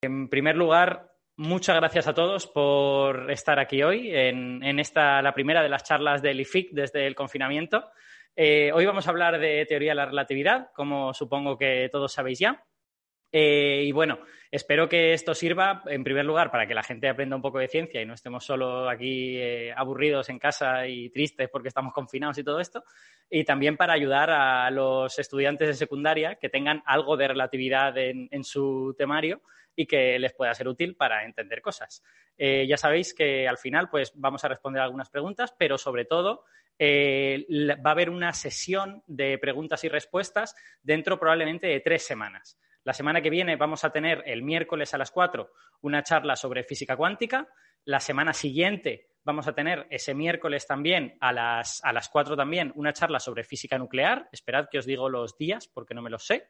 En primer lugar, muchas gracias a todos por estar aquí hoy en, esta, la primera de las charlas del IFIC desde el confinamiento. Eh, hoy vamos a hablar de teoría de la relatividad, como supongo que todos sabéis ya. Eh, y bueno, espero que esto sirva, en primer lugar, para que la gente aprenda un poco de ciencia y no estemos solo aquí eh, aburridos en casa y tristes porque estamos confinados y todo esto. Y también para ayudar a los estudiantes de secundaria que tengan algo de relatividad en, su temario y que les pueda ser útil para entender cosas. Eh, ya sabéis que al final pues vamos a responder algunas preguntas, pero sobre todo va a haber una sesión de preguntas y respuestas dentro probablemente de tres semanas. La semana que viene vamos a tener el miércoles a las 4 una charla sobre física cuántica. La semana siguiente vamos a tener ese miércoles también a las, a las 4 también una charla sobre física nuclear. Esperad que os digo los días porque no me los sé.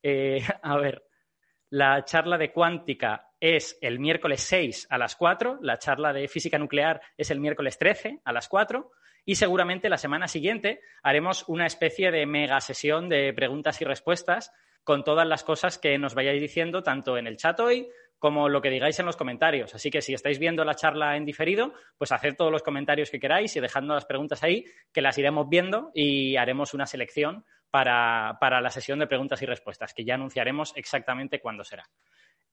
Eh, a ver, la charla de cuántica es el miércoles 6 a las 4, la charla de física nuclear es el miércoles 13 a las 4 y seguramente la semana siguiente haremos una especie de mega sesión de preguntas y respuestas con todas las cosas que nos vayáis diciendo, tanto en el chat hoy como lo que digáis en los comentarios. Así que si estáis viendo la charla en diferido, pues haced todos los comentarios que queráis y dejando las preguntas ahí, que las iremos viendo y haremos una selección para, la sesión de preguntas y respuestas, que ya anunciaremos exactamente cuándo será.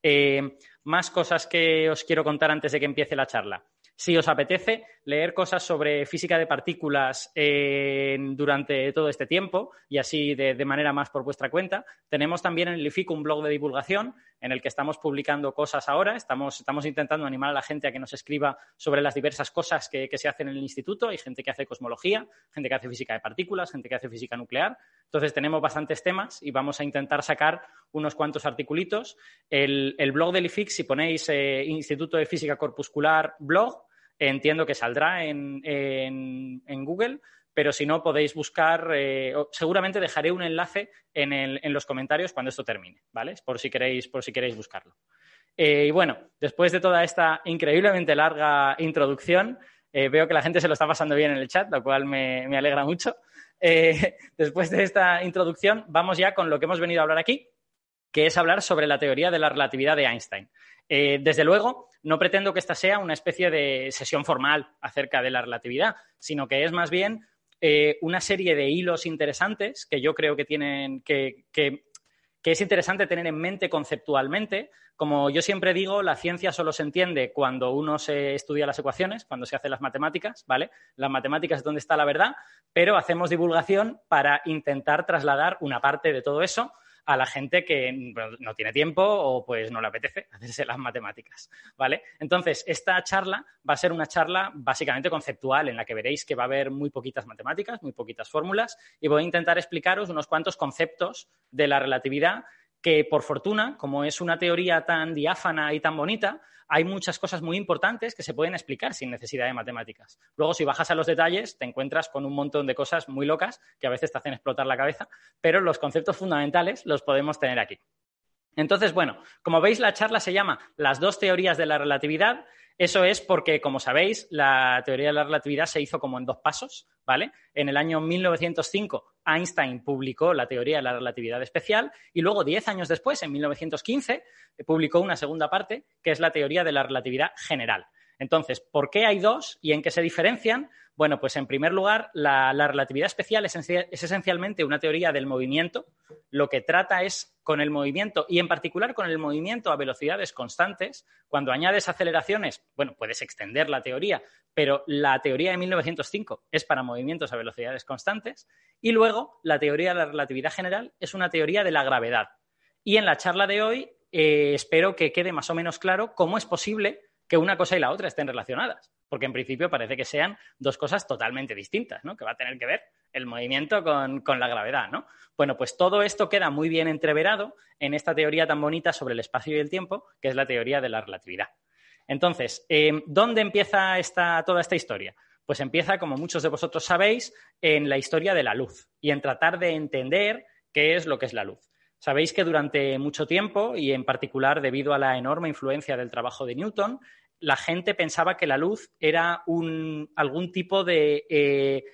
Eh, más cosas que os quiero contar antes de que empiece la charla. Si os apetece leer cosas sobre física de partículas durante todo este tiempo y así de, manera más por vuestra cuenta, tenemos también en el IFIC un blog de divulgación en el que estamos publicando cosas ahora. Estamos, intentando animar a la gente a que nos escriba sobre las diversas cosas que, se hacen en el instituto. Hay gente que hace cosmología, gente que hace física de partículas, gente que hace física nuclear. Entonces tenemos bastantes temas y vamos a intentar sacar unos cuantos articulitos. El, blog del IFIC, si ponéis eh, Instituto de Física Corpuscular blog, entiendo que saldrá en, Google, pero si no podéis buscar, eh, seguramente dejaré un enlace en, los comentarios cuando esto termine, ¿vale? Por si queréis, por si queréis buscarlo. Eh, y bueno, después de toda esta increíblemente larga introducción, eh, veo que la gente se lo está pasando bien en el chat, lo cual me alegra mucho. después de esta introducción, vamos ya con lo que hemos venido a hablar aquí, que es hablar sobre la teoría de la relatividad de Einstein. desde luego, no pretendo que esta sea una especie de sesión formal acerca de la relatividad, sino que es más bien eh, una serie de hilos interesantes que yo creo que tienen que, que, es interesante tener en mente conceptualmente. Como yo siempre digo, la ciencia solo se entiende cuando uno se estudia las ecuaciones, cuando se hacen las matemáticas, ¿vale? Las matemáticas es donde está la verdad, pero hacemos divulgación para intentar trasladar una parte de todo eso a la gente que no tiene tiempo o pues no le apetece hacerse las matemáticas, ¿vale? Entonces, esta charla va a ser una charla básicamente conceptual en la que veréis que va a haber muy poquitas matemáticas, muy poquitas fórmulas y voy a intentar explicaros unos cuantos conceptos de la relatividad que por fortuna, como es una teoría tan diáfana y tan bonita, hay muchas cosas muy importantes que se pueden explicar sin necesidad de matemáticas. Luego, si bajas a los detalles, te encuentras con un montón de cosas muy locas que a veces te hacen explotar la cabeza, pero los conceptos fundamentales los podemos tener aquí. Entonces, bueno, como veis, la charla se llama Las dos teorías de la relatividad eso es porque, como sabéis, la teoría de la relatividad se hizo como en dos pasos, ¿vale? En el año 1905, Einstein publicó la teoría de la relatividad especial y luego, diez años después, en 1915, publicó una segunda parte, que es la teoría de la relatividad general. Entonces, ¿por qué hay dos y en qué se diferencian? Bueno, pues en primer lugar, la, relatividad especial es, esencialmente una teoría del movimiento. Lo que trata es con el movimiento y en particular con el movimiento a velocidades constantes. Cuando añades aceleraciones, bueno, puedes extender la teoría, pero la teoría de 1905 es para movimientos a velocidades constantes. Y luego, la teoría de la relatividad general es una teoría de la gravedad. Y en la charla de hoy eh, espero que quede más o menos claro cómo es posible que una cosa y la otra estén relacionadas, porque en principio parece que sean dos cosas totalmente distintas, ¿no? Que va a tener que ver el movimiento con, la gravedad, ¿no? Bueno, pues todo esto queda muy bien entreverado en esta teoría tan bonita sobre el espacio y el tiempo, que es la teoría de la relatividad. Entonces, eh, ¿dónde empieza toda esta historia? Pues empieza, como muchos de vosotros sabéis, en la historia de la luz y en tratar de entender qué es lo que es la luz. Sabéis que durante mucho tiempo, y en particular debido a la enorme influencia del trabajo de Newton, la gente pensaba que la luz era algún tipo de, eh,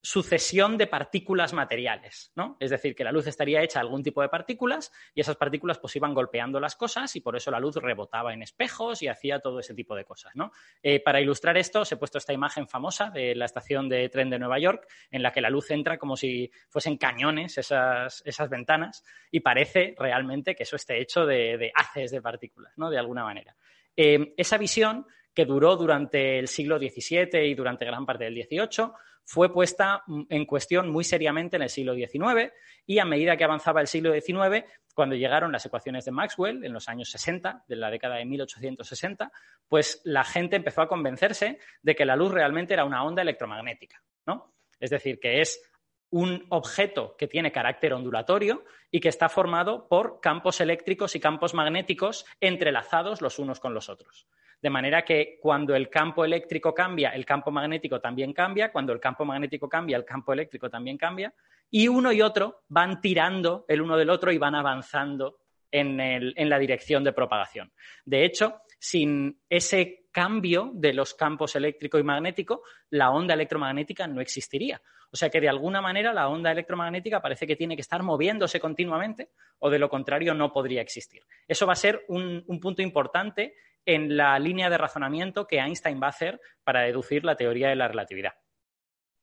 sucesión de partículas materiales, ¿no? Es decir, que la luz estaría hecha de algún tipo de partículas y esas partículas pues iban golpeando las cosas y por eso la luz rebotaba en espejos y hacía todo ese tipo de cosas, ¿no? Eh, para ilustrar esto, os he puesto esta imagen famosa de la estación de tren de Nueva York en la que la luz entra como si fuesen cañones esas, esas ventanas y parece realmente que eso esté hecho de, haces de partículas, ¿no? De alguna manera. Eh, esa visión que duró durante el siglo XVII y durante gran parte del XVIII, fue puesta en cuestión muy seriamente en el siglo XIX y a medida que avanzaba el siglo XIX, cuando llegaron las ecuaciones de Maxwell en los años 60, de la década de 1860, pues la gente empezó a convencerse de que la luz realmente era una onda electromagnética, ¿no? Es decir, que es un objeto que tiene carácter ondulatorio y que está formado por campos eléctricos y campos magnéticos entrelazados los unos con los otros. De manera que cuando el campo eléctrico cambia, el campo magnético también cambia, cuando el campo magnético cambia, el campo eléctrico también cambia, y uno y otro van tirando el uno del otro y van avanzando en, en la dirección de propagación. De hecho, sin ese cambio de los campos eléctrico y magnético, la onda electromagnética no existiría. O sea que de alguna manera la onda electromagnética parece que tiene que estar moviéndose continuamente o de lo contrario no podría existir. Eso va a ser un, punto importante en la línea de razonamiento que Einstein va a hacer para deducir la teoría de la relatividad.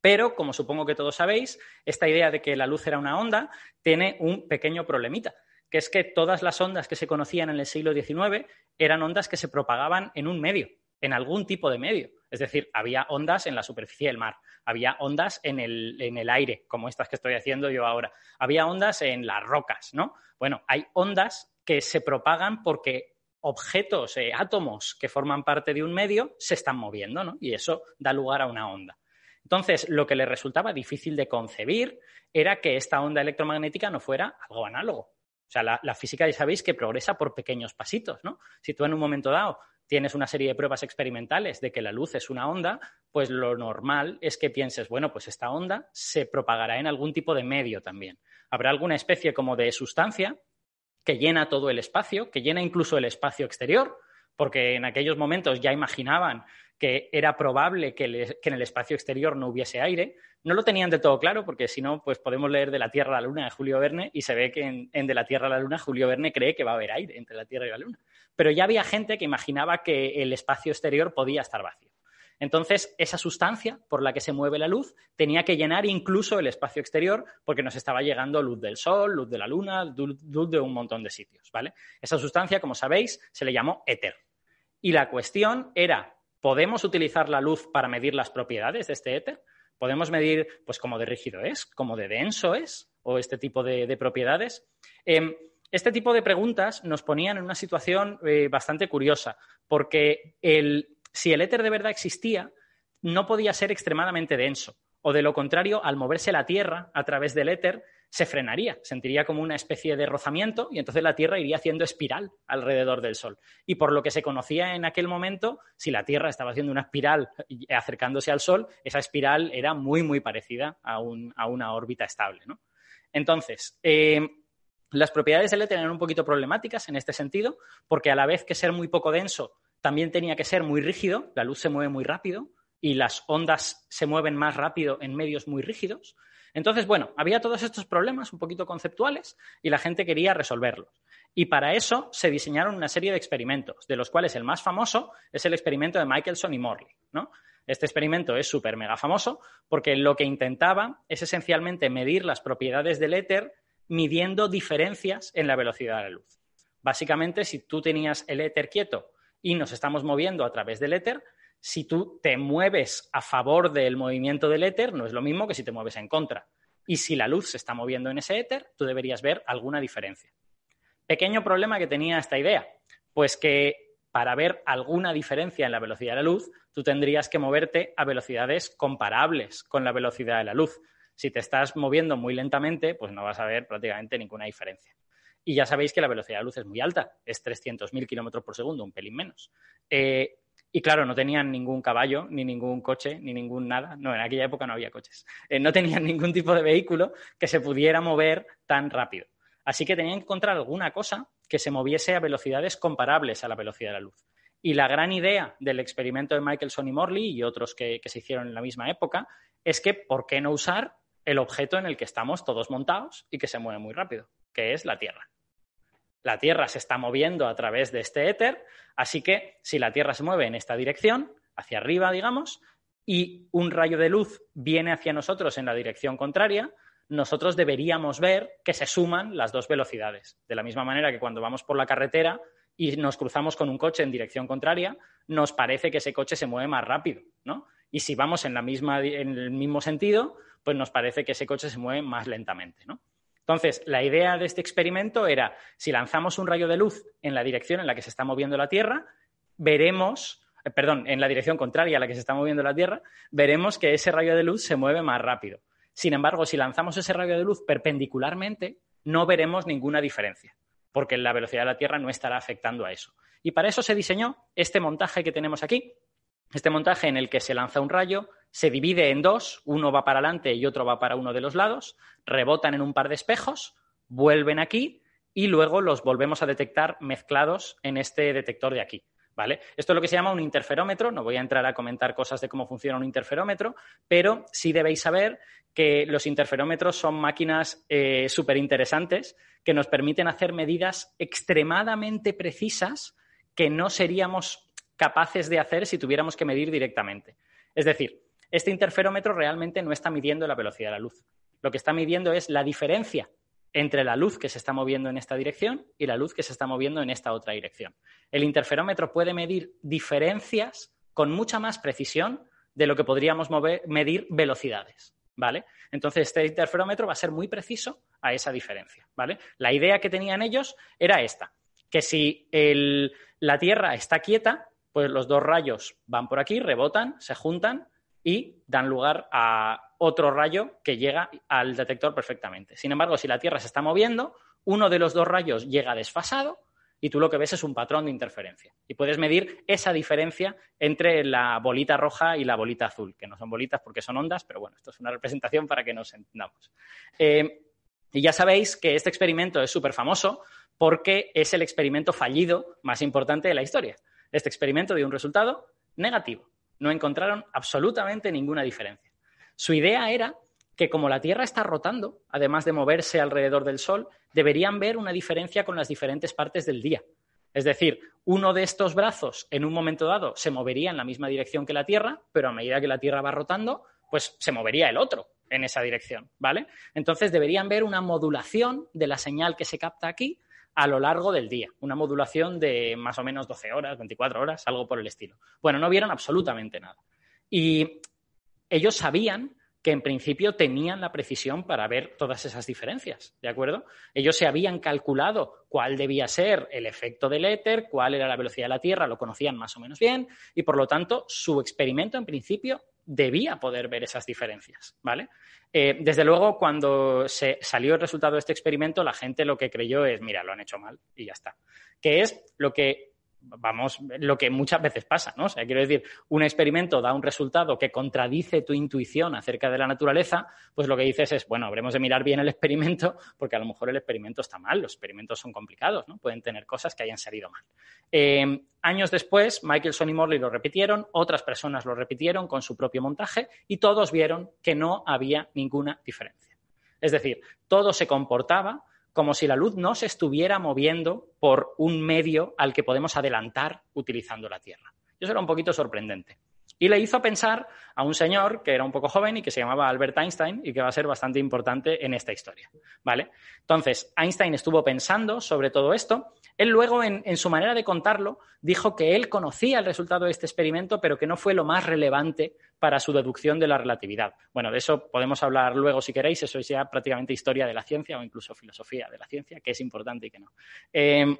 Pero, como supongo que todos sabéis, esta idea de que la luz era una onda tiene un pequeño problemita, que es que todas las ondas que se conocían en el siglo XIX eran ondas que se propagaban en un medio, en algún tipo de medio. Es decir, había ondas en la superficie del mar, había ondas en el, aire, como estas que estoy haciendo yo ahora, había ondas en las rocas, ¿no? Bueno, hay ondas que se propagan porque objetos, eh, átomos que forman parte de un medio se están moviendo, ¿no? Y eso da lugar a una onda. Entonces, lo que le resultaba difícil de concebir era que esta onda electromagnética no fuera algo análogo. O sea, la, la, física ya sabéis que progresa por pequeños pasitos, ¿no? Si tú en un momento dado tienes una serie de pruebas experimentales de que la luz es una onda, pues lo normal es que pienses, bueno, pues esta onda se propagará en algún tipo de medio también. Habrá alguna especie como de sustancia que llena todo el espacio, que llena incluso el espacio exterior, porque en aquellos momentos ya imaginaban que era probable que, en el espacio exterior no hubiese aire. No lo tenían de todo claro, porque si no, pues podemos leer de la Tierra a la Luna de Julio Verne y se ve que en, en, De la Tierra a la Luna Julio Verne cree que va a haber aire entre la Tierra y la Luna. Pero ya había gente que imaginaba que el espacio exterior podía estar vacío. Entonces, esa sustancia por la que se mueve la luz tenía que llenar incluso el espacio exterior porque nos estaba llegando luz del sol, luz de la luna, luz de un montón de sitios, ¿vale? Esa sustancia, como sabéis, se le llamó éter. Y la cuestión era ¿Podemos utilizar la luz para medir las propiedades de este éter? ¿Podemos medir, pues, cómo de rígido es, cómo de denso es, o este tipo de, propiedades? Em, este tipo de preguntas nos ponían en una situación eh, bastante curiosa, porque si el éter de verdad existía, no podía ser extremadamente denso, o de lo contrario, al moverse la Tierra a través del éter, se frenaría, sentiría como una especie de rozamiento y entonces la Tierra iría haciendo espiral alrededor del Sol. Y por lo que se conocía en aquel momento, si la Tierra estaba haciendo una espiral acercándose al Sol, esa espiral era muy, muy parecida a, una órbita estable. Entonces, eh, las propiedades del éter eran un poquito problemáticas en este sentido, porque a la vez que ser muy poco denso, también tenía que ser muy rígido, la luz se mueve muy rápido y las ondas se mueven más rápido en medios muy rígidos. Entonces, bueno, había todos estos problemas un poquito conceptuales y la gente quería resolverlos. Y para eso se diseñaron una serie de experimentos, de los cuales el más famoso es el experimento de Michelson y Morley, ¿no? Este experimento es súper mega famoso porque lo que intentaba es esencialmente medir las propiedades del éter midiendo diferencias en la velocidad de la luz. Básicamente, si tú tenías el éter quieto y nos estamos moviendo a través del éter, si tú te mueves a favor del movimiento del éter, no es lo mismo que si te mueves en contra. Y si la luz se está moviendo en ese éter, tú deberías ver alguna diferencia. Pequeño problema que tenía esta idea, pues que para ver alguna diferencia en la velocidad de la luz, tú tendrías que moverte a velocidades comparables con la velocidad de la luz. Si te estás moviendo muy lentamente, pues no vas a ver prácticamente ninguna diferencia. Y ya sabéis que la velocidad de la luz es muy alta, es 300.000 kilómetros por segundo, un pelín menos. Eh, y claro, no tenían ningún caballo, ni ningún coche, ni ningún nada. No, en aquella época no había coches. Eh, no tenían ningún tipo de vehículo que se pudiera mover tan rápido. Así que tenían que encontrar alguna cosa que se moviese a velocidades comparables a la velocidad de la luz. Y la gran idea del experimento de Michelson y Morley y otros que, se hicieron en la misma época es que ¿por qué no usar el objeto en el que estamos todos montados y que se mueve muy rápido, que es la Tierra? La Tierra se está moviendo a través de este éter, así que si la Tierra se mueve en esta dirección, hacia arriba, digamos, y un rayo de luz viene hacia nosotros en la dirección contraria, nosotros deberíamos ver que se suman las dos velocidades. De la misma manera que cuando vamos por la carretera y nos cruzamos con un coche en dirección contraria, nos parece que ese coche se mueve más rápido, ¿no? Y si vamos en, la misma, en el mismo sentido, pues nos parece que ese coche se mueve más lentamente, ¿no? Entonces, la idea de este experimento era, si lanzamos un rayo de luz en la dirección en la que se está moviendo la Tierra, veremos, eh, perdón, en la dirección contraria a la que se está moviendo la Tierra, veremos que ese rayo de luz se mueve más rápido. Sin embargo, si lanzamos ese rayo de luz perpendicularmente, no veremos ninguna diferencia, porque la velocidad de la Tierra no estará afectando a eso. Y para eso se diseñó este montaje que tenemos aquí, este montaje en el que se lanza un rayo, se divide en dos, uno va para adelante y otro va para uno de los lados, rebotan en un par de espejos, vuelven aquí y luego los volvemos a detectar mezclados en este detector de aquí. ¿Vale? Esto es lo que se llama un interferómetro. No voy a entrar a comentar cosas de cómo funciona un interferómetro, pero sí debéis saber que los interferómetros son máquinas eh, súper interesantes que nos permiten hacer medidas extremadamente precisas que no seríamos capaces de hacer si tuviéramos que medir directamente. Es decir, este interferómetro realmente no está midiendo la velocidad de la luz. Lo que está midiendo es la diferencia entre la luz que se está moviendo en esta dirección y la luz que se está moviendo en esta otra dirección. El interferómetro puede medir diferencias con mucha más precisión de lo que podríamos medir velocidades. ¿Vale? Entonces, este interferómetro va a ser muy preciso a esa diferencia. ¿Vale? La idea que tenían ellos era esta: que si la Tierra está quieta, pues los dos rayos van por aquí, rebotan, se juntan y dan lugar a otro rayo que llega al detector perfectamente. Sin embargo, si la Tierra se está moviendo, uno de los dos rayos llega desfasado y tú lo que ves es un patrón de interferencia. Y puedes medir esa diferencia entre la bolita roja y la bolita azul, que no son bolitas porque son ondas, pero bueno, esto es una representación para que nos entendamos. Eh, y ya sabéis que este experimento es súper famoso porque es el experimento fallido más importante de la historia. Este experimento dio un resultado negativo no encontraron absolutamente ninguna diferencia. Su idea era que como la Tierra está rotando, además de moverse alrededor del Sol, deberían ver una diferencia con las diferentes partes del día. Es decir, uno de estos brazos en un momento dado se movería en la misma dirección que la Tierra, pero a medida que la Tierra va rotando, pues se movería el otro en esa dirección, ¿vale? Entonces deberían ver una modulación de la señal que se capta aquí a lo largo del día, una modulación de más o menos 12 horas, 24 horas, algo por el estilo. Bueno, no vieron absolutamente nada. Y ellos sabían que en principio tenían la precisión para ver todas esas diferencias, ¿de acuerdo? Ellos se habían calculado cuál debía ser el efecto del éter, cuál era la velocidad de la Tierra, lo conocían más o menos bien, y por lo tanto su experimento en principio debía poder ver esas diferencias, ¿vale? Eh, desde luego, cuando se salió el resultado de este experimento, la gente lo que creyó es, mira, lo han hecho mal y ya está. Que es lo que vamos, lo que muchas veces pasa, ¿no? O sea, quiero decir, un experimento da un resultado que contradice tu intuición acerca de la naturaleza, pues lo que dices es, bueno, habremos de mirar bien el experimento, porque a lo mejor el experimento está mal, los experimentos son complicados, ¿no? Pueden tener cosas que hayan salido mal. Eh, años después, Michelson y Morley lo repitieron, otras personas lo repitieron con su propio montaje y todos vieron que no había ninguna diferencia. Es decir, todo se comportaba como si la luz no se estuviera moviendo por un medio al que podemos adelantar utilizando la Tierra. Eso era un poquito sorprendente. Y le hizo pensar a un señor que era un poco joven y que se llamaba Albert Einstein y que va a ser bastante importante en esta historia. ¿Vale? Entonces, Einstein estuvo pensando sobre todo esto. Él luego, en, su manera de contarlo, dijo que él conocía el resultado de este experimento, pero que no fue lo más relevante para su deducción de la relatividad. Bueno, de eso podemos hablar luego si queréis. Eso es ya prácticamente historia de la ciencia o incluso filosofía de la ciencia, que es importante y que no. Eh,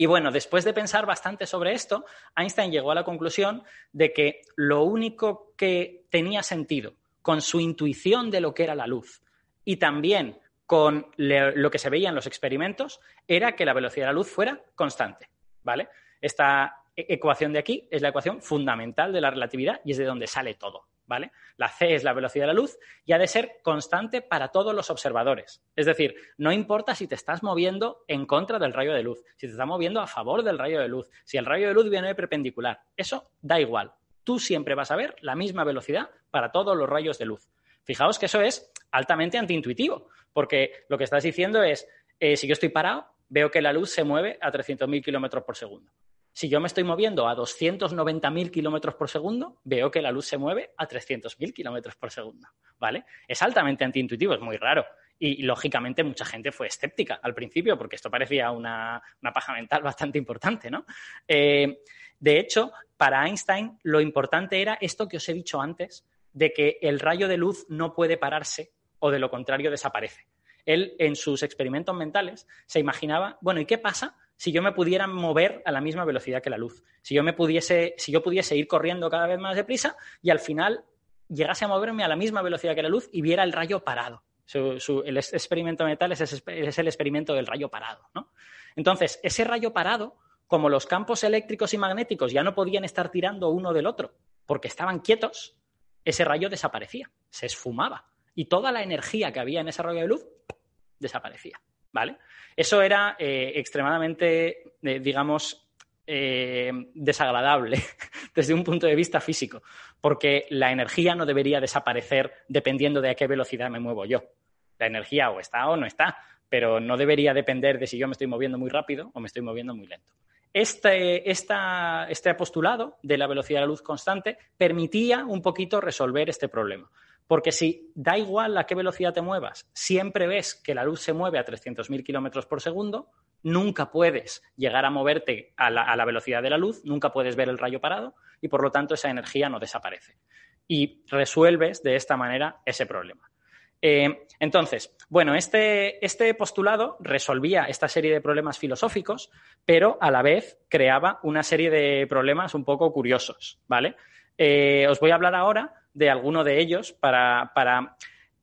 y bueno, después de pensar bastante sobre esto, Einstein llegó a la conclusión de que lo único que tenía sentido con su intuición de lo que era la luz y también con lo que se veía en los experimentos era que la velocidad de la luz fuera constante, ¿vale? Esta e-, ecuación de aquí es la ecuación fundamental de la relatividad y es de donde sale todo. ¿Vale? La c es la velocidad de la luz y ha de ser constante para todos los observadores. Es decir, no importa si te estás moviendo en contra del rayo de luz, si te estás moviendo a favor del rayo de luz, si el rayo de luz viene perpendicular, eso da igual. Tú siempre vas a ver la misma velocidad para todos los rayos de luz. Fijaos que eso es altamente antiintuitivo, porque lo que estás diciendo es, eh, si yo estoy parado, veo que la luz se mueve a 300.000 kilómetros por segundo. Si yo me estoy moviendo a 290.000 kilómetros por segundo, veo que la luz se mueve a 300.000 kilómetros por segundo. ¿Vale? Es altamente antiintuitivo, es muy raro. Y, lógicamente mucha gente fue escéptica al principio porque esto parecía una, paja mental bastante importante, ¿no? Eh, de hecho, para Einstein lo importante era esto que os he dicho antes, de que el rayo de luz no puede pararse o de lo contrario desaparece. Él en sus experimentos mentales se imaginaba, bueno, ¿y qué pasa si yo me pudiera mover a la misma velocidad que la luz? Si yo me pudiese, si yo pudiese ir corriendo cada vez más deprisa y al final llegase a moverme a la misma velocidad que la luz y viera el rayo parado el experimento metal es, es, el experimento del rayo parado. ¿no? Entonces, ese rayo parado, como los campos eléctricos y magnéticos ya no podían estar tirando uno del otro porque estaban quietos, ese rayo desaparecía, se esfumaba. Y toda la energía que había en ese rayo de luz desaparecía. ¿Vale? Eso era eh, extremadamente, eh, digamos, eh, desagradable desde un punto de vista físico, porque la energía no debería desaparecer dependiendo de a qué velocidad me muevo yo la energía o está o no está, pero no debería depender de si yo me estoy moviendo muy rápido o me estoy moviendo muy lento. Este, este postulado de la velocidad de la luz constante permitía un poquito resolver este problema. Porque si da igual a qué velocidad te muevas, siempre ves que la luz se mueve a 300.000 kilómetros por segundo, nunca puedes llegar a moverte a la, velocidad de la luz, nunca puedes ver el rayo parado y por lo tanto esa energía no desaparece. Y resuelves de esta manera ese problema. Eh, entonces, bueno, este, este, postulado resolvía esta serie de problemas filosóficos, pero a la vez creaba una serie de problemas un poco curiosos, ¿vale? Eh, os voy a hablar ahora de alguno de ellos para...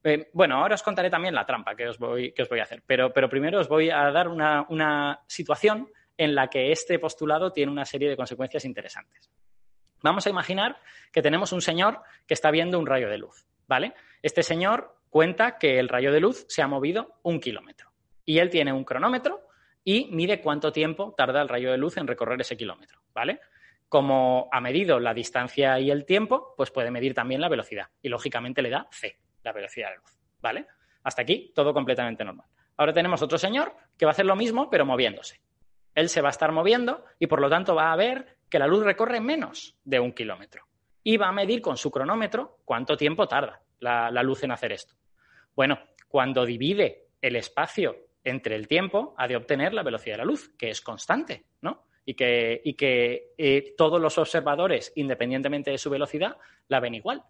Eh, bueno, ahora os contaré también la trampa que os voy, que os voy a hacer, pero, pero, primero os voy a dar una, una situación en la que este postulado tiene una serie de consecuencias interesantes. Vamos a imaginar que tenemos un señor que está viendo un rayo de luz, ¿vale? Este señor cuenta que el rayo de luz se ha movido un kilómetro. Y él tiene un cronómetro y mide cuánto tiempo tarda el rayo de luz en recorrer ese kilómetro, ¿vale? Como ha medido la distancia y el tiempo, pues puede medir también la velocidad. Y lógicamente le da C, la velocidad de la luz, ¿vale? Hasta aquí todo completamente normal. Ahora tenemos otro señor que va a hacer lo mismo, pero moviéndose. Él se va a estar moviendo y por lo tanto va a ver que la luz recorre menos de un kilómetro. Y va a medir con su cronómetro cuánto tiempo tarda la, luz en hacer esto? Bueno, cuando divide el espacio entre el tiempo, ha de obtener la velocidad de la luz, que es constante, ¿no? Y que, eh, todos los observadores, independientemente de su velocidad, la ven igual.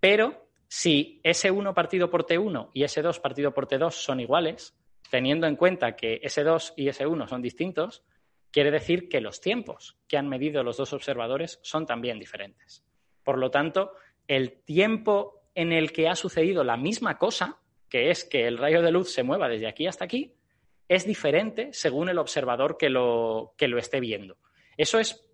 Pero si S1 partido por T1 y S2 partido por T2 son iguales, teniendo en cuenta que S2 y S1 son distintos, quiere decir que los tiempos que han medido los dos observadores son también diferentes. Por lo tanto, el tiempo en el que ha sucedido la misma cosa, que es que el rayo de luz se mueva desde aquí hasta aquí, es diferente según el observador que lo, que lo esté viendo. Eso es,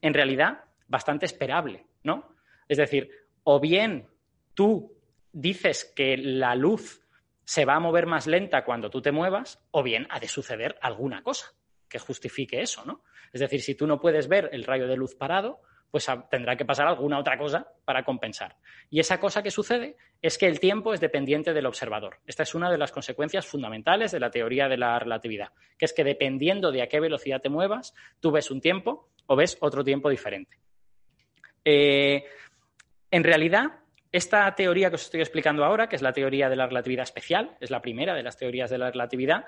en realidad, bastante esperable, ¿no? Es decir, o bien tú dices que la luz se va a mover más lenta cuando tú te muevas, o bien ha de suceder alguna cosa que justifique eso, ¿no? Es decir, si tú no puedes ver el rayo de luz parado, pues tendrá que pasar alguna otra cosa para compensar. Y esa cosa que sucede es que el tiempo es dependiente del observador. Esta es una de las consecuencias fundamentales de la teoría de la relatividad, que es que dependiendo de a qué velocidad te muevas, tú ves un tiempo o ves otro tiempo diferente. Eh, en realidad, esta teoría que os estoy explicando ahora, que es la teoría de la relatividad especial, es la primera de las teorías de la relatividad,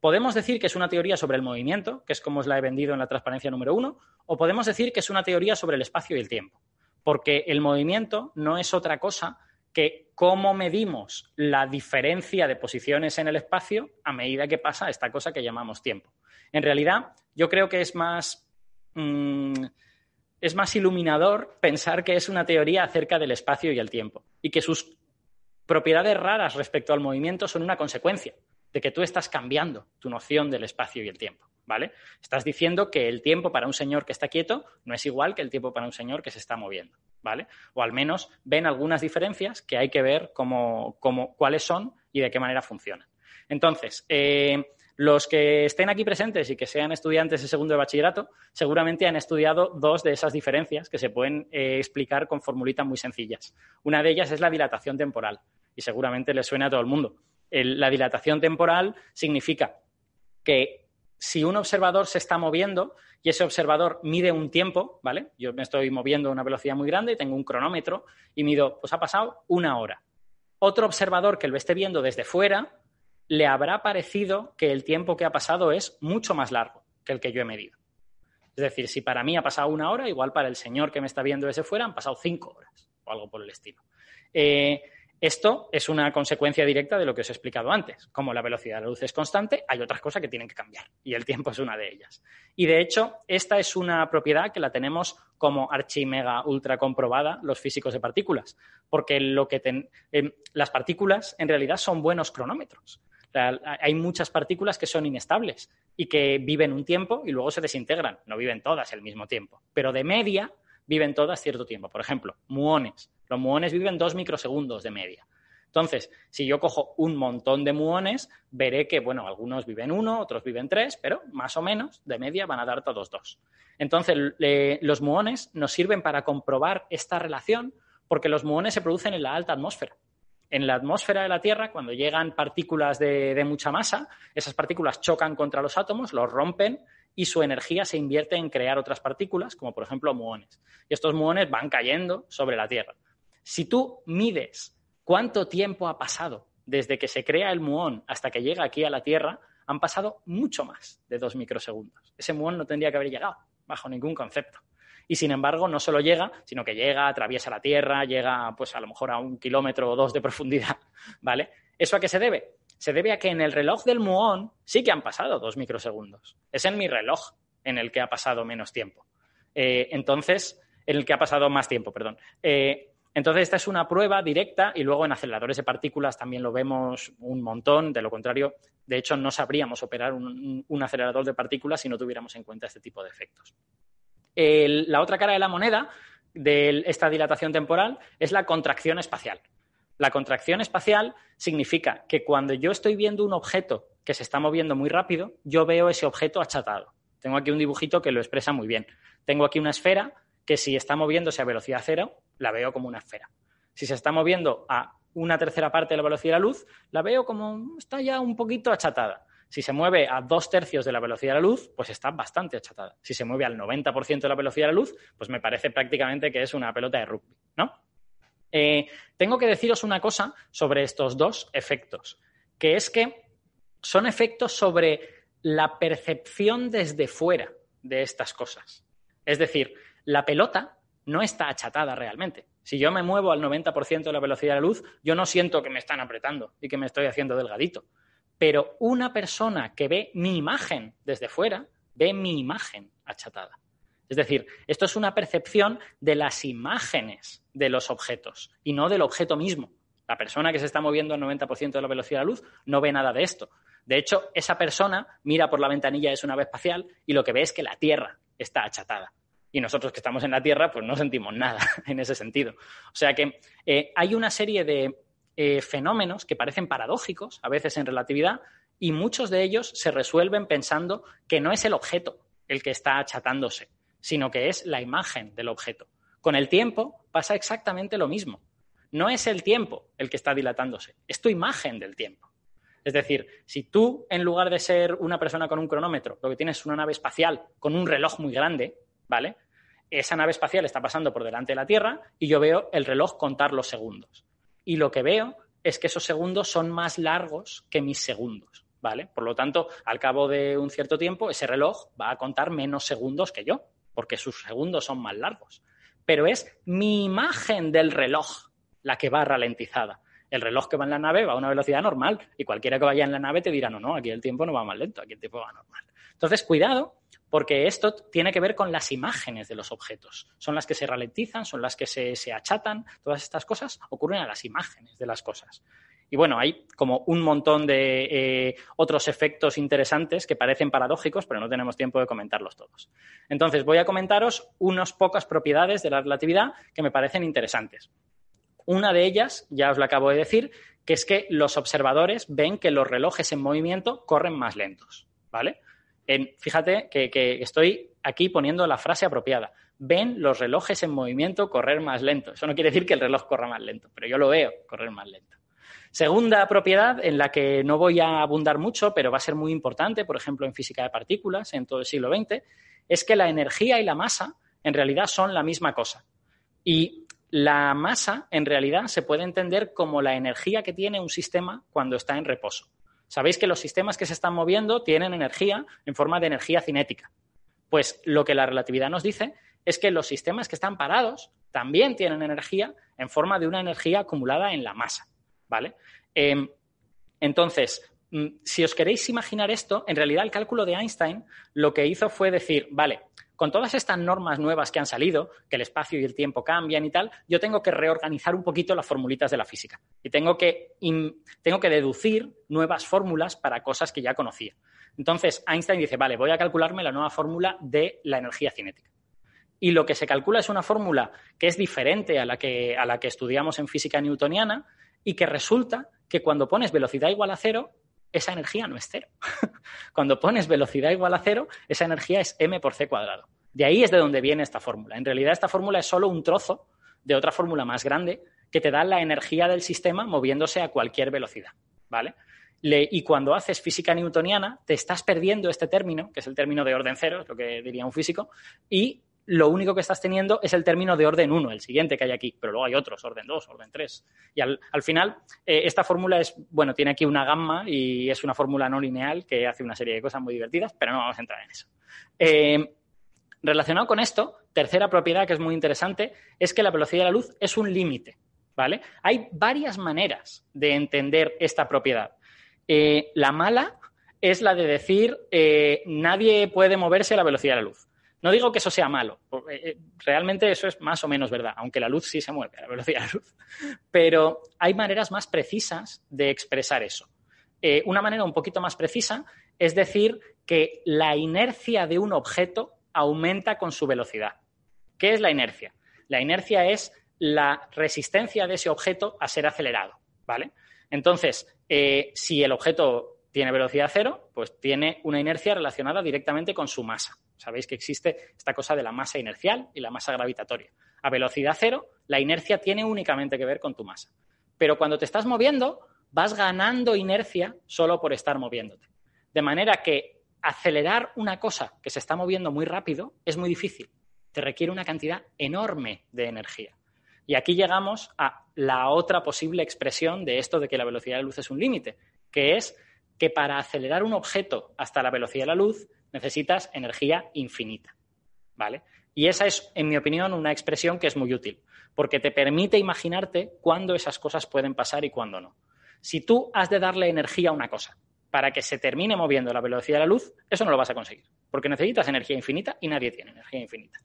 Podemos decir que es una teoría sobre el movimiento, que es como os la he vendido en la transparencia número uno, o podemos decir que es una teoría sobre el espacio y el tiempo, porque el movimiento no es otra cosa que cómo medimos la diferencia de posiciones en el espacio a medida que pasa esta cosa que llamamos tiempo. En realidad, yo creo que es más, mm, es más iluminador pensar que es una teoría acerca del espacio y el tiempo y que sus propiedades raras respecto al movimiento son una consecuencia de que tú estás cambiando tu noción del espacio y el tiempo, ¿vale? Estás diciendo que el tiempo para un señor que está quieto no es igual que el tiempo para un señor que se está moviendo, ¿vale? O al menos ven algunas diferencias que hay que ver cómo, cuáles son y de qué manera funcionan. Entonces, eh, Los que estén aquí presentes y que sean estudiantes de segundo de bachillerato, seguramente han estudiado dos de esas diferencias que se pueden eh, explicar con formulitas muy sencillas. Una de ellas es la dilatación temporal y seguramente le suena a todo el mundo. La dilatación temporal significa que si un observador se está moviendo y ese observador mide un tiempo, ¿vale? Yo me estoy moviendo a una velocidad muy grande y tengo un cronómetro y mido, pues ha pasado una hora. Otro observador que lo esté viendo desde fuera le habrá parecido que el tiempo que ha pasado es mucho más largo que el que yo he medido. Es decir, si para mí ha pasado una hora, igual para el señor que me está viendo desde fuera han pasado cinco horas o algo por el estilo. Eh, esto es una consecuencia directa de lo que os he explicado antes. Como la velocidad de la luz es constante, hay otras cosas que tienen que cambiar y el tiempo es una de ellas. Y de hecho, esta es una propiedad que la tenemos como archimega ultra comprobada los físicos de partículas, porque lo que em, las partículas en realidad son buenos cronómetros hay muchas partículas que son inestables y que viven un tiempo y luego se desintegran. No viven todas el mismo tiempo, pero de media viven todas cierto tiempo. Por ejemplo, muones. Los muones viven dos microsegundos de media. Entonces, si yo cojo un montón de muones, veré que, bueno, algunos viven uno, otros viven tres, pero más o menos de media van a dar todos dos. Entonces, los muones nos sirven para comprobar esta relación porque los muones se producen en la alta atmósfera en la atmósfera de la Tierra, cuando llegan partículas de, mucha masa, esas partículas chocan contra los átomos, los rompen y su energía se invierte en crear otras partículas, como por ejemplo muones. Y estos muones van cayendo sobre la Tierra. Si tú mides cuánto tiempo ha pasado desde que se crea el muón hasta que llega aquí a la Tierra, han pasado mucho más de dos microsegundos. Ese muón no tendría que haber llegado, bajo ningún concepto y sin embargo no solo llega, sino que llega, atraviesa la Tierra, llega pues a lo mejor a un kilómetro o dos de profundidad, ¿vale? ¿Eso a qué se debe? Se debe a que en el reloj del muón sí que han pasado dos microsegundos. Es en mi reloj en el que ha pasado menos tiempo. Eh, entonces, en el que ha pasado más tiempo, perdón. Eh, entonces, esta es una prueba directa y luego en aceleradores de partículas también lo vemos un montón. De lo contrario, de hecho, no sabríamos operar un acelerador de partículas si no tuviéramos en cuenta este tipo de efectos la otra cara de la moneda de esta dilatación temporal es la contracción espacial. La contracción espacial significa que cuando yo estoy viendo un objeto que se está moviendo muy rápido, yo veo ese objeto achatado. Tengo aquí un dibujito que lo expresa muy bien. Tengo aquí una esfera que si está moviéndose a velocidad cero, la veo como una esfera. Si se está moviendo a una tercera parte de la velocidad de la luz, la veo como está ya un poquito achatada. Si se mueve a dos tercios de la velocidad de la luz, pues está bastante achatada. Si se mueve al 90% de la velocidad de la luz, pues me parece prácticamente que es una pelota de rugby, ¿no? Eh, tengo que deciros una cosa sobre estos dos efectos, que es que son efectos sobre la percepción desde fuera de estas cosas. Es decir, la pelota no está achatada realmente. Si yo me muevo al 90% de la velocidad de la luz, yo no siento que me están apretando y que me estoy haciendo delgadito. Pero una persona que ve mi imagen desde fuera, ve mi imagen achatada. Es decir, esto es una percepción de las imágenes de los objetos y no del objeto mismo. La persona que se está moviendo al 90% de la velocidad de la luz no ve nada de esto. De hecho, esa persona mira por la ventanilla de su nave espacial y lo que ve es que la Tierra está achatada. Y nosotros que estamos en la Tierra, pues no sentimos nada en ese sentido. O sea que eh, hay una serie de eh, fenómenos que parecen paradójicos a veces en relatividad y muchos de ellos se resuelven pensando que no es el objeto el que está achatándose, sino que es la imagen del objeto. Con el tiempo pasa exactamente lo mismo. No es el tiempo el que está dilatándose, es tu imagen del tiempo. Es decir, si tú, en lugar de ser una persona con un cronómetro, lo que tienes es una nave espacial con un reloj muy grande, ¿vale? Esa nave espacial está pasando por delante de la Tierra y yo veo el reloj contar los segundos y lo que veo es que esos segundos son más largos que mis segundos, ¿vale? Por lo tanto, al cabo de un cierto tiempo, ese reloj va a contar menos segundos que yo, porque sus segundos son más largos. Pero es mi imagen del reloj la que va ralentizada. El reloj que va en la nave va a una velocidad normal y cualquiera que vaya en la nave te dirá, no, no, aquí el tiempo no va más lento, aquí el tiempo va normal. Entonces, cuidado porque esto tiene que ver con las imágenes de los objetos. Son las que se ralentizan, son las que se, achatan, todas estas cosas ocurren a las imágenes de las cosas. Y bueno, hay como un montón de eh, otros efectos interesantes que parecen paradójicos, pero no tenemos tiempo de comentarlos todos. Entonces, voy a comentaros unas pocas propiedades de la relatividad que me parecen interesantes. Una de ellas, ya os la acabo de decir, que es que los observadores ven que los relojes en movimiento corren más lentos, ¿vale? fíjate que, estoy aquí poniendo la frase apropiada. Ven los relojes en movimiento correr más lento. Eso no quiere decir que el reloj corra más lento, pero yo lo veo correr más lento. Segunda propiedad en la que no voy a abundar mucho, pero va a ser muy importante, por ejemplo, en física de partículas en todo el siglo XX, es que la energía y la masa en realidad son la misma cosa. Y la masa en realidad se puede entender como la energía que tiene un sistema cuando está en reposo. Sabéis que los sistemas que se están moviendo tienen energía en forma de energía cinética. Pues lo que la relatividad nos dice es que los sistemas que están parados también tienen energía en forma de una energía acumulada en la masa. ¿Vale? Em, entonces, mm, si os queréis imaginar esto, en realidad el cálculo de Einstein lo que hizo fue decir, vale, con todas estas normas nuevas que han salido, que el espacio y el tiempo cambian y tal, yo tengo que reorganizar un poquito las formulitas de la física y tengo que, tengo que deducir nuevas fórmulas para cosas que ya conocía. Entonces, Einstein dice, vale, voy a calcularme la nueva fórmula de la energía cinética. Y lo que se calcula es una fórmula que es diferente a la que, a la que estudiamos en física newtoniana y que resulta que cuando pones velocidad igual a cero, esa energía no es cero. Cuando pones velocidad igual a cero, esa energía es m por c cuadrado. De ahí es de donde viene esta fórmula. En realidad, esta fórmula es solo un trozo de otra fórmula más grande que te da la energía del sistema moviéndose a cualquier velocidad. ¿Vale? y cuando haces física newtoniana, te estás perdiendo este término, que es el término de orden cero, es lo que diría un físico, y lo único que estás teniendo es el término de orden 1, el siguiente que hay aquí, pero luego hay otros, orden 2, orden 3. Y al, final, eh, esta fórmula es, bueno, tiene aquí una gamma y es una fórmula no lineal que hace una serie de cosas muy divertidas, pero no vamos a entrar en eso. Eh, relacionado con esto, tercera propiedad que es muy interesante, es que la velocidad de la luz es un límite, ¿vale? Hay varias maneras de entender esta propiedad. Eh, la mala es la de decir nadie puede moverse a la velocidad de la luz. No digo que eso sea malo, eh, realmente eso es más o menos verdad, aunque la luz sí se mueve a la velocidad de la luz. Pero hay maneras más precisas de expresar eso. Eh, una manera un poquito más precisa es decir que la inercia de un objeto aumenta con su velocidad. ¿Qué es la inercia? La inercia es la resistencia de ese objeto a ser acelerado, ¿vale? Entonces, eh, si el objeto tiene velocidad cero, pues tiene una inercia relacionada directamente con su masa. Sabéis que existe esta cosa de la masa inercial y la masa gravitatoria. A velocidad cero, la inercia tiene únicamente que ver con tu masa. Pero cuando te estás moviendo, vas ganando inercia solo por estar moviéndote. De manera que acelerar una cosa que se está moviendo muy rápido es muy difícil. Te requiere una cantidad enorme de energía. Y aquí llegamos a la otra posible expresión de esto de que la velocidad de luz es un límite, que es que para acelerar un objeto hasta la velocidad de la luz necesitas energía infinita. ¿Vale? Y esa es, en mi opinión, una expresión que es muy útil, porque te permite imaginarte cuándo esas cosas pueden pasar y cuándo no. Si tú has de darle energía a una cosa para que se termine moviendo a la velocidad de la luz, eso no lo vas a conseguir, porque necesitas energía infinita y nadie tiene energía infinita.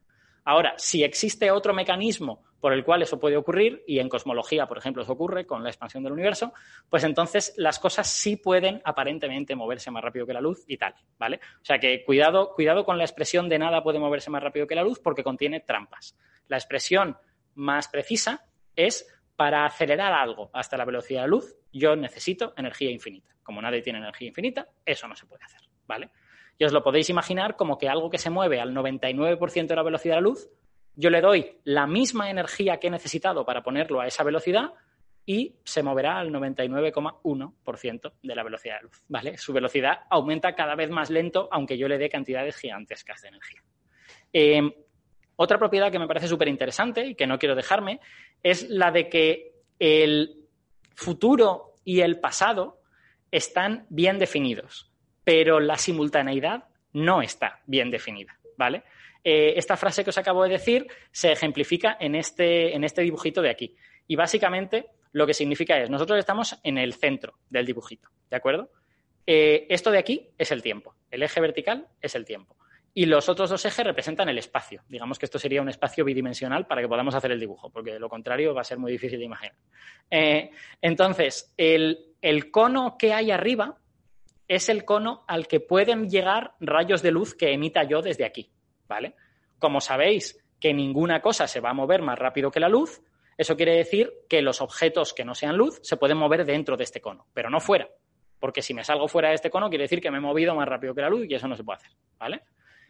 Ahora, si existe otro mecanismo por el cual eso puede ocurrir, y en cosmología, por ejemplo, eso ocurre con la expansión del universo, pues entonces las cosas sí pueden aparentemente moverse más rápido que la luz y tal, ¿vale? O sea que cuidado, cuidado con la expresión de nada puede moverse más rápido que la luz porque contiene trampas. La expresión más precisa es para acelerar algo hasta la velocidad de la luz, yo necesito energía infinita. Como nadie tiene energía infinita, eso no se puede hacer, ¿vale? Y os lo podéis imaginar como que algo que se mueve al 99% de la velocidad de la luz, yo le doy la misma energía que he necesitado para ponerlo a esa velocidad y se moverá al 99,1% de la velocidad de luz, ¿vale? Su velocidad aumenta cada vez más lento, aunque yo le dé cantidades gigantescas de energía. Eh, otra propiedad que me parece súper interesante y que no quiero dejarme es la de que el futuro y el pasado están bien definidos pero la simultaneidad no está bien definida, ¿vale? Eh, esta frase que os acabo de decir se ejemplifica en este, en este dibujito de aquí. Y básicamente lo que significa es, nosotros estamos en el centro del dibujito, ¿de acuerdo? Eh, esto de aquí es el tiempo, el eje vertical es el tiempo. Y los otros dos ejes representan el espacio. Digamos que esto sería un espacio bidimensional para que podamos hacer el dibujo, porque de lo contrario va a ser muy difícil de imaginar. Eh, entonces, el, el cono que hay arriba es el cono al que pueden llegar rayos de luz que emita yo desde aquí, ¿vale? Como sabéis que ninguna cosa se va a mover más rápido que la luz, Eso quiere decir que los objetos que no sean luz se pueden mover dentro de este cono, pero no fuera. Porque si me salgo fuera de este cono, quiere decir que me he movido más rápido que la luz y eso no se puede hacer. ¿Vale?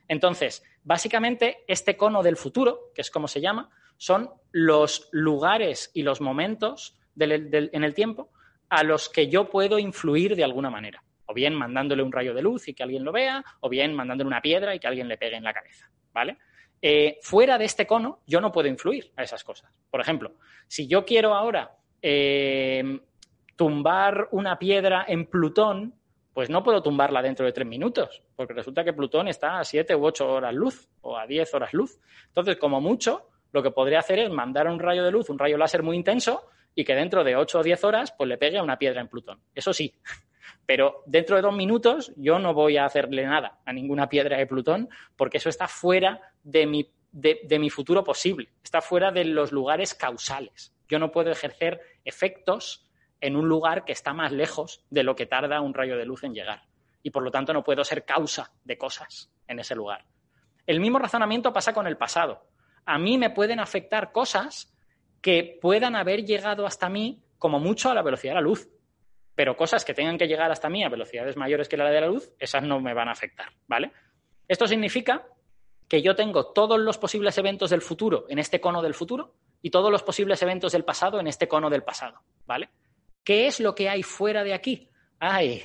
Entonces, básicamente, este cono del futuro, que es como se llama, son los lugares y los momentos en el tiempo a los que yo puedo influir de alguna manera. O bien mandándole un rayo de luz y que alguien lo vea, o bien mandándole una piedra y que alguien le pegue en la cabeza. ¿Vale? Eh, fuera de este cono, yo no puedo influir a esas cosas. Por ejemplo, si yo quiero ahora eh, tumbar una piedra en Plutón, pues no puedo tumbarla dentro de tres minutos, porque resulta que Plutón está a siete u ocho horas luz o a diez horas luz. Entonces, como mucho, lo que podría hacer es mandar un rayo de luz, un rayo láser muy intenso, y que dentro de ocho o diez horas, pues le pegue a una piedra en Plutón. Eso sí. Pero dentro de dos minutos yo no voy a hacerle nada a ninguna piedra de Plutón, porque eso está fuera de mi, de mi futuro posible, está fuera de los lugares causales. Yo no puedo ejercer efectos en un lugar que está más lejos de lo que tarda un rayo de luz en llegar. Y por lo tanto no puedo ser causa de cosas en ese lugar. El mismo razonamiento pasa con el pasado. A mí me pueden afectar cosas que puedan haber llegado hasta mí como mucho a la velocidad de la luz. Pero cosas que tengan que llegar hasta mí a velocidades mayores que la de la luz, esas no me van a afectar, ¿vale? Esto significa que yo tengo todos los posibles eventos del futuro en este cono del futuro y todos los posibles eventos del pasado en este cono del pasado, ¿vale? ¿Qué es lo que hay fuera de aquí? Ay,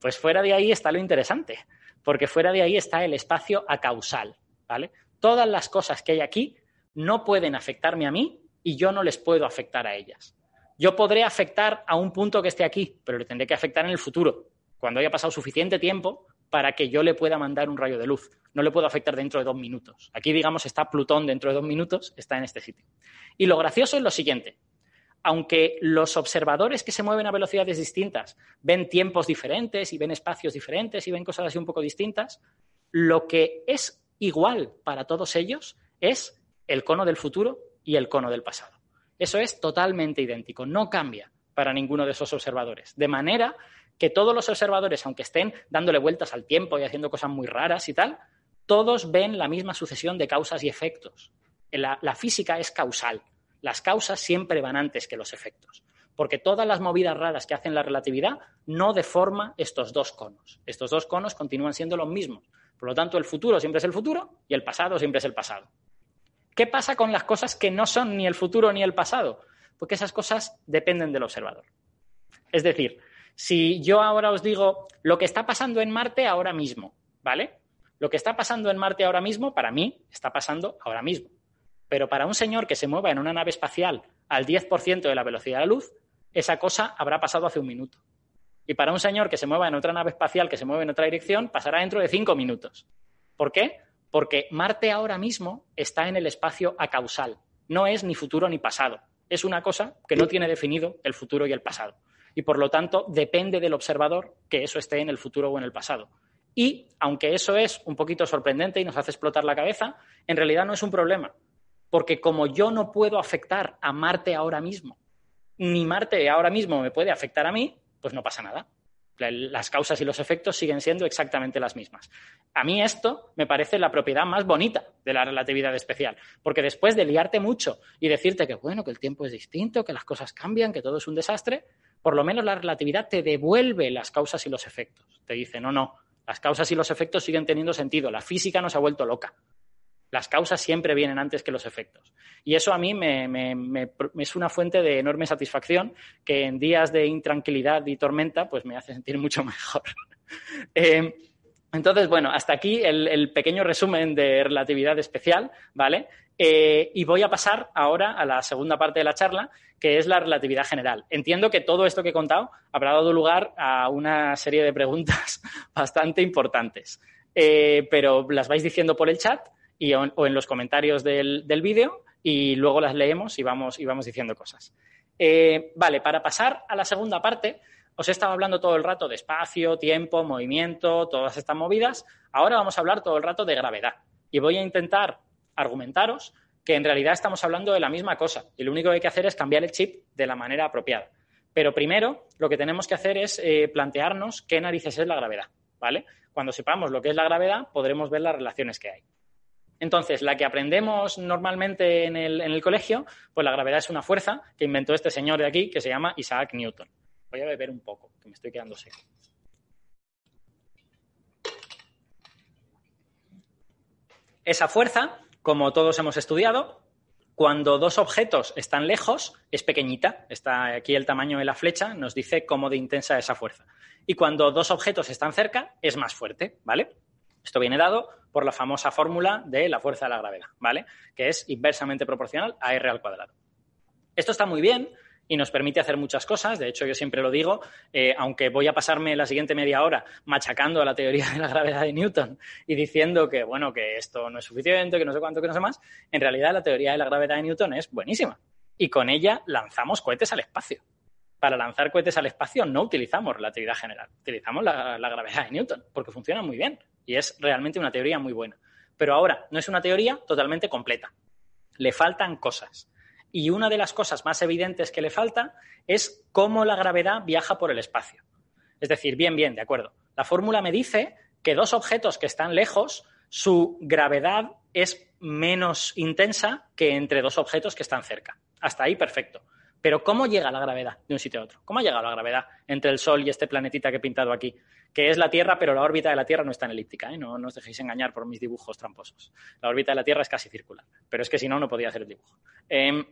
pues fuera de ahí está lo interesante, porque fuera de ahí está el espacio acausal, ¿vale? Todas las cosas que hay aquí no pueden afectarme a mí y yo no les puedo afectar a ellas. Yo podré afectar a un punto que esté aquí, pero le tendré que afectar en el futuro, cuando haya pasado suficiente tiempo para que yo le pueda mandar un rayo de luz. No le puedo afectar dentro de dos minutos. Aquí, digamos, está Plutón dentro de dos minutos, está en este sitio. Y lo gracioso es lo siguiente aunque los observadores que se mueven a velocidades distintas ven tiempos diferentes y ven espacios diferentes y ven cosas así un poco distintas, lo que es igual para todos ellos es el cono del futuro y el cono del pasado. Eso es totalmente idéntico, no cambia para ninguno de esos observadores. De manera que todos los observadores, aunque estén dándole vueltas al tiempo y haciendo cosas muy raras y tal, todos ven la misma sucesión de causas y efectos. La, física es causal las causas siempre van antes que los efectos, porque todas las movidas raras que hacen la relatividad no deforma estos dos conos. Estos dos conos continúan siendo los mismos. Por lo tanto, el futuro siempre es el futuro y el pasado siempre es el pasado. ¿Qué pasa con las cosas que no son ni el futuro ni el pasado? Porque esas cosas dependen del observador. Es decir, si yo ahora os digo lo que está pasando en Marte ahora mismo, ¿vale? Lo que está pasando en Marte ahora mismo, para mí, está pasando ahora mismo. Pero para un señor que se mueva en una nave espacial al 10% de la velocidad de la luz, esa cosa habrá pasado hace un minuto. Y para un señor que se mueva en otra nave espacial que se mueve en otra dirección, pasará dentro de cinco minutos. ¿Por qué? Porque Marte ahora mismo está en el espacio acausal. No es ni futuro ni pasado. Es una cosa que no tiene definido el futuro y el pasado. Y por lo tanto, depende del observador que eso esté en el futuro o en el pasado. Y, aunque eso es un poquito sorprendente y nos hace explotar la cabeza, en realidad no es un problema, porque como yo no puedo afectar a Marte ahora mismo, ni Marte ahora mismo me puede afectar a mí, pues no pasa nada. Las causas y los efectos siguen siendo exactamente las mismas. A mí esto me parece la propiedad más bonita de la relatividad especial, porque después de liarte mucho y decirte que bueno, que el tiempo es distinto, que las cosas cambian, que todo es un desastre, por lo menos la relatividad te devuelve las causas y los efectos. Te dice, no, no, las causas y los efectos siguen teniendo sentido, la física no se ha vuelto loca. Las causas siempre vienen antes que los efectos. Y eso a mí me, es una fuente de enorme satisfacción que en días de intranquilidad y tormenta pues me hace sentir mucho mejor. Eh, entonces, bueno, hasta aquí el, pequeño resumen de relatividad especial, ¿vale? Eh, y voy a pasar ahora a la segunda parte de la charla, que es la relatividad general. Entiendo que todo esto que he contado habrá dado lugar a una serie de preguntas bastante importantes, eh, pero las vais diciendo por el chat o en los comentarios del, vídeo y luego las leemos y vamos, y vamos diciendo cosas. Eh, vale, para pasar a la segunda parte, os he estado hablando todo el rato de espacio, tiempo, movimiento, todas estas movidas. Ahora vamos a hablar todo el rato de gravedad y voy a intentar argumentaros que en realidad estamos hablando de la misma cosa y lo único que hay que hacer es cambiar el chip de la manera apropiada. Pero primero lo que tenemos que hacer es eh, plantearnos qué narices es la gravedad, ¿vale? Cuando sepamos lo que es la gravedad podremos ver las relaciones que hay. Entonces, la que aprendemos normalmente en el, colegio, pues la gravedad es una fuerza que inventó este señor de aquí que se llama Isaac Newton. Voy a beber un poco, que me estoy quedando seco. Esa fuerza, como todos hemos estudiado, cuando dos objetos están lejos, es pequeñita. Está aquí el tamaño de la flecha, nos dice cómo de intensa es esa fuerza. Y cuando dos objetos están cerca, es más fuerte, ¿vale? Esto viene dado por la famosa fórmula de la fuerza de la gravedad, ¿vale? Que es inversamente proporcional a r al cuadrado. Esto está muy bien y nos permite hacer muchas cosas. De hecho, yo siempre lo digo, eh, aunque voy a pasarme la siguiente media hora machacando la teoría de la gravedad de Newton y diciendo que, bueno, que esto no es suficiente, que no sé cuánto, que no sé más, en realidad la teoría de la gravedad de Newton es buenísima. Y con ella lanzamos cohetes al espacio. Para lanzar cohetes al espacio no utilizamos relatividad general, utilizamos la gravedad de Newton, porque funciona muy bien. Y es realmente una teoría muy buena. Pero ahora, no es una teoría totalmente completa. Le faltan cosas. Y una de las cosas más evidentes que le falta es cómo la gravedad viaja por el espacio. Es decir, bien, bien, de acuerdo. La fórmula me dice que dos objetos que están lejos, su gravedad es menos intensa que entre dos objetos que están cerca. Hasta ahí, perfecto. Pero ¿cómo llega la gravedad de un sitio a otro? ¿Cómo ha llegado la gravedad entre el Sol y este planetita que he pintado aquí? Que es la Tierra, pero la órbita de la Tierra no es tan elíptica. ¿eh? No, os dejéis engañar por mis dibujos tramposos. La órbita de la Tierra es casi circular. Pero es que si no, no podía hacer el dibujo. Em,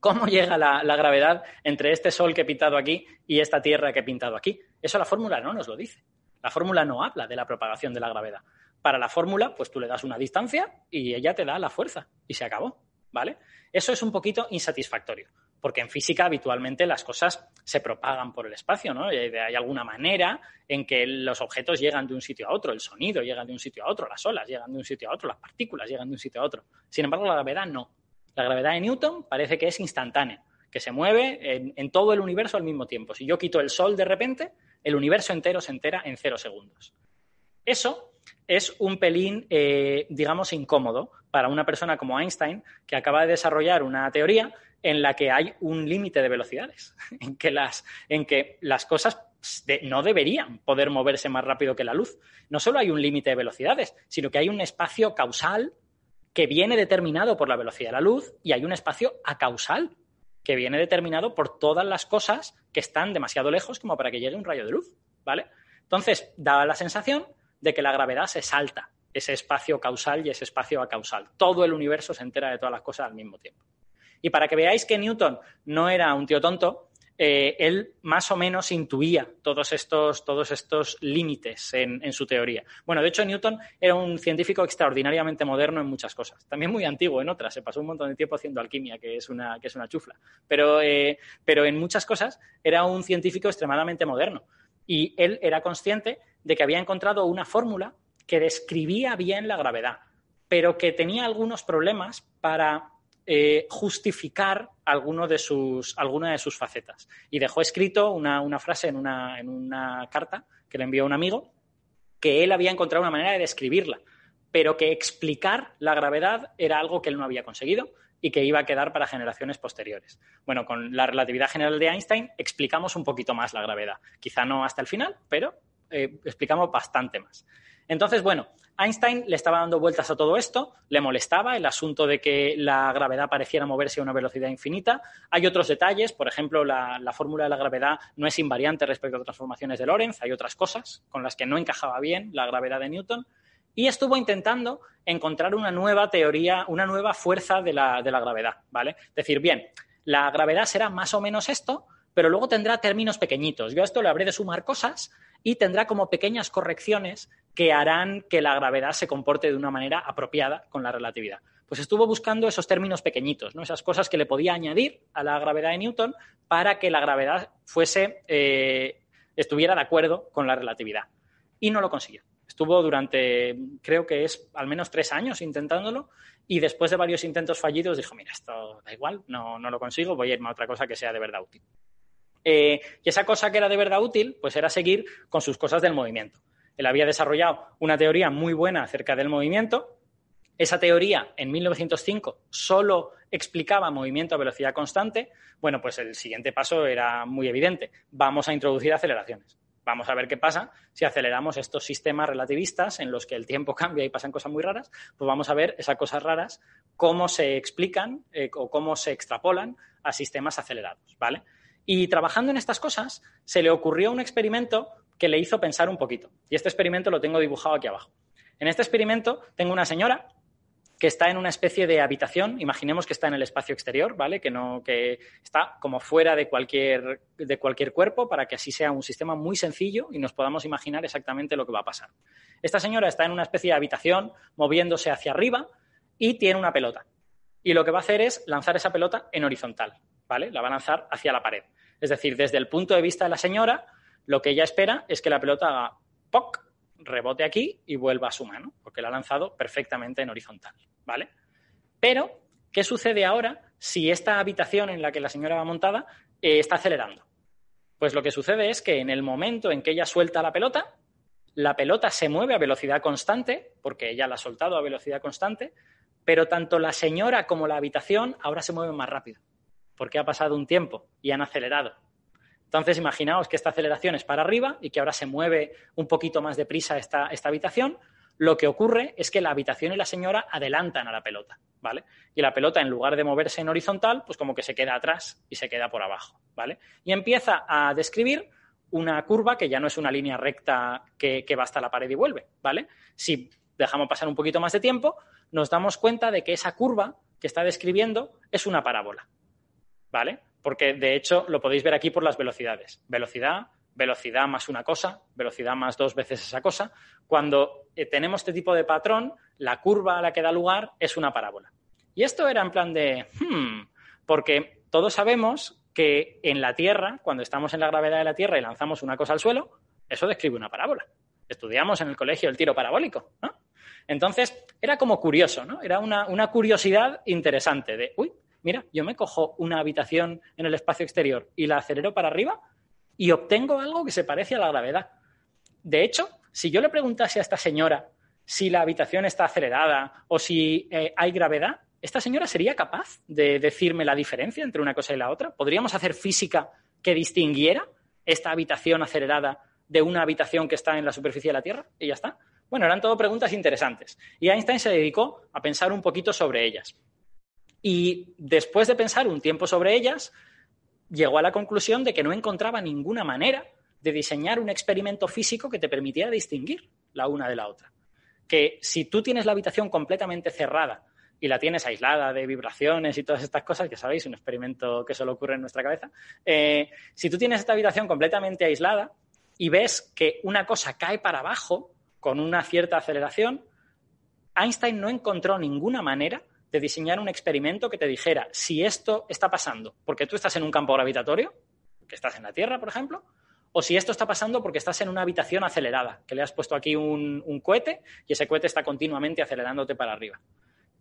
¿Cómo llega la, la, gravedad entre este Sol que he pintado aquí y esta Tierra que he pintado aquí? Eso la fórmula no nos lo dice. La fórmula no habla de la propagación de la gravedad. Para la fórmula, pues tú le das una distancia y ella te da la fuerza y se acabó. ¿Vale? Eso es un poquito insatisfactorio porque en física habitualmente las cosas se propagan por el espacio, ¿no? Hay, alguna manera en que los objetos llegan de un sitio a otro, el sonido llega de un sitio a otro, las olas llegan de un sitio a otro, las partículas llegan de un sitio a otro. Sin embargo, la gravedad no. La gravedad de Newton parece que es instantánea, que se mueve en, todo el universo al mismo tiempo. Si yo quito el Sol de repente, el universo entero se entera en cero segundos. Eso es un pelín, eh, digamos, incómodo para una persona como Einstein, que acaba de desarrollar una teoría en la que hay un límite de velocidades, en que las, cosas no deberían poder moverse más rápido que la luz. No solo hay un límite de velocidades, sino que hay un espacio causal que viene determinado por la velocidad de la luz y hay un espacio acausal que viene determinado por todas las cosas que están demasiado lejos como para que llegue un rayo de luz, ¿vale? Entonces, da la sensación de que la gravedad se salta ese espacio causal y ese espacio acausal. Todo el universo se entera de todas las cosas al mismo tiempo. Y para que veáis que Newton no era un tío tonto, eh, él más o menos intuía todos estos, todos estos límites en, su teoría. Bueno, de hecho, Newton era un científico extraordinariamente moderno en muchas cosas, también muy antiguo en otras, se pasó un montón de tiempo haciendo alquimia, que es una, que es una chufla, pero, eh, pero en muchas cosas era un científico extremadamente moderno. Y él era consciente de que había encontrado una fórmula que describía bien la gravedad, pero que tenía algunos problemas para eh, justificar alguno de sus, alguna de sus facetas. Y dejó escrito una, frase en una, carta que le envió un amigo, que él había encontrado una manera de describirla, pero que explicar la gravedad era algo que él no había conseguido y que iba a quedar para generaciones posteriores. Bueno, con la relatividad general de Einstein explicamos un poquito más la gravedad. Quizá no hasta el final, pero eh, explicamos bastante más. Entonces, bueno, Einstein le estaba dando vueltas a todo esto, le molestaba el asunto de que la gravedad pareciera moverse a una velocidad infinita. Hay otros detalles, por ejemplo, la, fórmula de la gravedad no es invariante respecto a transformaciones de Lorentz, hay otras cosas con las que no encajaba bien la gravedad de Newton. Y estuvo intentando encontrar una nueva teoría, una nueva fuerza de la, de la gravedad, ¿vale? Decir, bien, la gravedad será más o menos esto, pero luego tendrá términos pequeñitos. Yo a esto le habré de sumar cosas y tendrá como pequeñas correcciones que harán que la gravedad se comporte de una manera apropiada con la relatividad. Pues estuvo buscando esos términos pequeñitos, ¿no? esas cosas que le podía añadir a la gravedad de Newton para que la gravedad fuese, eh, estuviera de acuerdo con la relatividad. Y no lo consiguió. Estuvo durante, creo que es al menos tres años intentándolo y después de varios intentos fallidos dijo, mira, esto da igual, no, no lo consigo, voy a irme a otra cosa que sea de verdad útil. Eh, y esa cosa que era de verdad útil, pues era seguir con sus cosas del movimiento. Él había desarrollado una teoría muy buena acerca del movimiento. Esa teoría, en 1905, solo explicaba movimiento a velocidad constante. Bueno, pues el siguiente paso era muy evidente. Vamos a introducir aceleraciones. Vamos a ver qué pasa si aceleramos estos sistemas relativistas en los que el tiempo cambia y pasan cosas muy raras, pues vamos a ver esas cosas raras, cómo se explican eh, o cómo se extrapolan a sistemas acelerados, ¿vale? Y trabajando en estas cosas, se le ocurrió un experimento que le hizo pensar un poquito. Y este experimento lo tengo dibujado aquí abajo. En este experimento tengo una señora que está en una especie de habitación, imaginemos que está en el espacio exterior, ¿vale? Que no que está como fuera de cualquier de cualquier cuerpo para que así sea un sistema muy sencillo y nos podamos imaginar exactamente lo que va a pasar. Esta señora está en una especie de habitación moviéndose hacia arriba y tiene una pelota. Y lo que va a hacer es lanzar esa pelota en horizontal, ¿vale? La va a lanzar hacia la pared. Es decir, desde el punto de vista de la señora, lo que ella espera es que la pelota haga ¡poc! rebote aquí y vuelva a su mano, porque la ha lanzado perfectamente en horizontal, ¿vale? Pero, ¿qué sucede ahora si esta habitación en la que la señora va montada eh, está acelerando? Pues lo que sucede es que en el momento en que ella suelta la pelota, la pelota se mueve a velocidad constante, porque ella la ha soltado a velocidad constante, pero tanto la señora como la habitación ahora se mueven más rápido, porque ha pasado un tiempo y han acelerado. Entonces, imaginaos que esta aceleración es para arriba y que ahora se mueve un poquito más deprisa esta, esta habitación. Lo que ocurre es que la habitación y la señora adelantan a la pelota, ¿vale? Y la pelota, en lugar de moverse en horizontal, pues como que se queda atrás y se queda por abajo, ¿vale? Y empieza a describir una curva que ya no es una línea recta que, que va hasta la pared y vuelve, ¿vale? Si dejamos pasar un poquito más de tiempo, nos damos cuenta de que esa curva que está describiendo es una parábola, ¿vale? Porque de hecho lo podéis ver aquí por las velocidades. Velocidad, velocidad más una cosa, velocidad más dos veces esa cosa. Cuando eh, tenemos este tipo de patrón, la curva a la que da lugar es una parábola. Y esto era en plan de, hmm, porque todos sabemos que en la Tierra, cuando estamos en la gravedad de la Tierra y lanzamos una cosa al suelo, eso describe una parábola. Estudiamos en el colegio el tiro parabólico, ¿no? Entonces, era como curioso, ¿no? Era una, una curiosidad interesante de, uy, mira, yo me cojo una habitación en el espacio exterior y la acelero para arriba y obtengo algo que se parece a la gravedad. De hecho, si yo le preguntase a esta señora si la habitación está acelerada o si eh, hay gravedad, ¿esta señora sería capaz de decirme la diferencia entre una cosa y la otra? ¿Podríamos hacer física que distinguiera esta habitación acelerada de una habitación que está en la superficie de la Tierra? Y ya está. Bueno, eran todo preguntas interesantes. Y Einstein se dedicó a pensar un poquito sobre ellas. Y después de pensar un tiempo sobre ellas, llegó a la conclusión de que no encontraba ninguna manera de diseñar un experimento físico que te permitiera distinguir la una de la otra. Que si tú tienes la habitación completamente cerrada y la tienes aislada de vibraciones y todas estas cosas, que sabéis, un experimento que solo ocurre en nuestra cabeza, eh, si tú tienes esta habitación completamente aislada y ves que una cosa cae para abajo con una cierta aceleración, Einstein no encontró ninguna manera de diseñar un experimento que te dijera si esto está pasando porque tú estás en un campo gravitatorio, que estás en la Tierra, por ejemplo, o si esto está pasando porque estás en una habitación acelerada, que le has puesto aquí un, cohete y ese cohete está continuamente acelerándote para arriba.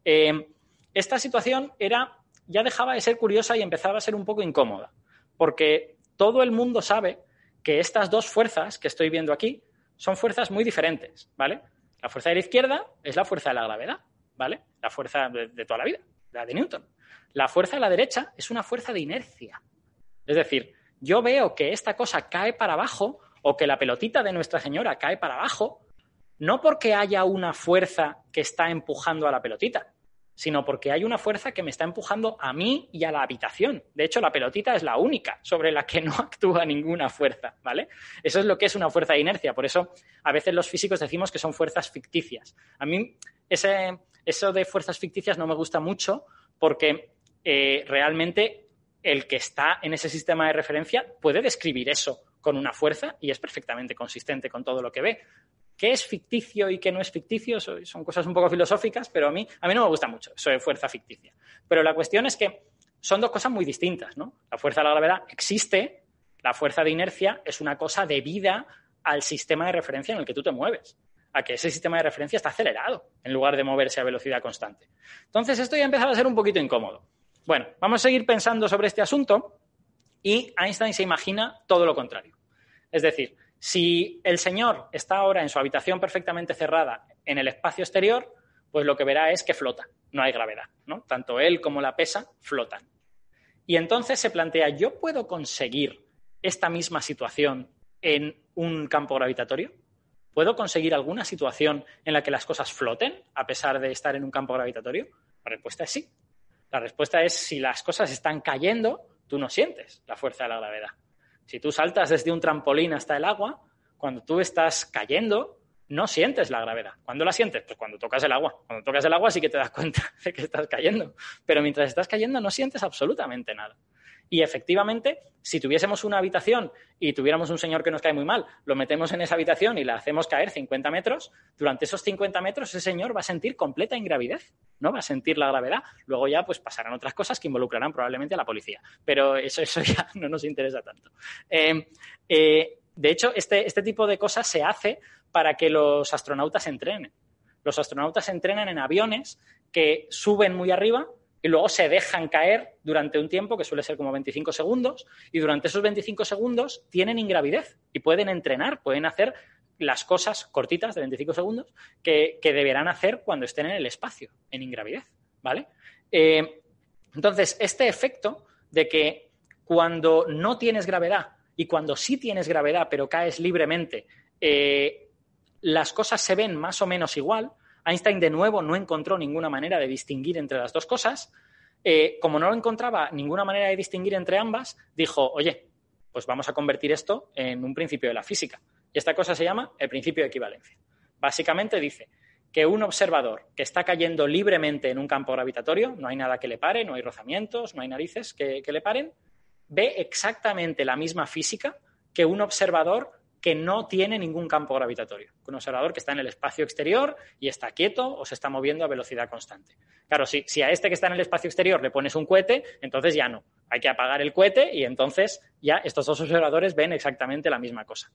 Eh, esta situación era, ya dejaba de ser curiosa y empezaba a ser un poco incómoda, porque todo el mundo sabe que estas dos fuerzas que estoy viendo aquí son fuerzas muy diferentes, ¿vale? La fuerza de la izquierda es la fuerza de la gravedad ¿vale? La fuerza de, toda la vida, la de Newton. La fuerza de la derecha es una fuerza de inercia. Es decir, yo veo que esta cosa cae para abajo o que la pelotita de Nuestra Señora cae para abajo, no porque haya una fuerza que está empujando a la pelotita, sino porque hay una fuerza que me está empujando a mí y a la habitación. De hecho, la pelotita es la única sobre la que no actúa ninguna fuerza, ¿vale? Eso es lo que es una fuerza de inercia. Por eso, a veces los físicos decimos que son fuerzas ficticias. A mí, ese, eso de fuerzas ficticias no me gusta mucho porque eh, realmente el que está en ese sistema de referencia puede describir eso con una fuerza y es perfectamente consistente con todo lo que ve. ¿Qué es ficticio y qué no es ficticio? Son cosas un poco filosóficas, pero a mí, a mí no me gusta mucho eso de fuerza ficticia. Pero la cuestión es que son dos cosas muy distintas, ¿no? La fuerza de la gravedad existe, la fuerza de inercia es una cosa debida al sistema de referencia en el que tú te mueves a que ese sistema de referencia está acelerado en lugar de moverse a velocidad constante. Entonces, esto ya empezaba a ser un poquito incómodo. Bueno, vamos a seguir pensando sobre este asunto y Einstein se imagina todo lo contrario. Es decir, si el señor está ahora en su habitación perfectamente cerrada en el espacio exterior, pues lo que verá es que flota, no hay gravedad, ¿no? Tanto él como la pesa flotan. Y entonces se plantea, ¿yo puedo conseguir esta misma situación en un campo gravitatorio? ¿Puedo conseguir alguna situación en la que las cosas floten a pesar de estar en un campo gravitatorio? La respuesta es sí. La respuesta es si las cosas están cayendo, tú no sientes la fuerza de la gravedad. Si tú saltas desde un trampolín hasta el agua, cuando tú estás cayendo, no sientes la gravedad. ¿Cuándo la sientes? Pues cuando tocas el agua. Cuando tocas el agua sí que te das cuenta de que estás cayendo. Pero mientras estás cayendo no sientes absolutamente nada. Y efectivamente, si tuviésemos una habitación y tuviéramos un señor que nos cae muy mal, lo metemos en esa habitación y la hacemos caer 50 metros, durante esos 50 metros ese señor va a sentir completa ingravidez, ¿no? Va a sentir la gravedad. Luego ya pues pasarán otras cosas que involucrarán probablemente a la policía. Pero eso, eso ya no nos interesa tanto. Eh, eh, de hecho, este, este tipo de cosas se hace para que los astronautas entrenen. Los astronautas entrenan en aviones que suben muy arriba y luego se dejan caer durante un tiempo que suele ser como 25 segundos y durante esos 25 segundos tienen ingravidez y pueden entrenar, pueden hacer las cosas cortitas de 25 segundos que, deberán hacer cuando estén en el espacio, en ingravidez, ¿vale? Eh, entonces, este efecto de que cuando no tienes gravedad y cuando sí tienes gravedad pero caes libremente, eh, las cosas se ven más o menos igual, Einstein de nuevo no encontró ninguna manera de distinguir entre las dos cosas. Eh, como no encontraba ninguna manera de distinguir entre ambas, dijo, oye, pues vamos a convertir esto en un principio de la física. Y esta cosa se llama el principio de equivalencia. Básicamente dice que un observador que está cayendo libremente en un campo gravitatorio, no hay nada que le pare, no hay rozamientos, no hay narices que, que le paren, ve exactamente la misma física que un observador que no tiene ningún campo gravitatorio. Un observador que está en el espacio exterior y está quieto o se está moviendo a velocidad constante. Claro, si, a este que está en el espacio exterior le pones un cohete, entonces ya no. Hay que apagar el cohete y entonces ya estos dos observadores ven exactamente la misma cosa.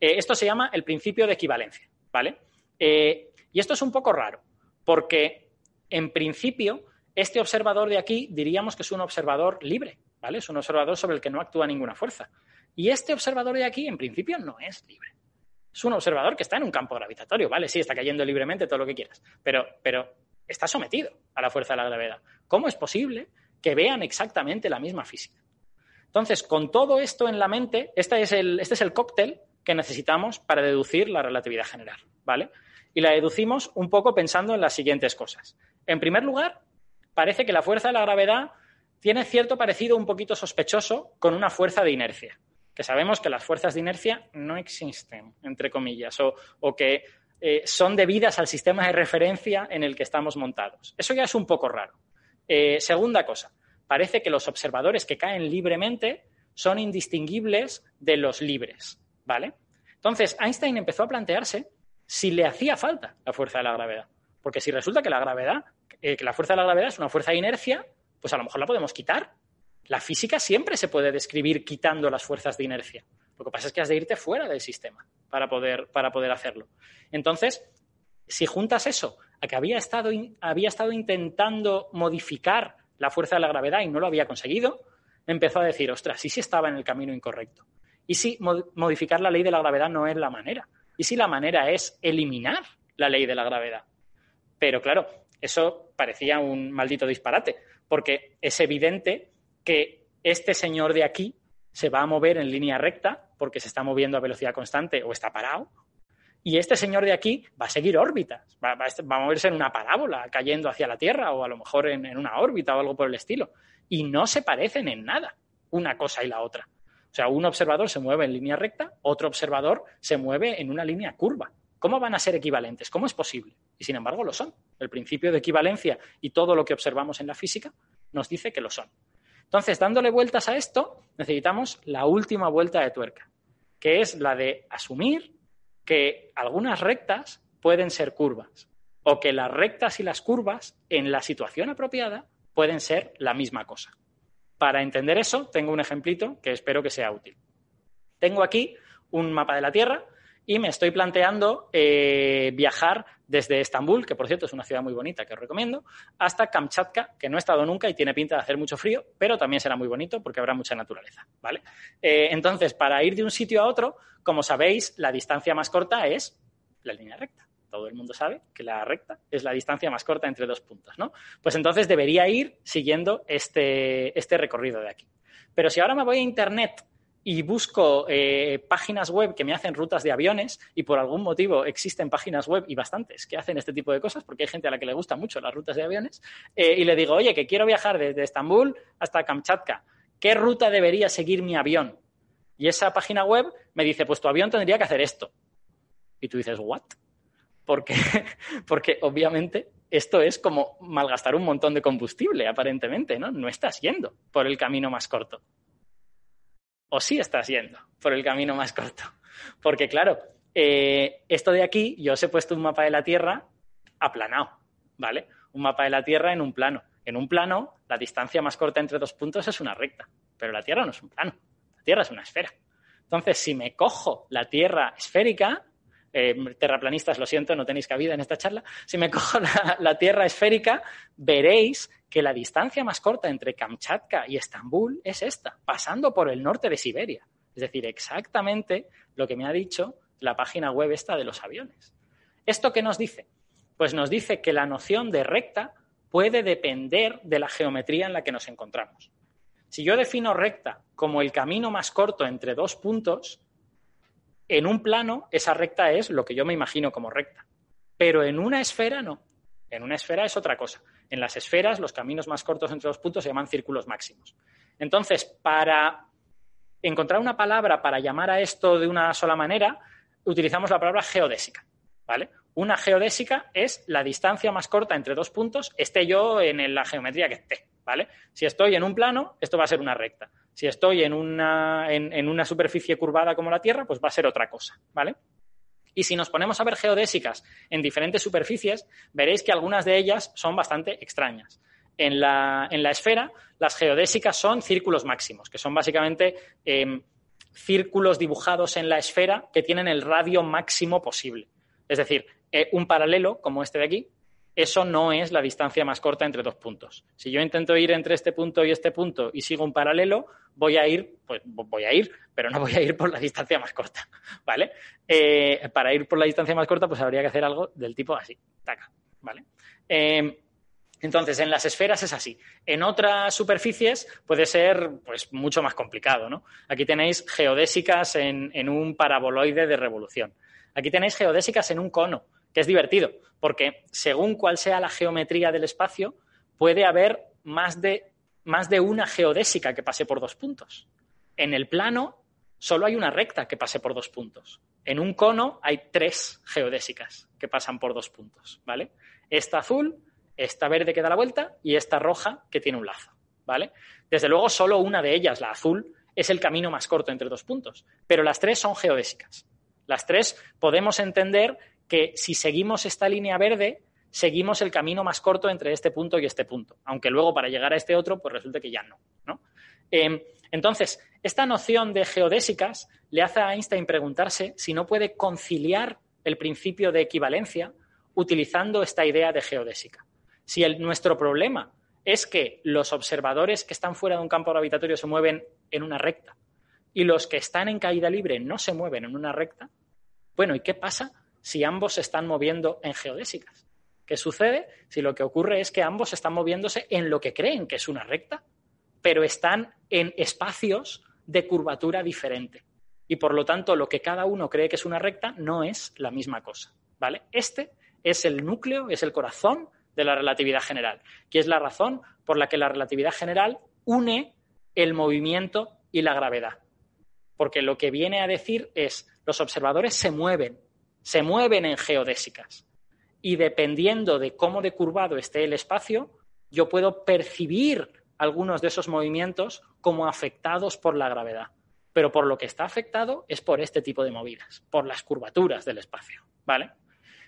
Eh, esto se llama el principio de equivalencia, ¿vale? Eh, y esto es un poco raro, porque en principio este observador de aquí diríamos que es un observador libre, ¿vale? Es un observador sobre el que no actúa ninguna fuerza. Y este observador de aquí, en principio, no es libre. Es un observador que está en un campo gravitatorio, ¿vale? Sí, está cayendo libremente, todo lo que quieras, pero, pero está sometido a la fuerza de la gravedad. ¿Cómo es posible que vean exactamente la misma física? Entonces, con todo esto en la mente, este es el, este es el cóctel que necesitamos para deducir la relatividad general, ¿vale? Y la deducimos un poco pensando en las siguientes cosas. En primer lugar, parece que la fuerza de la gravedad tiene cierto parecido un poquito sospechoso con una fuerza de inercia que sabemos que las fuerzas de inercia no existen, entre comillas, o, que eh, son debidas al sistema de referencia en el que estamos montados. Eso ya es un poco raro. Eh, segunda cosa, parece que los observadores que caen libremente son indistinguibles de los libres, ¿vale? Entonces, Einstein empezó a plantearse si le hacía falta la fuerza de la gravedad. Porque si resulta que la gravedad, eh, que la fuerza de la gravedad es una fuerza de inercia, pues a lo mejor la podemos quitar la física siempre se puede describir quitando las fuerzas de inercia. Lo que pasa es que has de irte fuera del sistema para poder, para poder hacerlo. Entonces, si juntas eso a que había estado, había estado intentando modificar la fuerza de la gravedad y no lo había conseguido, empezó a decir, ostras, ¿y si estaba en el camino incorrecto? ¿Y si modificar la ley de la gravedad no es la manera? ¿Y si la manera es eliminar la ley de la gravedad? Pero claro, eso parecía un maldito disparate, porque es evidente que este señor de aquí se va a mover en línea recta porque se está moviendo a velocidad constante o está parado. Y este señor de aquí va a seguir órbitas, va, a moverse en una parábola, cayendo hacia la Tierra o a lo mejor en, en una órbita o algo por el estilo. Y no se parecen en nada una cosa y la otra. O sea, un observador se mueve en línea recta, otro observador se mueve en una línea curva. ¿Cómo van a ser equivalentes? ¿Cómo es posible? Y sin embargo lo son. El principio de equivalencia y todo lo que observamos en la física nos dice que lo son. Entonces, dándole vueltas a esto, necesitamos la última vuelta de tuerca, que es la de asumir que algunas rectas pueden ser curvas o que las rectas y las curvas en la situación apropiada pueden ser la misma cosa. Para entender eso, tengo un ejemplito que espero que sea útil. Tengo aquí un mapa de la Tierra y me estoy planteando eh, viajar desde Estambul, que por cierto es una ciudad muy bonita que os recomiendo, hasta Kamchatka, que no he estado nunca y tiene pinta de hacer mucho frío, pero también será muy bonito porque habrá mucha naturaleza, ¿vale? Eh, entonces, para ir de un sitio a otro, como sabéis, la distancia más corta es la línea recta. Todo el mundo sabe que la recta es la distancia más corta entre dos puntos, ¿no? Pues entonces debería ir siguiendo este, este recorrido de aquí. Pero si ahora me voy a Internet y busco eh, páginas web que me hacen rutas de aviones y por algún motivo existen páginas web y bastantes que hacen este tipo de cosas porque hay gente a la que le gustan mucho las rutas de aviones eh, y le digo, oye, que quiero viajar desde Estambul hasta Kamchatka, ¿qué ruta debería seguir mi avión? Y esa página web me dice, pues tu avión tendría que hacer esto. Y tú dices, ¿what? Porque, porque obviamente esto es como malgastar un montón de combustible, aparentemente, ¿no? No estás yendo por el camino más corto o sí estás yendo por el camino más corto. Porque claro, eh, esto de aquí, yo os he puesto un mapa de la Tierra aplanado, ¿vale? Un mapa de la Tierra en un plano. En un plano, la distancia más corta entre dos puntos es una recta, pero la Tierra no es un plano, la Tierra es una esfera. Entonces, si me cojo la Tierra esférica, eh, terraplanistas, lo siento, no tenéis cabida en esta charla, si me cojo la Tierra esférica, veréis que la distancia más corta entre Kamchatka y Estambul es esta, pasando por el norte de Siberia. Es decir, exactamente lo que me ha dicho la página web esta de los aviones. ¿Esto qué nos dice? Pues nos dice que la noción de recta puede depender de la geometría en la que nos encontramos. Si yo defino recta como el camino más corto entre dos puntos, en un plano esa recta es lo que yo me imagino como recta, pero en una esfera no. En una esfera es otra cosa. En las esferas, los caminos más cortos entre los puntos se llaman círculos máximos. Entonces, para encontrar una palabra para llamar a esto de una sola manera, utilizamos la palabra geodésica. ¿vale? Una geodésica es la distancia más corta entre dos puntos, esté yo en la geometría que esté. ¿Vale? Si estoy en un plano, esto va a ser una recta. Si estoy en una, en una superficie curvada como la Tierra, pues va a ser otra cosa. ¿vale? Y si nos ponemos a ver geodésicas en diferentes superficies, veréis que algunas de ellas son bastante extrañas. En la, esfera, las geodésicas son círculos máximos, que son básicamente em, círculos dibujados en la esfera que tienen el radio máximo posible. Es decir, eh, un paralelo, como este de aquí, eso no es la distancia más corta entre dos puntos. Si yo intento ir entre este punto y este punto y sigo un paralelo, voy a ir, pues voy a ir, pero no voy a ir por la distancia más corta, ¿vale? Eh, para ir por la distancia más corta, pues habría que hacer algo del tipo así, taca, ¿vale? Em, entonces, en las esferas es así. En otras superficies puede ser pues, mucho más complicado. ¿no? Aquí tenéis geodésicas en, en un paraboloide de revolución. Aquí tenéis geodésicas en un cono que es divertido, porque según cuál sea la geometría del espacio, puede haber más de, más de una geodésica que pase por dos puntos. En el plano solo hay una recta que pase por dos puntos. En un cono hay tres geodésicas que pasan por dos puntos, ¿vale? Esta azul, esta verde que da la vuelta y esta roja que tiene un lazo, ¿vale? Desde luego solo una de ellas, la azul, es el camino más corto entre dos puntos, pero las tres son geodésicas. Las tres podemos entender que si seguimos esta línea verde, seguimos el camino más corto entre este punto y este punto, aunque luego para llegar a este otro, pues resulte que ya no. Em, entonces, esta noción de geodésicas le hace a Einstein preguntarse si no puede conciliar el principio de equivalencia utilizando esta idea de geodésica. Si nuestro problema es que los observadores que están fuera de un campo gravitatorio se mueven en una recta y los que están en caída libre no se mueven en una recta, bueno, ¿y qué pasa si ambos se están moviendo en geodésicas. ¿Qué sucede si lo que ocurre es que ambos están moviéndose en lo que creen que es una recta, pero están en espacios de curvatura diferente? Y por lo tanto, lo que cada uno cree que es una recta no es la misma cosa. ¿Vale? Este es el núcleo, es el corazón de la relatividad general, que es la razón por la que la relatividad general une el movimiento y la gravedad. Porque lo que viene a decir es los observadores se mueven se mueven en geodésicas. Y dependiendo de cómo de curvado esté el espacio, yo puedo percibir algunos de esos movimientos como afectados por la gravedad. Pero por lo que está afectado es por este tipo de movidas, por las curvaturas del espacio. ¿Vale?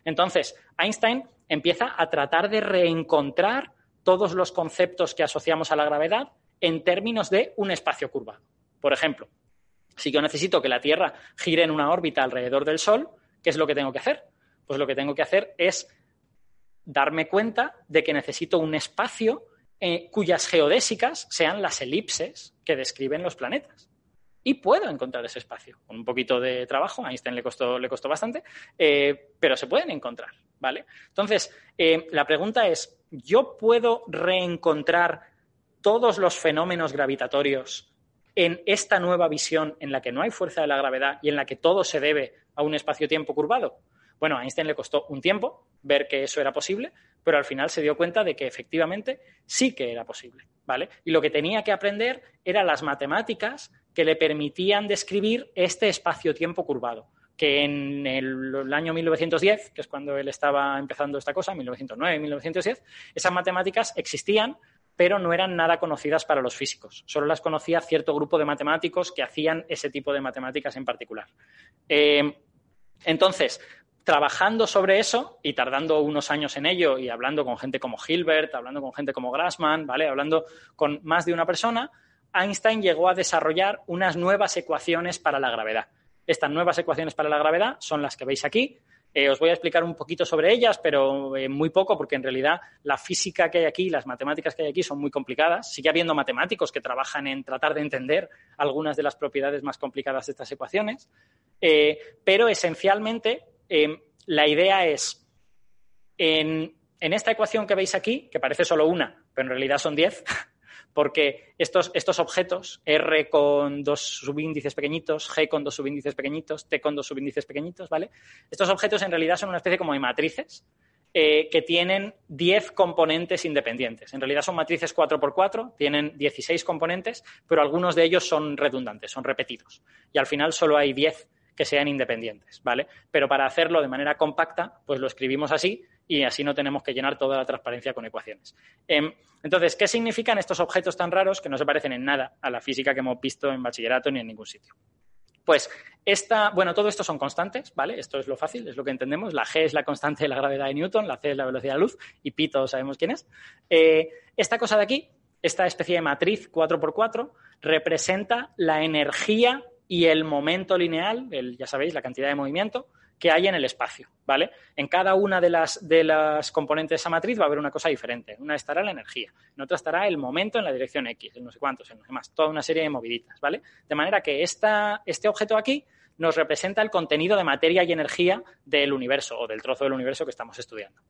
Entonces, Einstein empieza a tratar de reencontrar todos los conceptos que asociamos a la gravedad en términos de un espacio curvado. Por ejemplo, si yo necesito que la Tierra gire en una órbita alrededor del Sol, ¿Qué es lo que tengo que hacer? Pues lo que tengo que hacer es darme cuenta de que necesito un espacio eh, cuyas geodésicas sean las elipses que describen los planetas. Y puedo encontrar ese espacio. Con un poquito de trabajo, a Einstein le costó, le costó bastante, eh, pero se pueden encontrar, ¿vale? Entonces, eh, la pregunta es, ¿yo puedo reencontrar todos los fenómenos gravitatorios en esta nueva visión en la que no hay fuerza de la gravedad y en la que todo se debe a un espacio-tiempo curvado? Bueno, a Einstein le costó un tiempo ver que eso era posible, pero al final se dio cuenta de que efectivamente sí que era posible, ¿vale? Y lo que tenía que aprender eran las matemáticas que le permitían describir este espacio-tiempo curvado que en el, año 1910, que es cuando él estaba empezando esta cosa, 1909, 1910, esas matemáticas existían, pero no eran nada conocidas para los físicos. Solo las conocía cierto grupo de matemáticos que hacían ese tipo de matemáticas en particular. Eh, entonces, trabajando sobre eso y tardando unos años en ello y hablando con gente como Hilbert, hablando con gente como Grassmann, ¿vale? Hablando con más de una persona, Einstein llegó a desarrollar unas nuevas ecuaciones para la gravedad. Estas nuevas ecuaciones para la gravedad son las que veis aquí. Eh, os voy a explicar un poquito sobre ellas, pero eh, muy poco, porque en realidad la física que hay aquí, las matemáticas que hay aquí son muy complicadas. Sigue habiendo matemáticos que trabajan en tratar de entender algunas de las propiedades más complicadas de estas ecuaciones, eh, pero esencialmente la idea es, en esta ecuación que veis aquí, que parece solo una, pero en realidad son diez, porque estos, estos, objetos, R con dos subíndices pequeñitos, G con dos subíndices pequeñitos, T con dos subíndices pequeñitos, ¿vale? Estos objetos en realidad son una especie como de matrices eh, que tienen 10 componentes independientes. En realidad son matrices 4x4, tienen 16 componentes, pero algunos de ellos son redundantes, son repetidos. Y al final solo hay 10 que sean independientes, ¿vale? Pero para hacerlo de manera compacta, pues lo escribimos así y así no tenemos que llenar toda la transparencia con ecuaciones. Em, entonces, ¿qué significan estos objetos tan raros que no se parecen en nada a la física que hemos visto en bachillerato ni en ningún sitio? Pues esta, bueno, todo esto son constantes, ¿vale? Esto es lo fácil, es lo que entendemos. La G es la constante de la gravedad de Newton, la C es la velocidad de la luz y pi todos sabemos quién es. Eh, esta cosa de aquí, esta especie de matriz 4x4, representa la energía y el momento lineal, ya sabéis, la cantidad de movimiento que hay en el espacio, ¿vale? En cada una de las, de las componentes de esa matriz va a haber una cosa diferente. En una estará la energía, en otra estará el momento en la dirección X, en no sé cuántos, en no sé más, toda una serie de moviditas, ¿vale? De manera que esta, este objeto aquí nos representa el contenido de materia y energía del universo o del trozo del universo que estamos estudiando.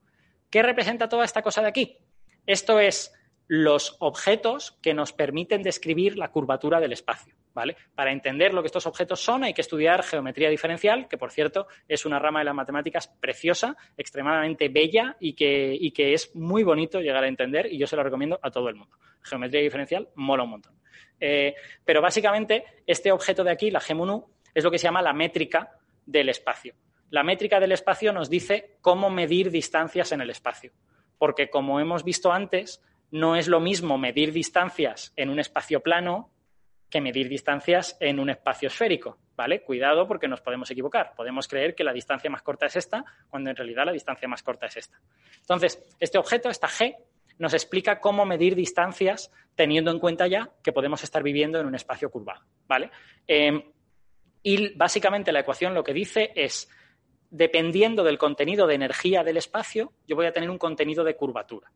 ¿Qué representa toda esta cosa de aquí? Esto es los objetos que nos permiten describir la curvatura del espacio. ¿Vale? Para entender lo que estos objetos son hay que estudiar geometría diferencial, que por cierto es una rama de las matemáticas preciosa, extremadamente bella y que, que es muy bonito llegar a entender y yo se lo recomiendo a todo el mundo. Geometría diferencial mola un montón. Eh, pero básicamente este objeto de aquí, la G es lo que se llama la métrica del espacio. La métrica del espacio nos dice cómo medir distancias en el espacio. Porque como hemos visto antes, no es lo mismo medir distancias en un espacio plano que medir distancias en un espacio esférico, ¿vale? Cuidado porque nos podemos equivocar. Podemos creer que la distancia más corta es esta, cuando en realidad la distancia más corta es esta. Entonces, este objeto, esta G, nos explica cómo medir distancias teniendo en cuenta ya que podemos estar viviendo en un espacio curvado, ¿vale? Em, y básicamente la ecuación lo que dice es, dependiendo del contenido de energía del espacio, yo voy a tener un contenido de curvatura.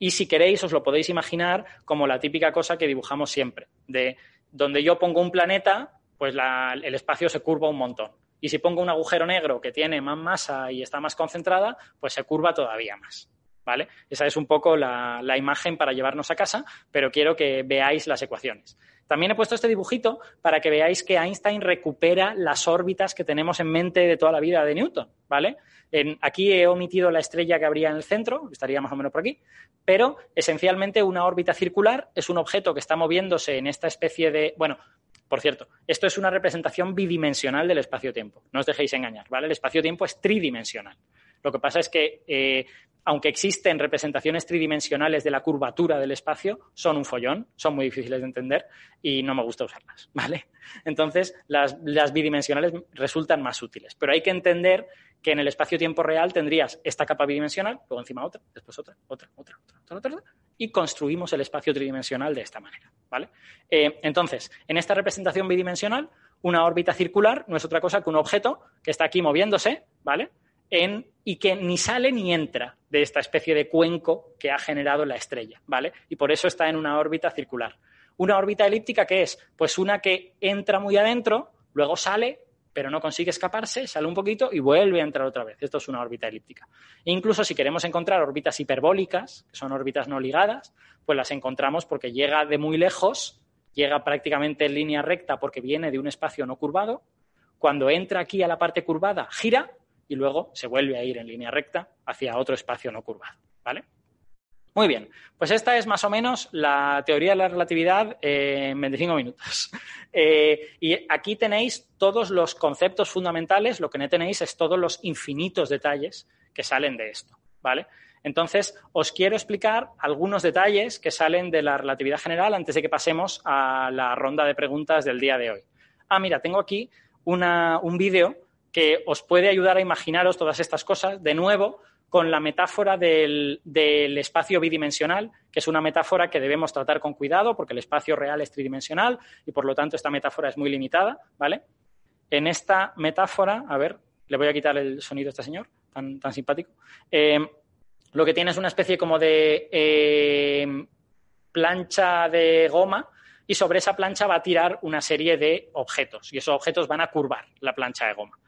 Y si queréis, os lo podéis imaginar como la típica cosa que dibujamos siempre, de donde yo pongo un planeta, pues el espacio se curva un montón. Y si pongo un agujero negro que tiene más masa y está más concentrada, pues se curva todavía más. ¿Vale? Esa es un poco la, la imagen para llevarnos a casa, pero quiero que veáis las ecuaciones. También he puesto este dibujito para que veáis que Einstein recupera las órbitas que tenemos en mente de toda la vida de Newton, ¿vale? aquí he omitido la estrella que habría en el centro, estaría más o menos por aquí, pero esencialmente una órbita circular es un objeto que está moviéndose en esta especie de, bueno, por cierto, esto es una representación bidimensional del espacio-tiempo. No os dejéis engañar, ¿vale? El espacio-tiempo es tridimensional. Lo que pasa es que, eh, aunque existen representaciones tridimensionales de la curvatura del espacio, son un follón, son muy difíciles de entender y no me gusta usarlas, ¿vale? Entonces, las, bidimensionales resultan más útiles. Pero hay que entender que en el espacio-tiempo real tendrías esta capa bidimensional, luego encima otra, después otra, otra, otra, otra, otra, otra y construimos el espacio tridimensional de esta manera, ¿vale? Eh, entonces, en esta representación bidimensional, una órbita circular no es otra cosa que un objeto que está aquí moviéndose, ¿vale? En, y que ni sale ni entra de esta especie de cuenco que ha generado la estrella, ¿vale? Y por eso está en una órbita circular. Una órbita elíptica, ¿qué es? Pues una que entra muy adentro, luego sale pero no consigue escaparse, sale un poquito y vuelve a entrar otra vez. Esto es una órbita elíptica. E incluso si queremos encontrar órbitas hiperbólicas, que son órbitas no ligadas, pues las encontramos porque llega de muy lejos, llega prácticamente en línea recta porque viene de un espacio no curvado. Cuando entra aquí a la parte curvada, gira y luego se vuelve a ir en línea recta hacia otro espacio no curvado. ¿Vale? Muy bien, pues esta es más o menos la teoría de la relatividad en 25 minutos. Eh, y aquí tenéis todos los conceptos fundamentales, lo que no tenéis es todos los infinitos detalles que salen de esto, ¿vale? Entonces, os quiero explicar algunos detalles que salen de la relatividad general antes de que pasemos a la ronda de preguntas del día de hoy. Ah, mira, tengo aquí un vídeo que os puede ayudar a imaginaros todas estas cosas. De nuevo, con la metáfora del, espacio bidimensional, que es una metáfora que debemos tratar con cuidado porque el espacio real es tridimensional y por lo tanto esta metáfora es muy limitada, ¿vale? En esta metáfora, a ver, le voy a quitar el sonido a este señor, tan, tan simpático. Eh, lo que tiene es una especie como de eh, plancha de goma y sobre esa plancha va a tirar una serie de objetos y esos objetos van a curvar la plancha de goma.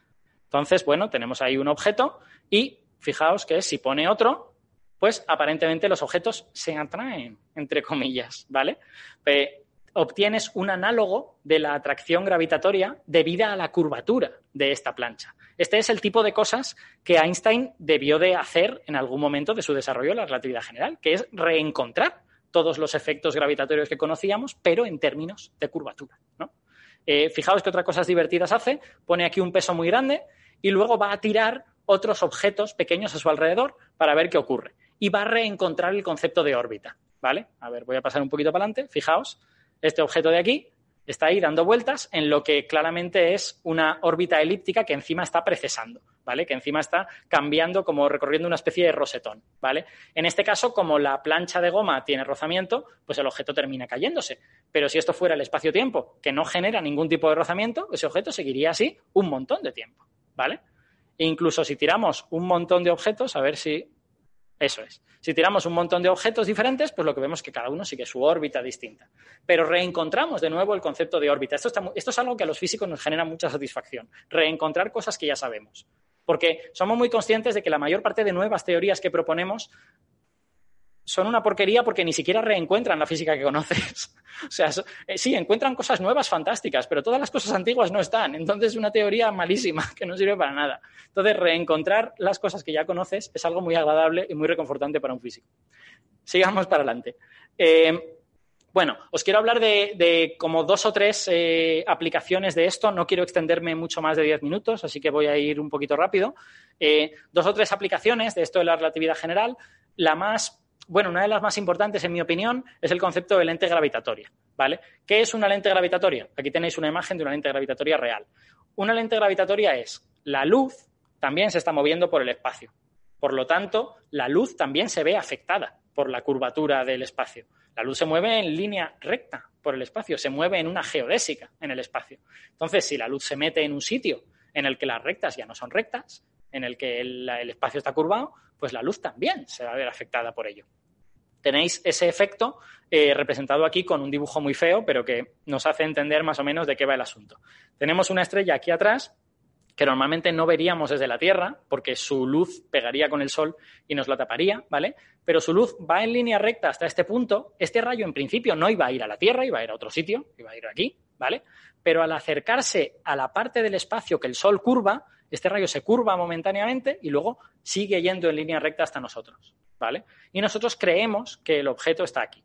Entonces, bueno, tenemos ahí un objeto y fijaos que si pone otro, pues aparentemente los objetos se atraen, entre comillas, ¿vale? obtienes un análogo de la atracción gravitatoria debida a la curvatura de esta plancha. Este es el tipo de cosas que Einstein debió de hacer en algún momento de su desarrollo de la relatividad general, que es reencontrar todos los efectos gravitatorios que conocíamos, pero en términos de curvatura. ¿no? Eh, fijaos que otra cosas divertidas hace, pone aquí un peso muy grande y luego va a tirar otros objetos pequeños a su alrededor para ver qué ocurre. Y va a reencontrar el concepto de órbita, ¿vale? A ver, voy a pasar un poquito para adelante. Fijaos, este objeto de aquí está ahí dando vueltas en lo que claramente es una órbita elíptica que encima está precesando, ¿vale? Que encima está cambiando como recorriendo una especie de rosetón, ¿vale? En este caso, como la plancha de goma tiene rozamiento, pues el objeto termina cayéndose. Pero si esto fuera el espacio-tiempo, que no genera ningún tipo de rozamiento, ese objeto seguiría así un montón de tiempo, ¿vale? E incluso si tiramos un montón de objetos, a ver si. Eso es. Si tiramos un montón de objetos diferentes, pues lo que vemos es que cada uno sigue su órbita distinta. Pero reencontramos de nuevo el concepto de órbita. Esto, esto es algo que a los físicos nos genera mucha satisfacción. Reencontrar cosas que ya sabemos. Porque somos muy conscientes de que la mayor parte de nuevas teorías que proponemos son una porquería porque ni siquiera reencuentran la física que conoces. o sea, eh, sí, encuentran cosas nuevas fantásticas, pero todas las cosas antiguas no están. Entonces, es una teoría malísima que no sirve para nada. Entonces, reencontrar las cosas que ya conoces es algo muy agradable y muy reconfortante para un físico. Sigamos para adelante. Eh, bueno, os quiero hablar de, como dos o tres eh, aplicaciones de esto. No quiero extenderme mucho más de diez minutos, así que voy a ir un poquito rápido. dos o tres aplicaciones de esto de la relatividad general. La más bueno, una de las más importantes, en mi opinión, es el concepto de lente gravitatoria. ¿Vale? ¿Qué es una lente gravitatoria? Aquí tenéis una imagen de una lente gravitatoria real. Una lente gravitatoria es la luz también se está moviendo por el espacio. Por lo tanto, la luz también se ve afectada por la curvatura del espacio. La luz se mueve en línea recta por el espacio, se mueve en una geodésica en el espacio. Entonces, si la luz se mete en un sitio en el que las rectas ya no son rectas, en el que el, espacio está curvado, pues la luz también se va a ver afectada por ello. Tenéis ese efecto eh, representado aquí con un dibujo muy feo, pero que nos hace entender más o menos de qué va el asunto. Tenemos una estrella aquí atrás que normalmente no veríamos desde la Tierra, porque su luz pegaría con el Sol y nos la taparía, ¿vale? Pero su luz va en línea recta hasta este punto. Este rayo, en principio, no iba a ir a la Tierra, iba a ir a otro sitio, iba a ir aquí, ¿vale? Pero al acercarse a la parte del espacio que el Sol curva, este rayo se curva momentáneamente y luego sigue yendo en línea recta hasta nosotros, ¿vale? Y nosotros creemos que el objeto está aquí.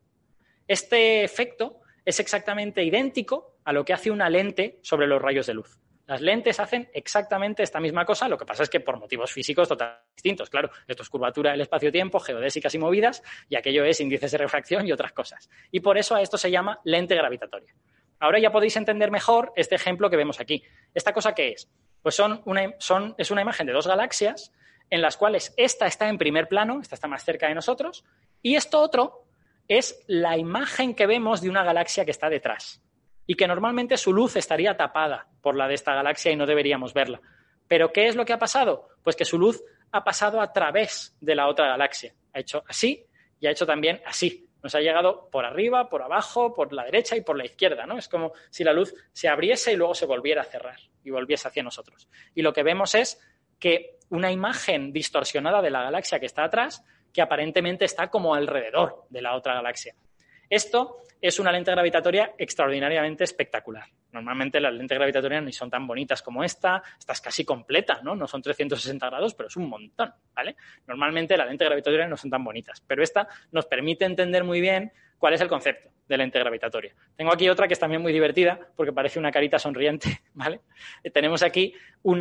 Este efecto es exactamente idéntico a lo que hace una lente sobre los rayos de luz. Las lentes hacen exactamente esta misma cosa, lo que pasa es que por motivos físicos totalmente distintos. Claro, esto es curvatura del espacio-tiempo, geodésicas y movidas, y aquello es índices de refracción y otras cosas. Y por eso a esto se llama lente gravitatoria. Ahora ya podéis entender mejor este ejemplo que vemos aquí. ¿Esta cosa qué es? Pues son una, son, es una imagen de dos galaxias en las cuales esta está en primer plano, esta está más cerca de nosotros, y esto otro es la imagen que vemos de una galaxia que está detrás y que normalmente su luz estaría tapada por la de esta galaxia y no deberíamos verla. Pero ¿qué es lo que ha pasado? Pues que su luz ha pasado a través de la otra galaxia. Ha hecho así y ha hecho también así. Nos ha llegado por arriba, por abajo, por la derecha y por la izquierda, ¿no? Es como si la luz se abriese y luego se volviera a cerrar y volviese hacia nosotros. Y lo que vemos es que una imagen distorsionada de la galaxia que está atrás, que aparentemente está como alrededor de la otra galaxia. Esto es una lente gravitatoria extraordinariamente espectacular. Normalmente las lentes gravitatorias no son tan bonitas como esta, esta es casi completa, ¿no? No son 360 grados, pero es un montón, ¿vale? Normalmente las lentes gravitatorias no son tan bonitas, pero esta nos permite entender muy bien cuál es el concepto de lente gravitatoria. Tengo aquí otra que es también muy divertida porque parece una carita sonriente, ¿vale? Eh, tenemos aquí un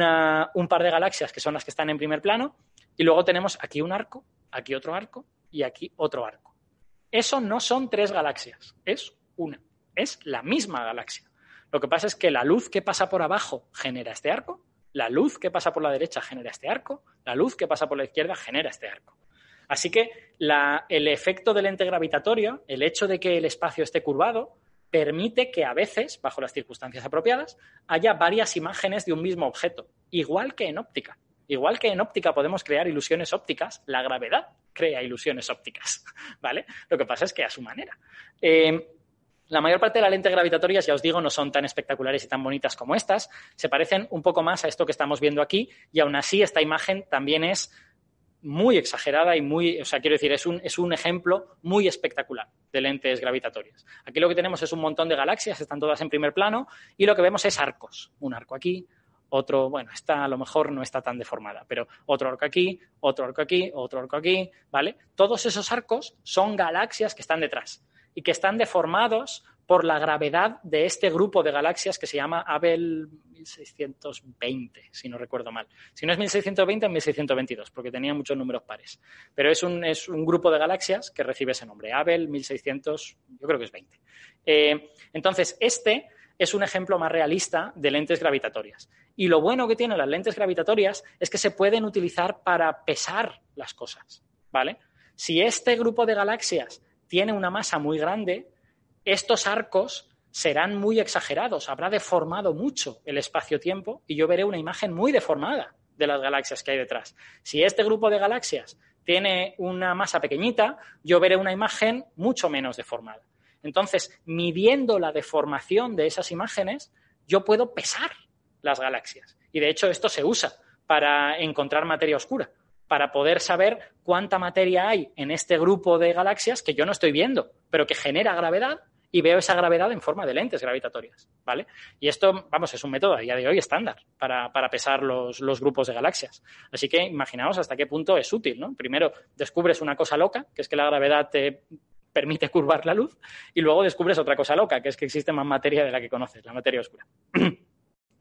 par de galaxias que son las que están en primer plano y luego tenemos aquí un arco, aquí otro arco y aquí otro arco. Eso no son tres galaxias, es una, es la misma galaxia. Lo que pasa es que la luz que pasa por abajo genera este arco, la luz que pasa por la derecha genera este arco, la luz que pasa por la izquierda genera este arco. Así que el efecto del ente gravitatorio, el hecho de que el espacio esté curvado, permite que a veces, bajo las circunstancias apropiadas, haya varias imágenes de un mismo objeto, igual que en óptica. Igual que en óptica podemos crear ilusiones ópticas, la gravedad crea ilusiones ópticas, ¿vale? Lo que pasa es que a su manera. Eh, la mayor parte de las lentes gravitatorias, ya os digo, no son tan espectaculares y tan bonitas como estas. Se parecen un poco más a esto que estamos viendo aquí y aún así esta imagen también es muy exagerada y muy, o sea, quiero decir, es un, es un ejemplo muy espectacular de lentes gravitatorias. Aquí lo que tenemos es un montón de galaxias, están todas en primer plano y lo que vemos es arcos. Un arco aquí, otro, bueno, esta a lo mejor no está tan deformada, pero otro arco aquí, otro arco aquí, otro arco aquí, ¿vale? Todos esos arcos son galaxias que están detrás y que están deformados por la gravedad de este grupo de galaxias que se llama Abel 1620, si no recuerdo mal. Si no es 1620, es 1622, porque tenía muchos números pares. Pero es un, es un grupo de galaxias que recibe ese nombre, Abel 1600, yo creo que es 20. Eh, entonces, este es un ejemplo más realista de lentes gravitatorias. Y lo bueno que tienen las lentes gravitatorias es que se pueden utilizar para pesar las cosas, ¿vale? Si este grupo de galaxias tiene una masa muy grande, estos arcos serán muy exagerados, habrá deformado mucho el espacio-tiempo y yo veré una imagen muy deformada de las galaxias que hay detrás. Si este grupo de galaxias tiene una masa pequeñita, yo veré una imagen mucho menos deformada. Entonces, midiendo la deformación de esas imágenes, yo puedo pesar las galaxias. Y de hecho, esto se usa para encontrar materia oscura, para poder saber cuánta materia hay en este grupo de galaxias que yo no estoy viendo, pero que genera gravedad y veo esa gravedad en forma de lentes gravitatorias, ¿vale? Y esto, vamos, es un método a día de hoy estándar para, pesar los, los, grupos de galaxias. Así que imaginaos hasta qué punto es útil, ¿no? Primero descubres una cosa loca, que es que la gravedad te permite curvar la luz y luego descubres otra cosa loca, que es que existe más materia de la que conoces, la materia oscura.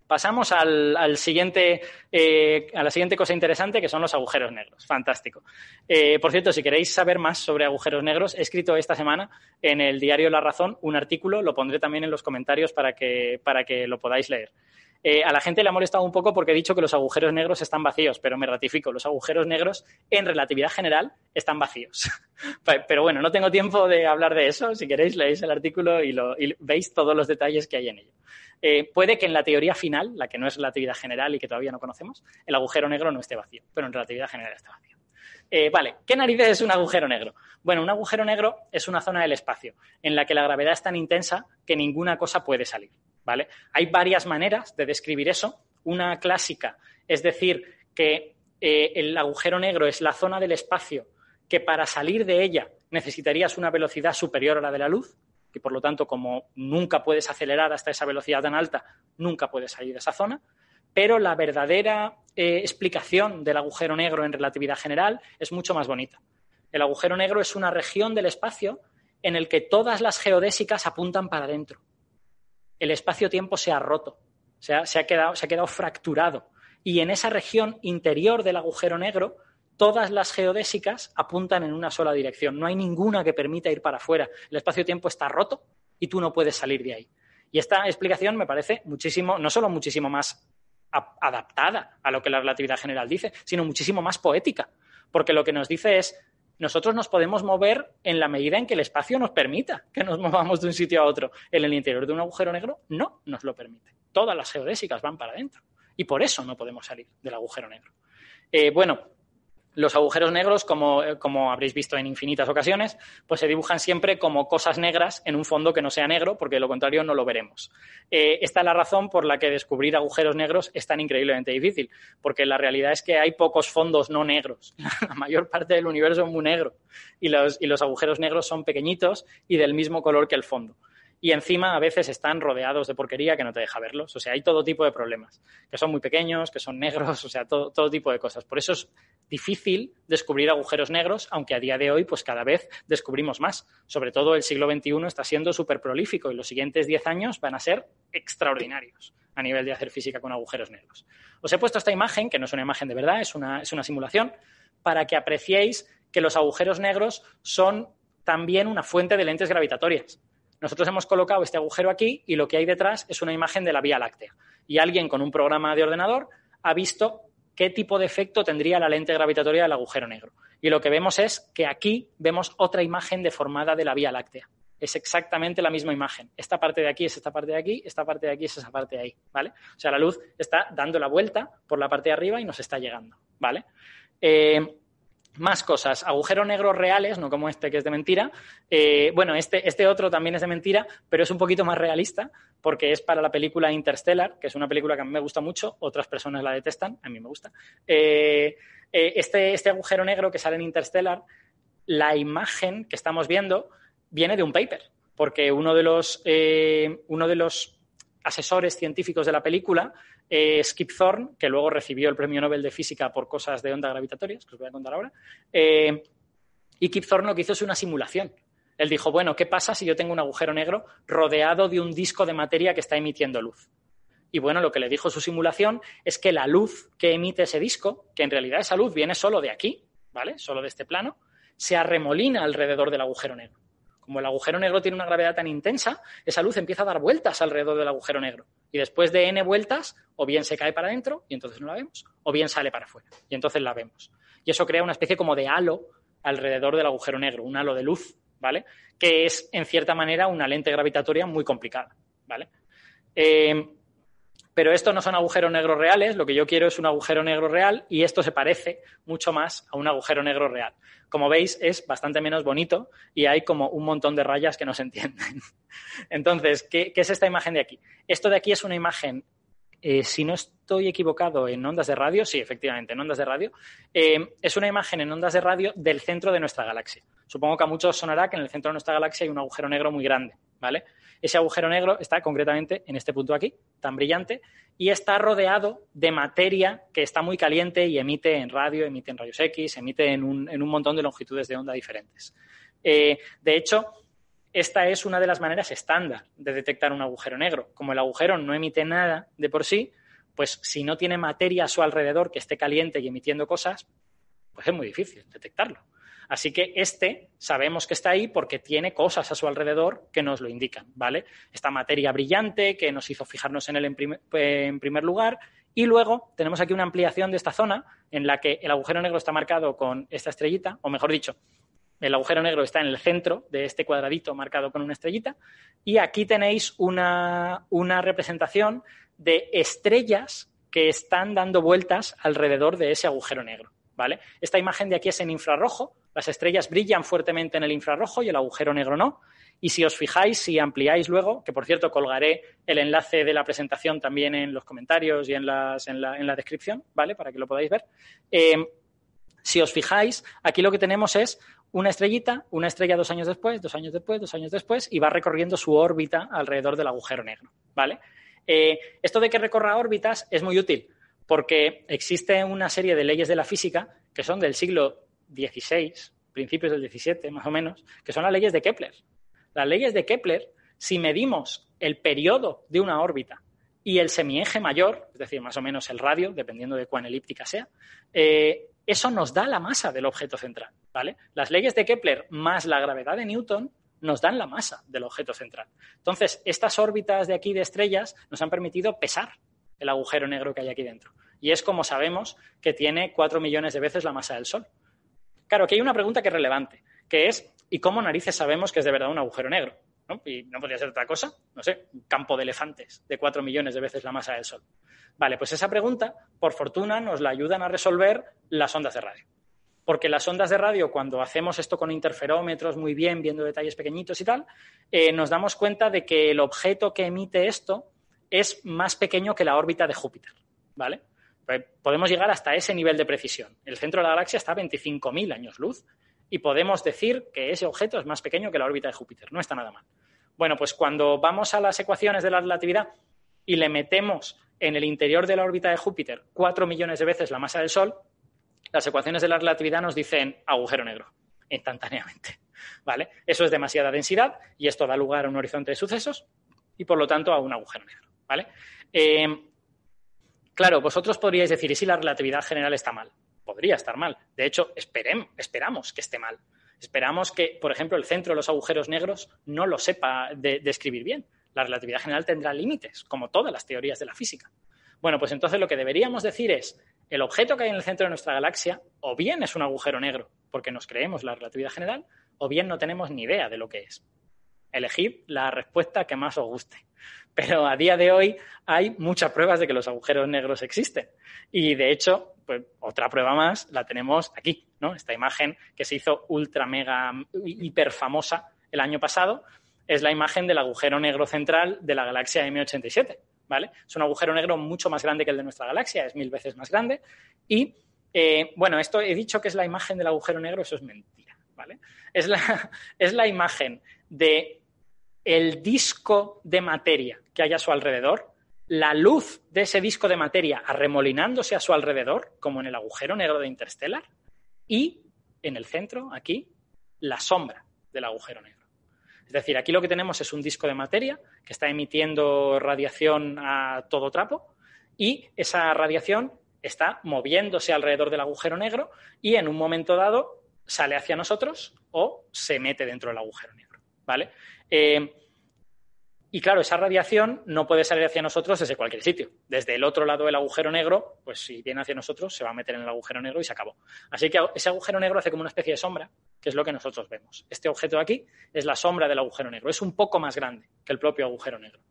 Pasamos al, siguiente, eh, a la siguiente cosa interesante, que son los agujeros negros. Fantástico. Eh, por cierto, si queréis saber más sobre agujeros negros, he escrito esta semana en el diario La Razón un artículo, lo pondré también en los comentarios para que, para que lo podáis leer. Eh, a la gente le ha molestado un poco porque he dicho que los agujeros negros están vacíos, pero me ratifico, los agujeros negros en relatividad general están vacíos. pero bueno, no tengo tiempo de hablar de eso. Si queréis, leéis el artículo y, veis todos los detalles que hay en ello. Eh, puede que en la teoría final, la que no es relatividad general y que todavía no conocemos, el agujero negro no esté vacío, pero en relatividad general está vacío. Eh, vale, ¿qué narices es un agujero negro? Bueno, un agujero negro es una zona del espacio en la que la gravedad es tan intensa que ninguna cosa puede salir. Hay varias maneras de describir eso. Una clásica es decir que eh, el agujero negro es la zona del espacio que para salir de ella necesitarías una velocidad superior a la de la luz, que por lo tanto, como nunca puedes acelerar hasta esa velocidad tan alta, nunca puedes salir de esa zona. Pero la verdadera eh, explicación del agujero negro en relatividad general es mucho más bonita. El agujero negro es una región del espacio en el que todas las geodésicas apuntan para adentro el espacio-tiempo se ha roto, se ha, quedado, quedado fracturado. Y en esa región interior del agujero negro, todas las geodésicas apuntan en una sola dirección. No hay ninguna que permita ir para afuera. El espacio-tiempo está roto y tú no puedes salir de ahí. Y esta explicación me parece muchísimo, no solo muchísimo más adaptada a lo que la relatividad general dice, sino muchísimo más poética. Porque lo que nos dice es, nosotros nos podemos mover en la medida en que el espacio nos permita que nos movamos de un sitio a otro. En el interior de un agujero negro no nos lo permite. Todas las geodésicas van para adentro. Y por eso no podemos salir del agujero negro. Eh, bueno, los agujeros negros, como, como, habréis visto en infinitas ocasiones, pues se dibujan siempre como cosas negras en un fondo que no sea negro, porque de lo contrario no lo veremos. Eh, esta es la razón por la que descubrir agujeros negros es tan increíblemente difícil, porque la realidad es que hay pocos fondos no negros. La mayor parte del universo es muy negro y los agujeros negros son pequeñitos y del mismo color que el fondo y encima a veces están rodeados de porquería que no te deja verlos. O sea, hay todo tipo de problemas, que son muy pequeños, que son negros, o sea, todo, todo tipo de cosas. Por eso es difícil descubrir agujeros negros, aunque a día de hoy pues cada vez descubrimos más. Sobre todo el siglo XXI está siendo súper prolífico y los siguientes 10 años van a ser extraordinarios a nivel de hacer física con agujeros negros. Os he puesto esta imagen, que no es una imagen de verdad, es una, es una simulación, para que apreciéis que los agujeros negros son también una fuente de lentes gravitatorias. Nosotros hemos colocado este agujero aquí y lo que hay detrás es una imagen de la Vía Láctea. Y alguien con un programa de ordenador ha visto qué tipo de efecto tendría la lente gravitatoria del agujero negro. Y lo que vemos es que aquí vemos otra imagen deformada de la Vía Láctea. Es exactamente la misma imagen. Esta parte de aquí es esta parte de aquí, esta parte de aquí es esa parte de ahí, ¿vale? O sea, la luz está dando la vuelta por la parte de arriba y nos está llegando, ¿vale? Eh, más cosas, agujeros negros reales, no como este que es de mentira. Eh, bueno, este, este otro también es de mentira, pero es un poquito más realista porque es para la película Interstellar, que es una película que a mí me gusta mucho, otras personas la detestan, a mí me gusta. Eh, eh, este, este agujero negro que sale en Interstellar, la imagen que estamos viendo viene de un paper, porque uno de los, uno de los asesores científicos de la película eh, Skip Thorne, que luego recibió el premio Nobel de Física por cosas de onda gravitatorias, que os voy a contar ahora. Eh, y Kip Thorne lo que hizo es una simulación. Él dijo, bueno, ¿qué pasa si yo tengo un agujero negro rodeado de un disco de materia que está emitiendo luz? Y bueno, lo que le dijo su simulación es que la luz que emite ese disco, que en realidad esa luz viene solo de aquí, ¿vale? Solo de este plano, se arremolina alrededor del agujero negro. Como el agujero negro tiene una gravedad tan intensa, esa luz empieza a dar vueltas alrededor del agujero negro. Y después de n vueltas, o bien se cae para adentro y entonces no la vemos, o bien sale para afuera y entonces la vemos. Y eso crea una especie como de halo alrededor del agujero negro, un halo de luz, ¿vale? Que es, en cierta manera, una lente gravitatoria muy complicada, ¿vale? Eh, pero estos no son agujeros negros reales, lo que yo quiero es un agujero negro real y esto se parece mucho más a un agujero negro real. Como veis, es bastante menos bonito y hay como un montón de rayas que no se entienden. Entonces, ¿qué, es esta imagen de aquí? Esto de aquí es una imagen, eh, si no estoy equivocado, en ondas de radio, sí, efectivamente, en ondas de radio, eh, es una imagen en ondas de radio del centro de nuestra galaxia. Supongo que a muchos sonará que en el centro de nuestra galaxia hay un agujero negro muy grande, ¿vale? Ese agujero negro está concretamente en este punto aquí, tan brillante, y está rodeado de materia que está muy caliente y emite en radio, emite en rayos X, emite en un, montón de longitudes de onda diferentes. Eh, de hecho, esta es una de las maneras estándar de detectar un agujero negro. Como el agujero no emite nada de por sí, pues si no tiene materia a su alrededor que esté caliente y emitiendo cosas, pues es muy difícil detectarlo. Así que este sabemos que está ahí porque tiene cosas a su alrededor que nos lo indican, ¿vale? Esta materia brillante que nos hizo fijarnos en él en, primer lugar. Y luego tenemos aquí una ampliación de esta zona en la que el agujero negro está marcado con esta estrellita, o mejor dicho, el agujero negro está en el centro de este cuadradito marcado con una estrellita. Y aquí tenéis una, una representación de estrellas que están dando vueltas alrededor de ese agujero negro. ¿Vale? Esta imagen de aquí es en infrarrojo, las estrellas brillan fuertemente en el infrarrojo y el agujero negro no. Y si os fijáis, si ampliáis luego, que por cierto colgaré el enlace de la presentación también en los comentarios y en, la, en la, descripción, ¿vale? Para que lo podáis ver. Eh, si os fijáis, aquí lo que tenemos es una estrellita, una estrella dos años después, dos años después, dos años después, y va recorriendo su órbita alrededor del agujero negro, ¿vale? Eh, esto de que recorra órbitas es muy útil porque existe una serie de leyes de la física que son del siglo XVI, principios del XVII más o menos, que son las leyes de Kepler. Las leyes de Kepler, si medimos el periodo de una órbita y el semieje mayor, es decir, más o menos el radio, dependiendo de cuán elíptica sea, eh, eso nos da la masa del objeto central. ¿vale? Las leyes de Kepler más la gravedad de Newton nos dan la masa del objeto central. Entonces, estas órbitas de aquí de estrellas nos han permitido pesar el agujero negro que hay aquí dentro. Y es como sabemos que tiene cuatro millones de veces la masa del Sol. Claro, aquí hay una pregunta que es relevante, que es, ¿y cómo narices sabemos que es de verdad un agujero negro? Y no podría ser otra cosa, no sé, un campo de elefantes de cuatro millones de veces la masa del Sol. Vale, pues esa pregunta, por fortuna, nos la ayudan a resolver las ondas de radio. Porque las ondas de radio, cuando hacemos esto con interferómetros muy bien, viendo detalles pequeñitos y tal, eh, nos damos cuenta de que el objeto que emite esto es más pequeño que la órbita de Júpiter, ¿vale? Pues podemos llegar hasta ese nivel de precisión. El centro de la galaxia está a 25.000 años luz y podemos decir que ese objeto es más pequeño que la órbita de Júpiter. No está nada mal. Bueno, pues cuando vamos a las ecuaciones de la relatividad y le metemos en el interior de la órbita de Júpiter 4 millones de veces la masa del Sol, las ecuaciones de la relatividad nos dicen agujero negro instantáneamente. ¿Vale? Eso es demasiada densidad y esto da lugar a un horizonte de sucesos y por lo tanto a un agujero negro. ¿Vale? Eh, claro, vosotros podríais decir, ¿y si la relatividad general está mal? Podría estar mal. De hecho, esperamos que esté mal. Esperamos que, por ejemplo, el centro de los agujeros negros no lo sepa describir bien. La relatividad general tendrá límites, como todas las teorías de la física. Bueno, pues entonces lo que deberíamos decir es, el objeto que hay en el centro de nuestra galaxia o bien es un agujero negro, porque nos creemos la relatividad general, o bien no tenemos ni idea de lo que es. Elegid la respuesta que más os guste. Pero a día de hoy hay muchas pruebas de que los agujeros negros existen. Y de hecho, pues otra prueba más la tenemos aquí, ¿no? Esta imagen que se hizo ultra mega hiper famosa el año pasado es la imagen del agujero negro central de la galaxia M87, ¿vale? Es un agujero negro mucho más grande que el de nuestra galaxia, es mil veces más grande. Y, eh, bueno, esto he dicho que es la imagen del agujero negro, eso es mentira, ¿vale? Es la, es la imagen de el disco de materia que hay a su alrededor, la luz de ese disco de materia arremolinándose a su alrededor, como en el agujero negro de Interstellar, y en el centro, aquí, la sombra del agujero negro. Es decir, aquí lo que tenemos es un disco de materia que está emitiendo radiación a todo trapo y esa radiación está moviéndose alrededor del agujero negro y en un momento dado sale hacia nosotros o se mete dentro del agujero negro. ¿Vale? Eh, y claro, esa radiación no puede salir hacia nosotros desde cualquier sitio. Desde el otro lado del agujero negro, pues si viene hacia nosotros, se va a meter en el agujero negro y se acabó. Así que ese agujero negro hace como una especie de sombra, que es lo que nosotros vemos. Este objeto de aquí es la sombra del agujero negro. Es un poco más grande que el propio agujero negro.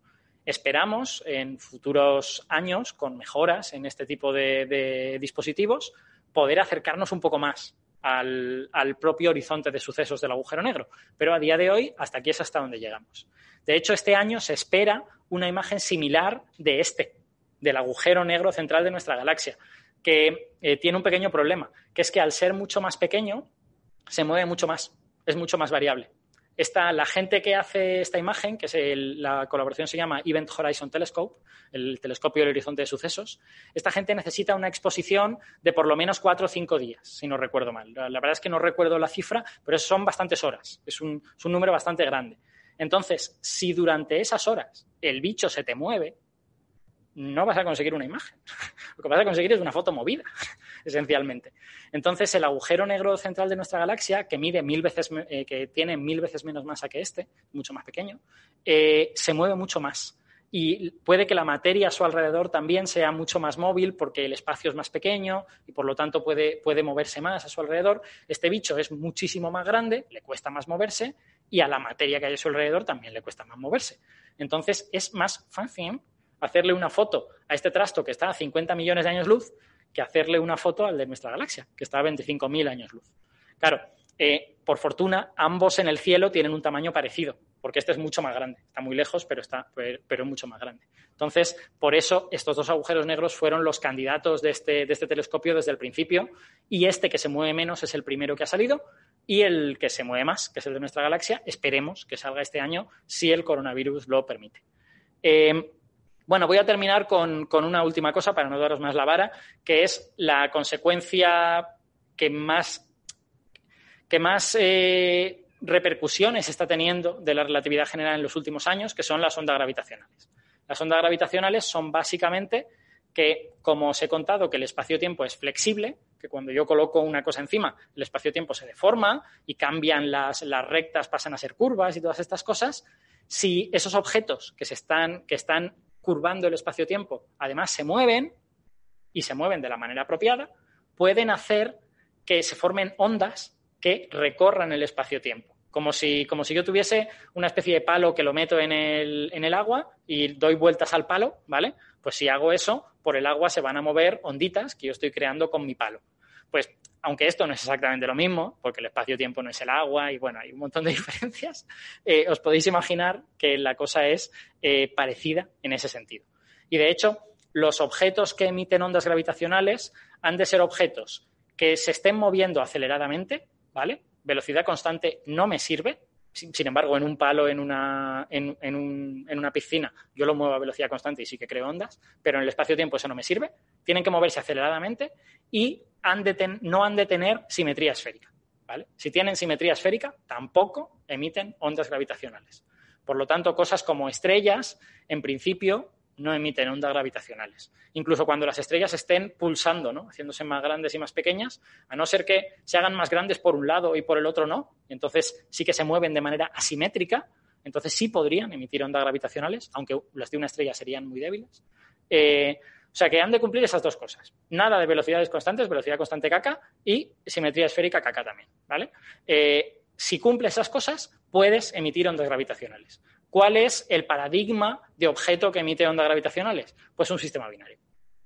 Esperamos en futuros años, con mejoras en este tipo de, dispositivos, poder acercarnos un poco más al, propio horizonte de sucesos del agujero negro. Pero a día de hoy, hasta aquí es hasta donde llegamos. De hecho, este año se espera una imagen similar de este, del agujero negro central de nuestra galaxia, que eh, tiene un pequeño problema, que es que al ser mucho más pequeño, se mueve mucho más, es mucho más variable la gente que hace esta imagen, que es la colaboración se llama Event Horizon Telescope, el telescopio del horizonte de sucesos, esta gente necesita una exposición de por lo menos cuatro o cinco días, si no recuerdo mal. La, verdad es que no recuerdo la cifra, pero son bastantes horas, es un número bastante grande. Entonces, si durante esas horas el bicho se te mueve, no vas a conseguir una imagen. Lo que vas a conseguir es una foto movida, esencialmente. Entonces, el agujero negro central de nuestra galaxia, que mide mil veces, eh, que tiene mil veces menos masa que este, mucho más pequeño, eh, se mueve mucho más. Y puede que la materia a su alrededor también sea mucho más móvil porque el espacio es más pequeño y por lo tanto puede, puede moverse más a su alrededor. Este bicho es muchísimo más grande, le cuesta más moverse y a la materia que hay a su alrededor también le cuesta más moverse. Entonces es más fácil hacerle una foto a este trasto que está a 50 millones de años luz que hacerle una foto al de nuestra galaxia, que está a 25.000 años luz. Claro, eh, por fortuna, ambos en el cielo tienen un tamaño parecido, porque este es mucho más grande. Está muy lejos, pero, está, pero mucho más grande. Entonces, por eso estos dos agujeros negros fueron los candidatos de este, de este telescopio desde el principio, y este que se mueve menos es el primero que ha salido, y el que se mueve más, que es el de nuestra galaxia, esperemos que salga este año si el coronavirus lo permite. Eh, bueno, voy a terminar con, una última cosa para no daros más la vara, que es la consecuencia que más, eh, repercusiones está teniendo de la relatividad general en los últimos años, que son las ondas gravitacionales. Las ondas gravitacionales son básicamente que, como os he contado, que el espacio-tiempo es flexible, que cuando yo coloco una cosa encima, el espacio-tiempo se deforma y cambian las, rectas, pasan a ser curvas y todas estas cosas, si esos objetos que están curvando el espacio-tiempo, además se mueven y se mueven de la manera apropiada, pueden hacer que se formen ondas que recorran el espacio-tiempo. Como si, como si yo tuviese una especie de palo que lo meto en el, en el agua y doy vueltas al palo, ¿vale? Pues si hago eso, por el agua se van a mover onditas que yo estoy creando con mi palo. Pues aunque esto no es exactamente lo mismo, porque el espacio-tiempo no es el agua y bueno, hay un montón de diferencias, eh, os podéis imaginar que la cosa es eh, parecida en ese sentido. Y de hecho, los objetos que emiten ondas gravitacionales han de ser objetos que se estén moviendo aceleradamente, ¿vale? Velocidad constante no me sirve, sin, embargo, en un palo, en una, en, una piscina, yo lo muevo a velocidad constante y sí que creo ondas, pero en el espacio-tiempo eso no me sirve. Tienen que moverse aceleradamente y no han de tener simetría esférica. ¿vale? Si tienen simetría esférica, tampoco emiten ondas gravitacionales. Por lo tanto, cosas como estrellas, en principio, no emiten ondas gravitacionales. Incluso cuando las estrellas estén pulsando, ¿no? haciéndose más grandes y más pequeñas, a no ser que se hagan más grandes por un lado y por el otro no, entonces sí que se mueven de manera asimétrica, entonces sí podrían emitir ondas gravitacionales, aunque las de una estrella serían muy débiles. Eh, o sea que han de cumplir esas dos cosas. Nada de velocidades constantes, velocidad constante caca y simetría esférica caca también, ¿vale? Eh, si cumple esas cosas, puedes emitir ondas gravitacionales. ¿Cuál es el paradigma de objeto que emite ondas gravitacionales? Pues un sistema binario.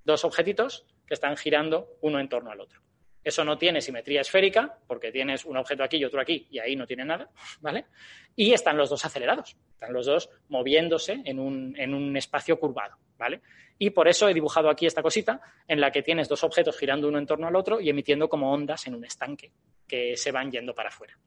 Dos objetitos que están girando uno en torno al otro. Eso no tiene simetría esférica, porque tienes un objeto aquí y otro aquí, y ahí no tiene nada, ¿vale? Y están los dos acelerados, están los dos moviéndose en un, en un espacio curvado, ¿vale? Y por eso he dibujado aquí esta cosita en la que tienes dos objetos girando uno en torno al otro y emitiendo como ondas en un estanque que se van yendo para afuera.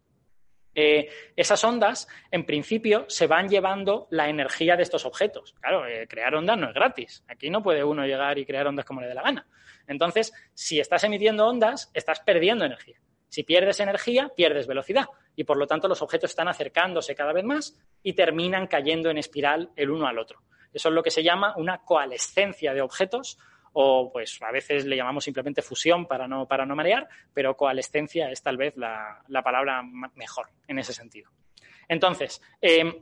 Eh, esas ondas, en principio, se van llevando la energía de estos objetos. Claro, eh, crear ondas no es gratis. Aquí no puede uno llegar y crear ondas como le dé la gana. Entonces, si estás emitiendo ondas, estás perdiendo energía. Si pierdes energía, pierdes velocidad. Y por lo tanto, los objetos están acercándose cada vez más y terminan cayendo en espiral el uno al otro. Eso es lo que se llama una coalescencia de objetos o pues a veces le llamamos simplemente fusión para no, para no marear, pero coalescencia es tal vez la, palabra mejor en ese sentido. Entonces, em,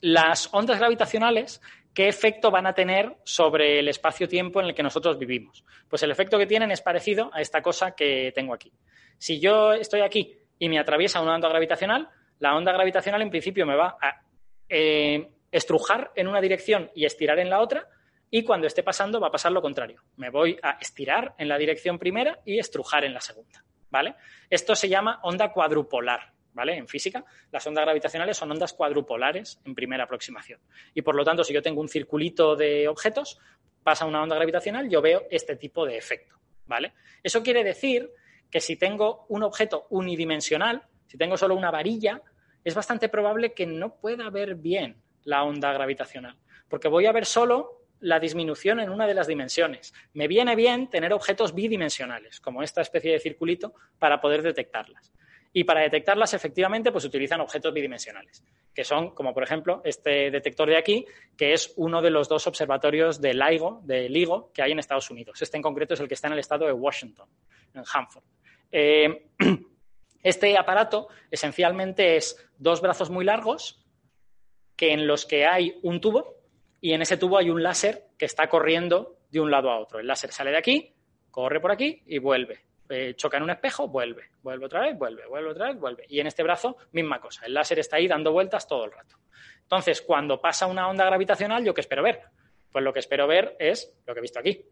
las ondas gravitacionales, ¿qué efecto van a tener sobre el espacio-tiempo en el que nosotros vivimos? Pues el efecto que tienen es parecido a esta cosa que tengo aquí. Si yo estoy aquí y me atraviesa una onda gravitacional, la onda gravitacional en principio me va a eh, estrujar en una dirección y estirar en la otra, y cuando esté pasando va a pasar lo contrario. Me voy a estirar en la dirección primera y estrujar en la segunda, ¿vale? Esto se llama onda cuadrupolar, ¿vale? En física, las ondas gravitacionales son ondas cuadrupolares en primera aproximación. Y por lo tanto, si yo tengo un circulito de objetos, pasa una onda gravitacional, yo veo este tipo de efecto, ¿vale? Eso quiere decir que si tengo un objeto unidimensional, si tengo solo una varilla, es bastante probable que no pueda ver bien la onda gravitacional, porque voy a ver solo la disminución en una de las dimensiones. Me viene bien tener objetos bidimensionales, como esta especie de circulito, para poder detectarlas. Y para detectarlas, efectivamente, pues utilizan objetos bidimensionales, que son, como por ejemplo, este detector de aquí, que es uno de los dos observatorios de LIGO, de LIGO que hay en Estados Unidos. Este en concreto es el que está en el estado de Washington, en Hanford. Eh, este aparato esencialmente es dos brazos muy largos, que en los que hay un tubo y en ese tubo hay un láser que está corriendo de un lado a otro. El láser sale de aquí, corre por aquí y vuelve. Eh, choca en un espejo, vuelve. Vuelve otra vez, vuelve, vuelve otra vez, vuelve. Y en este brazo, misma cosa. El láser está ahí dando vueltas todo el rato. Entonces, cuando pasa una onda gravitacional, ¿yo qué espero ver? Pues lo que espero ver es lo que he visto aquí.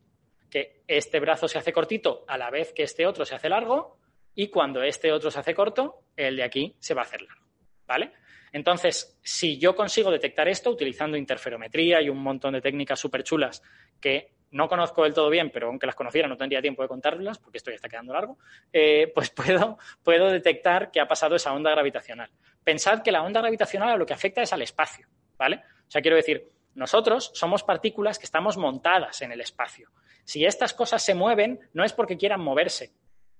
Que este brazo se hace cortito a la vez que este otro se hace largo y cuando este otro se hace corto, el de aquí se va a hacer largo. ¿Vale? Entonces, si yo consigo detectar esto utilizando interferometría y un montón de técnicas súper chulas que no conozco del todo bien, pero aunque las conociera no tendría tiempo de contarlas porque esto ya está quedando largo, eh, pues puedo, puedo detectar que ha pasado esa onda gravitacional. Pensad que la onda gravitacional a lo que afecta es al espacio, ¿vale? O sea, quiero decir, nosotros somos partículas que estamos montadas en el espacio. Si estas cosas se mueven, no es porque quieran moverse.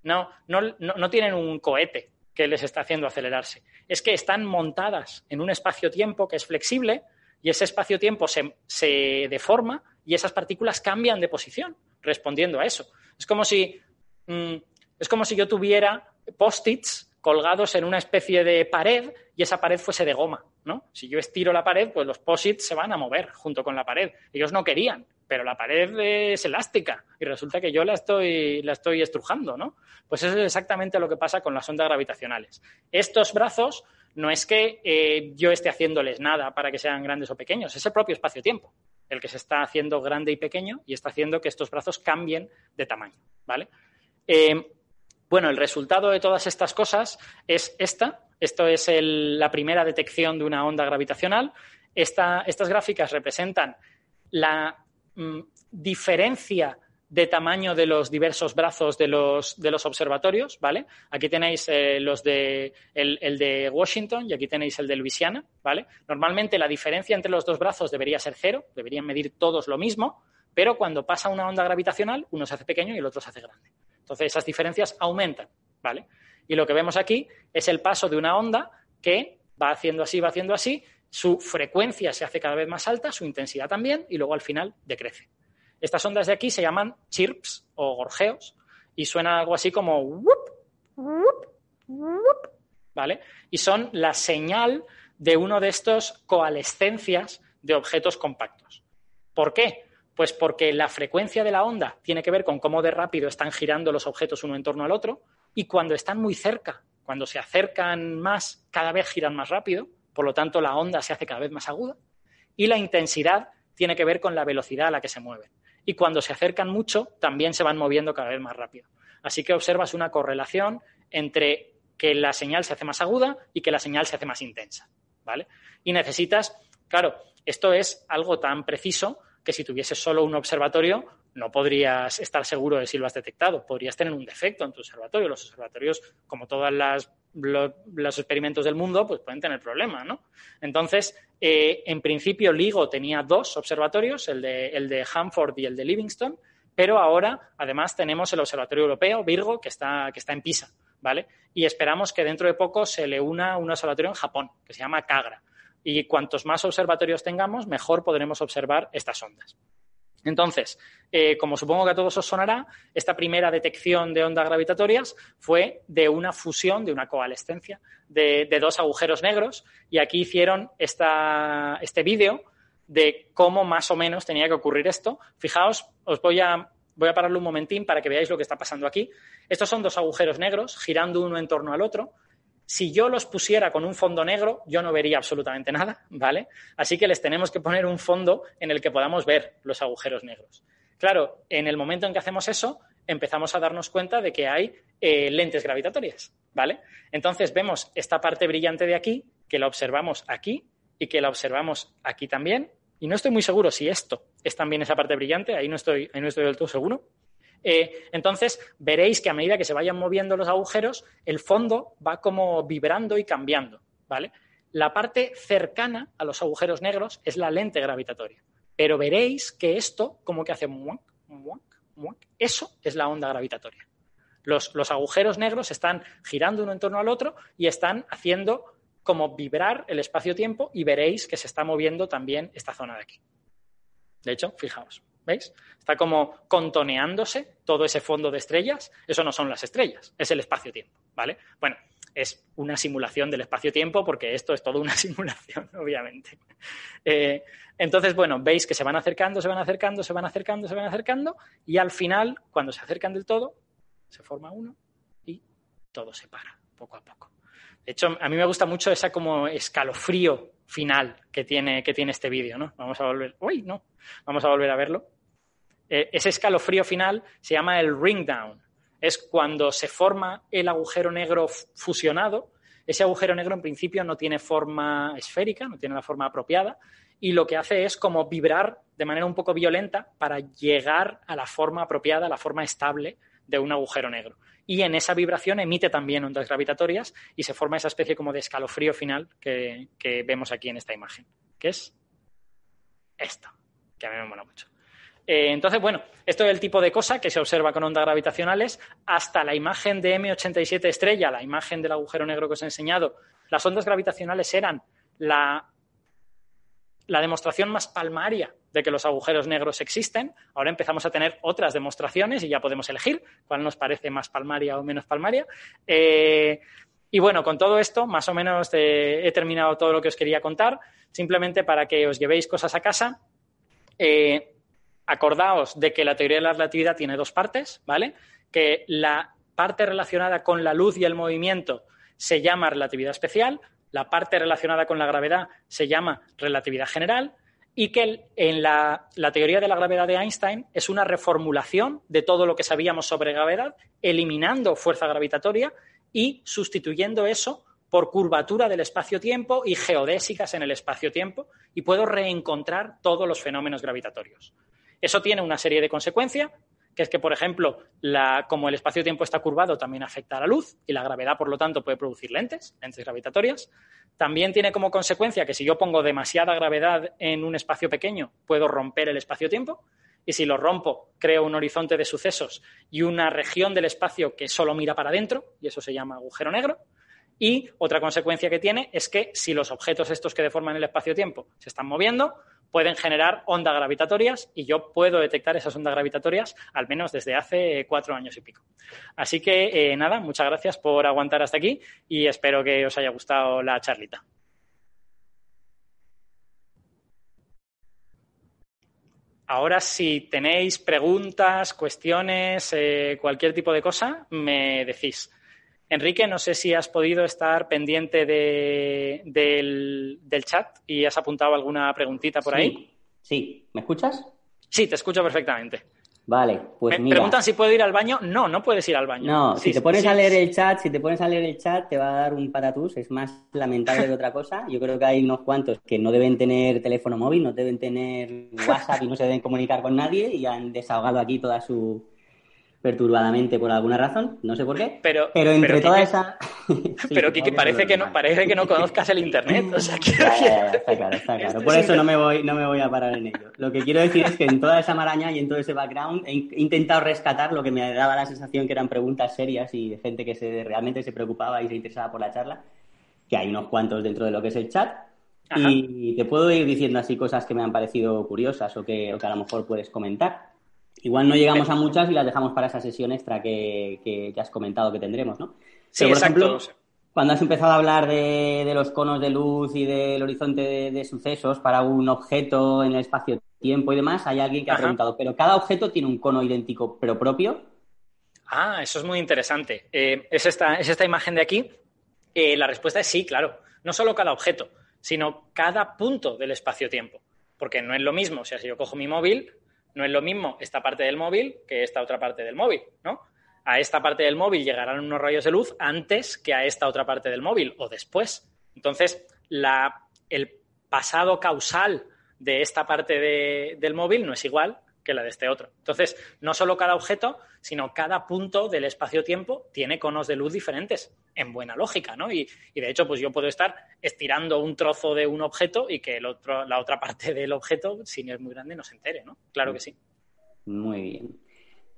No, no, no tienen un cohete que les está haciendo acelerarse. Es que están montadas en un espacio-tiempo que es flexible y ese espacio-tiempo se, deforma y esas partículas cambian de posición respondiendo a eso. Es como si, mm, es como si yo tuviera post-its colgados en una especie de pared y esa pared fuese de goma, ¿no? Si yo estiro la pared, pues los post-its se van a mover junto con la pared. Ellos no querían, pero la pared es elástica y resulta que yo la estoy, la estoy estrujando, ¿no? Pues eso es exactamente lo que pasa con las ondas gravitacionales. Estos brazos no es que eh, yo esté haciéndoles nada para que sean grandes o pequeños, es el propio espacio-tiempo el que se está haciendo grande y pequeño y está haciendo que estos brazos cambien de tamaño, ¿vale? Eh, Bueno, el resultado de todas estas cosas es esta. Esto es la primera detección de una onda gravitacional. estas gráficas representan la mm, diferencia de tamaño de los diversos brazos de los, observatorios, ¿vale? Aquí tenéis eh, los de el, de Washington y aquí tenéis el de Luisiana, ¿vale? Normalmente la diferencia entre los dos brazos debería ser cero, deberían medir todos lo mismo, pero cuando pasa una onda gravitacional, uno se hace pequeño y el otro se hace grande. Entonces esas diferencias aumentan, ¿vale? Y lo que vemos aquí es el paso de una onda que va haciendo así, va haciendo así, su frecuencia se hace cada vez más alta, su intensidad también, y luego al final decrece. Estas ondas de aquí se llaman chirps o gorjeos y suena algo así como ¿vale? Y son la señal de uno de estos coalescencias de objetos compactos. ¿Por qué? Pues porque la frecuencia de la onda tiene que ver con cómo de rápido están girando los objetos uno en torno al otro y cuando están muy cerca, cuando se acercan más, cada vez giran más rápido, por lo tanto la onda se hace cada vez más aguda y la intensidad tiene que ver con la velocidad a la que se mueven. Y cuando se acercan mucho, también se van moviendo cada vez más rápido. Así que observas una correlación entre que la señal se hace más aguda y que la señal se hace más intensa. ¿Vale? Y necesitas, claro, esto es algo tan preciso que si tuvieses solo un observatorio no podrías estar seguro de si lo has detectado. Podrías tener un defecto en tu observatorio. Los observatorios, como todos los experimentos del mundo, pues pueden tener problemas, ¿no? Entonces, eh, en principio, LIGO tenía dos observatorios, el de, el de Hanford y el de Livingston, pero ahora, además, tenemos el Observatorio Europeo, Virgo, que está, que está en Pisa, ¿vale? Y esperamos que dentro de poco se le una un observatorio en Japón, que se llama Kagra. Y cuantos más observatorios tengamos, mejor podremos observar estas ondas. Entonces, eh, como supongo que a todos os sonará, esta primera detección de ondas gravitatorias fue de una fusión, de una coalescencia de, dos agujeros negros y aquí hicieron este vídeo de cómo más o menos tenía que ocurrir esto. Fijaos, os voy a, voy a pararlo un momentín para que veáis lo que está pasando aquí. Estos son dos agujeros negros girando uno en torno al otro si yo los pusiera con un fondo negro, yo no vería absolutamente nada, ¿vale? Así que les tenemos que poner un fondo en el que podamos ver los agujeros negros. Claro, en el momento en que hacemos eso, empezamos a darnos cuenta de que hay eh, lentes gravitatorias, ¿vale? Entonces vemos esta parte brillante de aquí, que la observamos aquí y que la observamos aquí también. Y no estoy muy seguro si esto es también esa parte brillante, ahí no estoy, ahí no estoy del todo seguro. Eh, entonces, veréis que a medida que se vayan moviendo los agujeros, el fondo va como vibrando y cambiando, ¿vale? La parte cercana a los agujeros negros es la lente gravitatoria. Pero veréis que esto como que hace muac, muac, muac. Eso es la onda gravitatoria. Los, los agujeros negros están girando uno en torno al otro y están haciendo como vibrar el espacio-tiempo y veréis que se está moviendo también esta zona de aquí. De hecho, fijaos. ¿Veis? Está como contoneándose todo ese fondo de estrellas. Eso no son las estrellas, es el espacio-tiempo, ¿vale? Bueno, es una simulación del espacio-tiempo porque esto es toda una simulación, obviamente. Eh, entonces, bueno, veis que se van acercando, se van acercando, se van acercando, se van acercando y al final, cuando se acercan del todo, se forma uno y todo se para, poco a poco. De hecho, a mí me gusta mucho esa como escalofrío final que tiene, que tiene este vídeo, ¿no? Vamos a volver. Uy, no. Vamos a volver a verlo. Eh, ese escalofrío final se llama el ring down. Es cuando se forma el agujero negro fusionado. Ese agujero negro en principio no tiene forma esférica, no tiene la forma apropiada, y lo que hace es como vibrar de manera un poco violenta para llegar a la forma apropiada, a la forma estable de un agujero negro. Y en esa vibración emite también ondas gravitatorias y se forma esa especie como de escalofrío final que, vemos aquí en esta imagen, que es esto, que a mí me mola mucho. Eh, entonces, bueno, esto es el tipo de cosa que se observa con ondas gravitacionales. Hasta la imagen de M87 estrella, la imagen del agujero negro que os he enseñado, las ondas gravitacionales eran la, la demostración más palmaria de que los agujeros negros existen. Ahora empezamos a tener otras demostraciones y ya podemos elegir cuál nos parece más palmaria o menos palmaria. Eh, y bueno, con todo esto, más o menos eh, he terminado todo lo que os quería contar. Simplemente para que os llevéis cosas a casa. Eh, acordaos de que la teoría de la relatividad tiene dos partes, ¿vale? Que la parte relacionada con la luz y el movimiento se llama relatividad especial, la parte relacionada con la gravedad se llama relatividad general y que en la, teoría de la gravedad de Einstein es una reformulación de todo lo que sabíamos sobre gravedad, eliminando fuerza gravitatoria y sustituyendo eso por curvatura del espacio-tiempo y geodésicas en el espacio-tiempo y puedo reencontrar todos los fenómenos gravitatorios. Eso tiene una serie de consecuencias, que es que, por ejemplo, como el espacio-tiempo está curvado, también afecta a la luz y la gravedad, por lo tanto, puede producir lentes, lentes gravitatorias. También tiene como consecuencia que si yo pongo demasiada gravedad en un espacio pequeño, puedo romper el espacio-tiempo. Y si lo rompo, creo un horizonte de sucesos y una región del espacio que solo mira para adentro, y eso se llama agujero negro. Y otra consecuencia que tiene es que si los objetos estos que deforman el espacio-tiempo se están moviendo, pueden generar ondas gravitatorias y yo puedo detectar esas ondas gravitatorias al menos desde hace cuatro años y pico. Así que eh, nada, muchas gracias por aguantar hasta aquí y espero que os haya gustado la charlita. Ahora, si tenéis preguntas, cuestiones, eh, cualquier tipo de cosa, me decís. Enrique, no sé si has podido estar pendiente del, chat y has apuntado alguna preguntita por ahí. Sí, ¿me escuchas? Sí, te escucho perfectamente. Vale, pues Me preguntan si puedo ir al baño. No, no puedes ir al baño. No, si te pones a leer el chat, si te pones a leer el chat, te va a dar un patatús. Es más lamentable que otra cosa. Yo creo que hay unos cuantos que no deben tener teléfono móvil, no deben tener WhatsApp y no se deben comunicar con nadie y han desahogado aquí toda su, perturbadamente por alguna razón, no sé por qué. Pero, pero entre toda esa. pero que parece que no, parece que no conozcas el internet. O sea, está claro, está claro. Por eso no me voy, no me voy a parar en ello. Lo que quiero decir es que en toda esa maraña y en todo ese background he intentado rescatar lo que me daba la sensación que eran preguntas serias y de gente que se realmente se preocupaba y se interesaba por la charla, que hay unos cuantos dentro de lo que es el chat. Y te puedo ir diciendo así cosas que me han parecido curiosas o que, o que a lo mejor puedes comentar. Igual no llegamos a muchas y las dejamos para esa sesión extra que, que, has comentado que tendremos, ¿no? Sí, exacto. cuando has empezado a hablar de, los conos de luz y del horizonte de, sucesos para un objeto en el espacio-tiempo y demás, hay alguien que ha preguntado, ¿pero cada objeto tiene un cono idéntico pero propio? Ah, eso es muy interesante. Eh, ¿es, esta, ¿Es esta imagen de aquí? Eh, la respuesta es sí, claro. No solo cada objeto, sino cada punto del espacio-tiempo. Porque no es lo mismo, o sea, si yo cojo mi móvil, no es lo mismo esta parte del móvil que esta otra parte del móvil, ¿no? A esta parte del móvil llegarán unos rayos de luz antes que a esta otra parte del móvil o después. Entonces, el pasado causal de esta parte del móvil no es igual que la de este otro. Entonces, no solo cada objeto, sino cada punto del espacio-tiempo tiene conos de luz diferentes, en buena lógica, ¿no? Y, de hecho, pues yo puedo estar estirando un trozo de un objeto y que el otro, la otra parte del objeto, si no es muy grande, no se entere, ¿no? Claro que sí. Muy bien.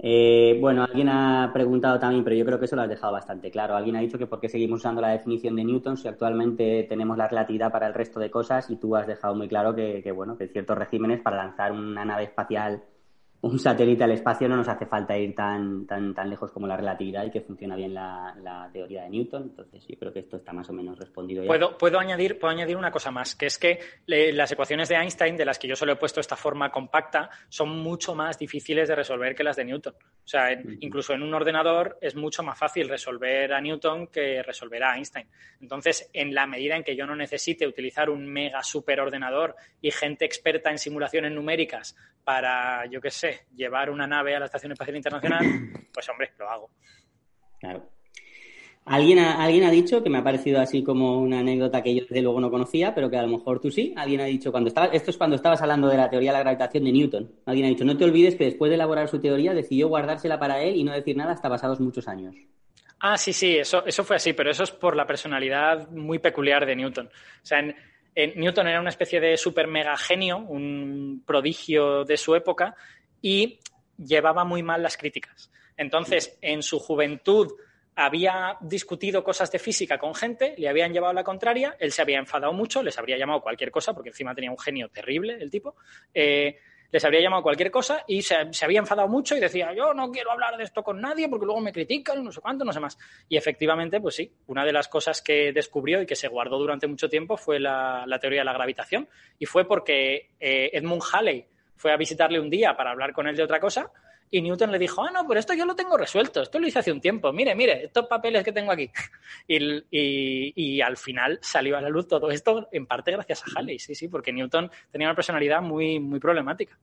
Eh, bueno, alguien ha preguntado también, pero yo creo que eso lo has dejado bastante claro. Alguien ha dicho que por qué seguimos usando la definición de Newton si actualmente tenemos la relatividad para el resto de cosas y tú has dejado muy claro que bueno, que ciertos regímenes para lanzar una nave espacial un satélite al espacio no nos hace falta ir tan, tan, tan lejos como la relatividad y que funciona bien la, teoría de Newton. Entonces, yo creo que esto está más o menos respondido ya. Puedo, puedo, añadir, puedo añadir una cosa más, que es que las ecuaciones de Einstein, de las que yo solo he puesto esta forma compacta, son mucho más difíciles de resolver que las de Newton. O sea, incluso en un ordenador es mucho más fácil resolver a Newton que resolver a Einstein. Entonces, en la medida en que yo no necesite utilizar un mega superordenador y gente experta en simulaciones numéricas para, yo qué sé, llevar una nave a la Estación Espacial Internacional, pues hombre, lo hago. Claro. Alguien ha, alguien ha dicho que me ha parecido así como una anécdota que yo desde luego no conocía, pero que a lo mejor tú sí. Alguien ha dicho cuando estaba, esto es cuando estabas hablando de la teoría de la gravitación de Newton. Alguien ha dicho, no te olvides que después de elaborar su teoría decidió guardársela para él y no decir nada hasta pasados muchos años. Ah, sí, sí, eso, eso fue así, pero eso es por la personalidad muy peculiar de Newton. O sea, en, Newton era una especie de super mega genio, un prodigio de su época, y llevaba muy mal las críticas. Entonces, en su juventud había discutido cosas de física con gente, le habían llevado la contraria, él se había enfadado mucho, les habría llamado cualquier cosa, porque encima tenía un genio terrible el tipo, eh, les habría llamado cualquier cosa y se, había enfadado mucho y decía, yo no quiero hablar de esto con nadie porque luego me critican, no sé cuánto, no sé más. Y efectivamente, pues sí, una de las cosas que descubrió y que se guardó durante mucho tiempo fue la, teoría de la gravitación y fue porque eh, Edmund Halley fue a visitarle un día para hablar con él de otra cosa y Newton le dijo, ah, no, pero esto yo lo tengo resuelto, esto lo hice hace un tiempo, mire, mire, estos papeles que tengo aquí. Y, al final salió a la luz todo esto en parte gracias a Halley, sí, sí, porque Newton tenía una personalidad muy, muy problemática.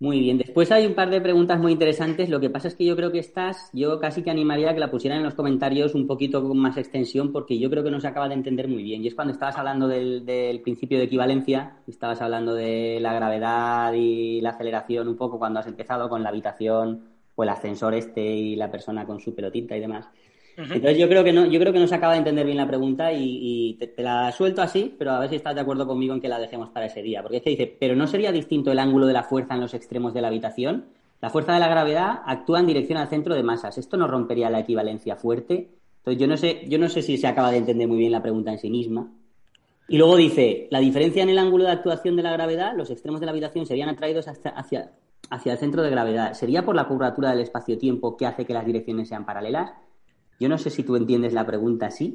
Muy bien, después hay un par de preguntas muy interesantes. Lo que pasa es que yo creo que estas, yo casi que animaría a que la pusieran en los comentarios un poquito con más extensión, porque yo creo que no se acaba de entender muy bien. Y es cuando estabas hablando del, del principio de equivalencia, estabas hablando de la gravedad y la aceleración un poco cuando has empezado con la habitación o el ascensor este y la persona con su pelotita y demás. Entonces yo creo que no, yo creo que no se acaba de entender bien la pregunta y, te, la suelto así, pero a ver si estás de acuerdo conmigo en que la dejemos para ese día. Porque es que dice, pero ¿no sería distinto el ángulo de la fuerza en los extremos de la habitación? La fuerza de la gravedad actúa en dirección al centro de masas. ¿Esto no rompería la equivalencia fuerte? Entonces yo no sé, yo no sé si se acaba de entender muy bien la pregunta en sí misma. Y luego dice, la diferencia en el ángulo de actuación de la gravedad, los extremos de la habitación serían atraídos hacia, hacia el centro de gravedad. ¿Sería por la curvatura del espacio-tiempo que hace que las direcciones sean paralelas? Yo no sé si tú entiendes la pregunta así.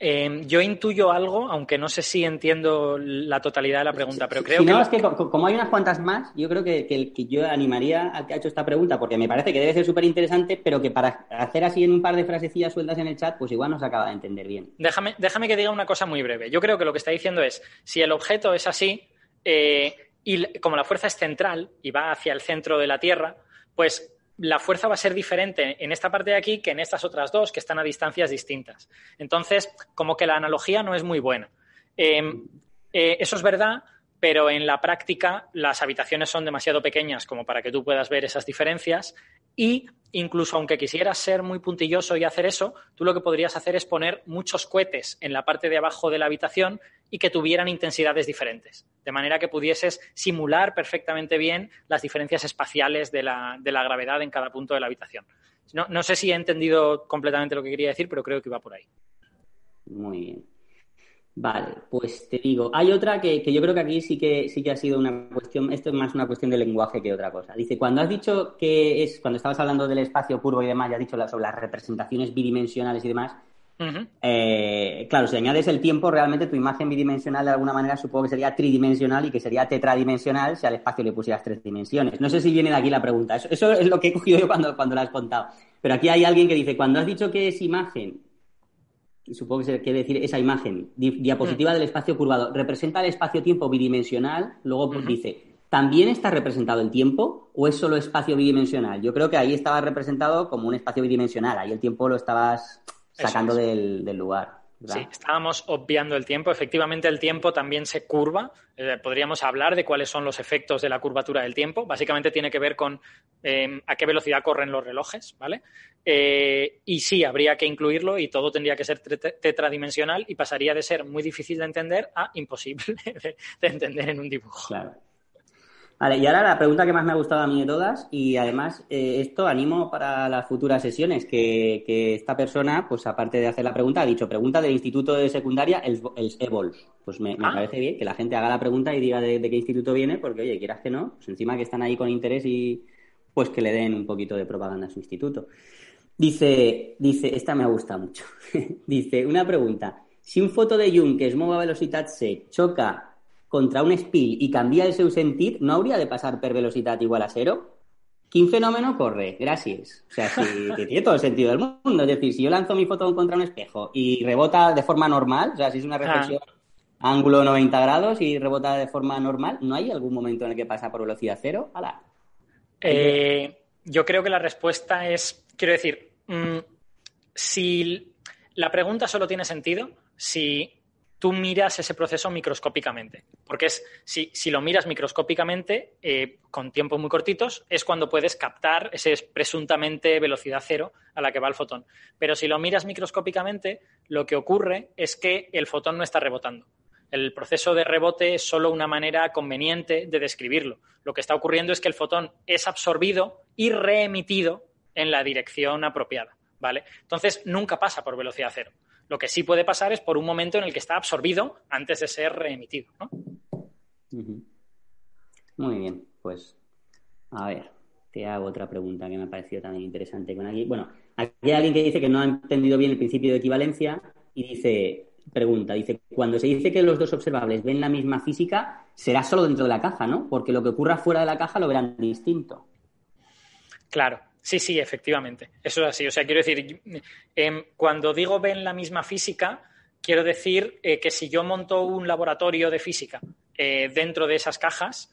Em, yo intuyo algo, aunque no sé si entiendo la totalidad de la pregunta, pero creo que... No, es que como hay unas cuantas más, yo creo que, que, yo animaría al que ha hecho esta pregunta, porque me parece que debe ser súper interesante, pero que para hacer así en un par de frasecillas sueltas en el chat, pues igual no se acaba de entender bien. Déjame, déjame que diga una cosa muy breve. Yo creo que lo que está diciendo es, si el objeto es así, eh, y como la fuerza es central y va hacia el centro de la Tierra, pues la fuerza va a ser diferente en esta parte de aquí que en estas otras dos que están a distancias distintas. Entonces, como que la analogía no es muy buena. Em, eh, eso es verdad, pero en la práctica las habitaciones son demasiado pequeñas como para que tú puedas ver esas diferencias y incluso aunque quisieras ser muy puntilloso y hacer eso, tú lo que podrías hacer es poner muchos cohetes en la parte de abajo de la habitación y que tuvieran intensidades diferentes, de manera que pudieses simular perfectamente bien las diferencias espaciales de la, de la gravedad en cada punto de la habitación. No, no sé si he entendido completamente lo que quería decir, pero creo que iba por ahí. Muy bien. Vale, pues te digo, hay otra que, yo creo que aquí sí que sí que ha sido una cuestión, esto es más una cuestión de lenguaje que otra cosa. Dice, cuando has dicho que es, cuando estabas hablando del espacio curvo y demás, ya has dicho sobre las representaciones bidimensionales y demás, eh, claro, si añades el tiempo, realmente tu imagen bidimensional de alguna manera supongo que sería tridimensional y que sería tetradimensional si al espacio le pusieras tres dimensiones. No sé si viene de aquí la pregunta, eso, eso es lo que he cogido yo cuando, cuando la has contado. Pero aquí hay alguien que dice, cuando has dicho que es imagen supongo que se quiere decir esa imagen, diapositiva mm. del espacio curvado, representa el espacio-tiempo bidimensional, luego pues dice, ¿también está representado el tiempo o es solo espacio bidimensional? Yo creo que ahí estaba representado como un espacio bidimensional, ahí el tiempo lo estabas sacando del, del lugar. Sí, estábamos obviando el tiempo. Efectivamente, el tiempo también se curva. Eh, podríamos hablar de cuáles son los efectos de la curvatura del tiempo. Básicamente tiene que ver con em, a qué velocidad corren los relojes, ¿vale? Eh, y sí, habría que incluirlo y todo tendría que ser tetradimensional y pasaría de ser muy difícil de entender a imposible de, de entender en un dibujo. Claro. Vale, y ahora la pregunta que más me ha gustado a mí de todas, y además eh, esto animo para las futuras sesiones, que, esta persona, pues aparte de hacer la pregunta, ha dicho pregunta del instituto de secundaria, el, el Pues me, ah. parece bien que la gente haga la pregunta y diga de, qué instituto viene, porque oye, quieras que no, pues encima que están ahí con interés y pues que le den un poquito de propaganda a su instituto. Dice, dice, esta me gusta mucho. dice, una pregunta. Si un foto de Jung que es a velocidad se choca contra un spill y canvia el seu sentit, no hauria de passar per velocitat igual a cero? ¿Qué fenómeno corre? Gracias. O sea, si, que tiene todo el sentido del mundo. Es decir, si yo lanzo mi foto contra un espejo y rebota de forma normal, o sea, si es una ah. reflexión ángulo 90 grados y rebota de forma normal, ¿no hay algún momento en el que pasa por velocidad cero? Eh, yo creo que la respuesta es, quiero decir, mm, si la pregunta solo tiene sentido si tú miras ese proceso microscópicamente. Porque es, si, si lo miras microscópicamente, eh, con tiempos muy cortitos, es cuando puedes captar ese presuntamente velocidad cero a la que va el fotón. Pero si lo miras microscópicamente, lo que ocurre es que el fotón no está rebotando. El proceso de rebote es solo una manera conveniente de describirlo. Lo que está ocurriendo es que el fotón es absorbido y reemitido en la dirección apropiada. ¿vale? Entonces, nunca pasa por velocidad cero. Lo que sí puede pasar es por un momento en el que está absorbido antes de ser reemitido. ¿no? Muy bien, pues a ver, te hago otra pregunta que me ha parecido también interesante con aquí. Bueno, aquí hay alguien que dice que no ha entendido bien el principio de equivalencia y dice, pregunta, dice, cuando se dice que los dos observables ven la misma física, será solo dentro de la caja, ¿no? Porque lo que ocurra fuera de la caja lo verán distinto. Claro, sí, sí, efectivamente. Eso es así. O sea, quiero decir, em, cuando digo ven la misma física, quiero decir eh, que si yo monto un laboratorio de física eh, dentro de esas cajas,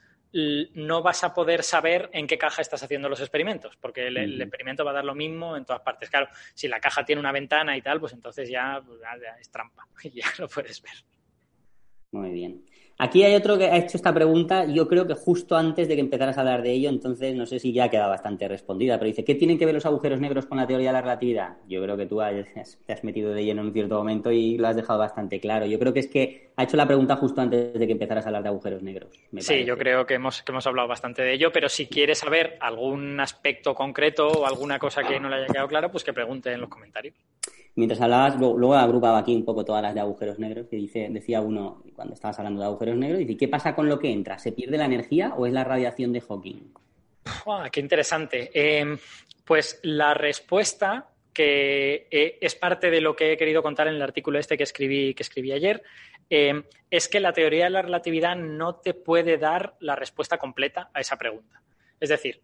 no vas a poder saber en qué caja estás haciendo los experimentos, porque el, experimento va a dar lo mismo en todas partes. Claro, si la caja tiene una ventana y tal, pues entonces ya, pues ya es trampa y ya lo puedes ver. Muy bien. Aquí hay otro que ha hecho esta pregunta, yo creo que justo antes de que empezaras a hablar de ello, entonces no sé si ya queda bastante respondida, pero dice, ¿qué tienen que ver los agujeros negros con la teoría de la relatividad? Yo creo que tú te has metido de lleno en un cierto momento y lo has dejado bastante claro. Yo creo que es que ha hecho la pregunta justo antes de que empezaras a hablar de agujeros negros. sí, yo creo que hemos, que hemos hablado bastante de ello, pero si quieres saber algún aspecto concreto o alguna cosa que no le haya quedado claro, pues que pregunte en los comentarios. Mientras hablabas, luego agrupaba aquí un poco todas las de agujeros negros, que dice, decía uno, cuando estabas hablando de agujeros negros, dice, ¿qué pasa con lo que entra? ¿Se pierde la energía o es la radiación de Hawking? ¡Qué interesante! Em, pues la respuesta, que eh, es parte de lo que he querido contar en el artículo este que escribí, que escribí ayer, em, es que la teoría de la relatividad no te puede dar la respuesta completa a esa pregunta. Es decir,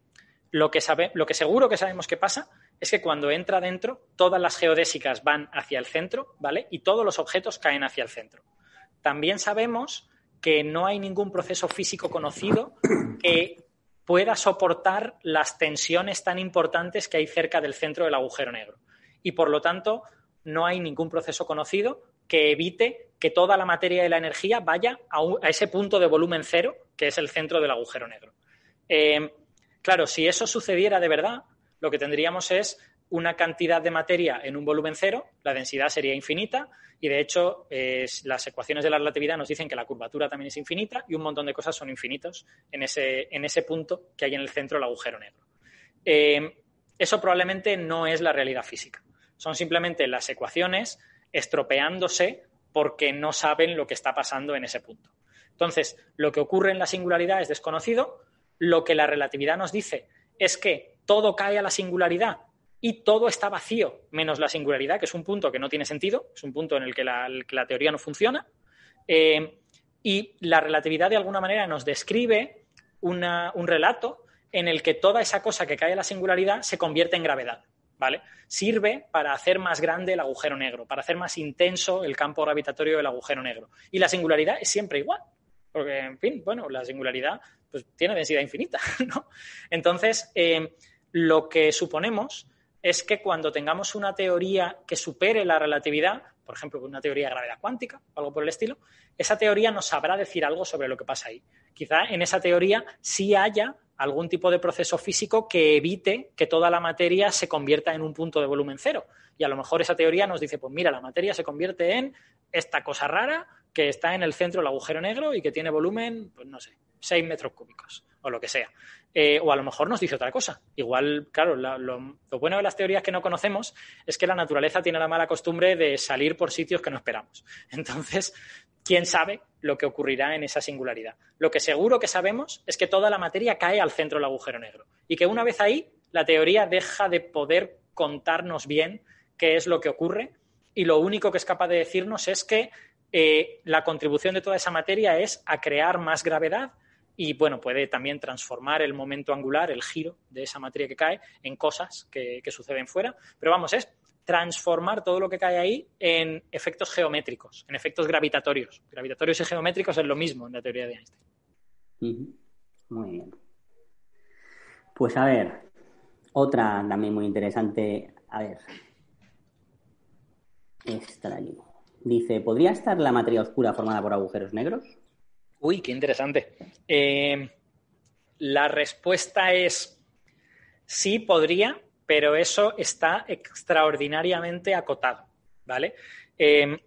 lo que, sabe, lo que seguro que sabemos que pasa es que cuando entra dentro, todas las geodésicas van hacia el centro, ¿vale? Y todos los objetos caen hacia el centro. También sabemos que no hay ningún proceso físico conocido que pueda soportar las tensiones tan importantes que hay cerca del centro del agujero negro. Y por lo tanto, no hay ningún proceso conocido que evite que toda la materia y la energía vaya a, ese punto de volumen cero, que es el centro del agujero negro. Eh, claro, si eso sucediera de verdad, lo que tendríamos es una cantidad de materia en un volumen cero, la densidad sería infinita y de hecho las ecuaciones de la relatividad nos dicen que la curvatura también es infinita y un montón de cosas son infinitos en ese, en ese punto que hay en el centro del agujero negro. Eh, eso probablemente no es la realidad física. Son simplemente las ecuaciones estropeándose porque no saben lo que está pasando en ese punto. Entonces, lo que ocurre en la singularidad es desconocido. Lo que la relatividad nos dice es que todo cae a la singularidad y todo está vacío, menos la singularidad, que es un punto que no tiene sentido, es un punto en el que la, teoría no funciona. Eh, y la relatividad, de alguna manera, nos describe un relato en el que toda esa cosa que cae a la singularidad se convierte en gravedad. ¿Vale? Sirve para hacer más grande el agujero negro, para hacer más intenso el campo gravitatorio del agujero negro. Y la singularidad es siempre igual. Porque, en fin, bueno, la singularidad pues, tiene densidad infinita, ¿no? Entonces, eh, lo que suponemos es que cuando tengamos una teoría que supere la relatividad, por ejemplo, una teoría de gravedad cuántica o algo por el estilo, esa teoría nos sabrá decir algo sobre lo que pasa ahí. Quizá en esa teoría sí haya algún tipo de proceso físico que evite que toda la materia se convierta en un punto de volumen cero. Y a lo mejor esa teoría nos dice, pues mira, la materia se convierte en esta cosa rara que está en el centro del agujero negro y que tiene volumen, pues no sé, 6 metros cúbicos o lo que sea. Eh, o a lo mejor nos dice otra cosa. Igual, claro, lo, bueno de las teorías que no conocemos es que la naturaleza tiene la mala costumbre de salir por sitios que no esperamos. Entonces, ¿quién sabe lo que ocurrirá en esa singularidad? Lo que seguro que sabemos es que toda la materia cae al centro del agujero negro y que una vez ahí, la teoría deja de poder contarnos bien qué es lo que ocurre y lo único que es capaz de decirnos es que eh, la contribución de toda esa materia es a crear más gravedad y bueno, puede también transformar el momento angular, el giro de esa materia que cae, en cosas que, suceden fuera. Pero vamos, es transformar todo lo que cae ahí en efectos geométricos, en efectos gravitatorios. Gravitatorios y geométricos es lo mismo en la teoría de Einstein. Muy bien. Pues a ver, otra también muy interesante. A ver. Esta de aquí. Dice, ¿podría estar la materia oscura formada por agujeros negros? Uy, qué interesante. Eh, la respuesta es sí, podría, pero eso está extraordinariamente acotado, ¿vale? Eh,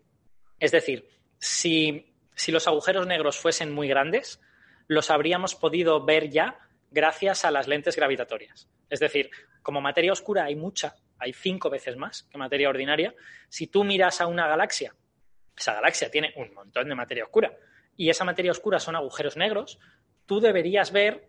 es decir, si, si los agujeros negros fuesen muy grandes, los habríamos podido ver ya gracias a las lentes gravitatorias. Es decir, como materia oscura hay mucha, hay cinco veces más que materia ordinaria, si tú miras a una galaxia, esa galaxia tiene un montón de materia oscura, y esa materia oscura son agujeros negros, tú deberías ver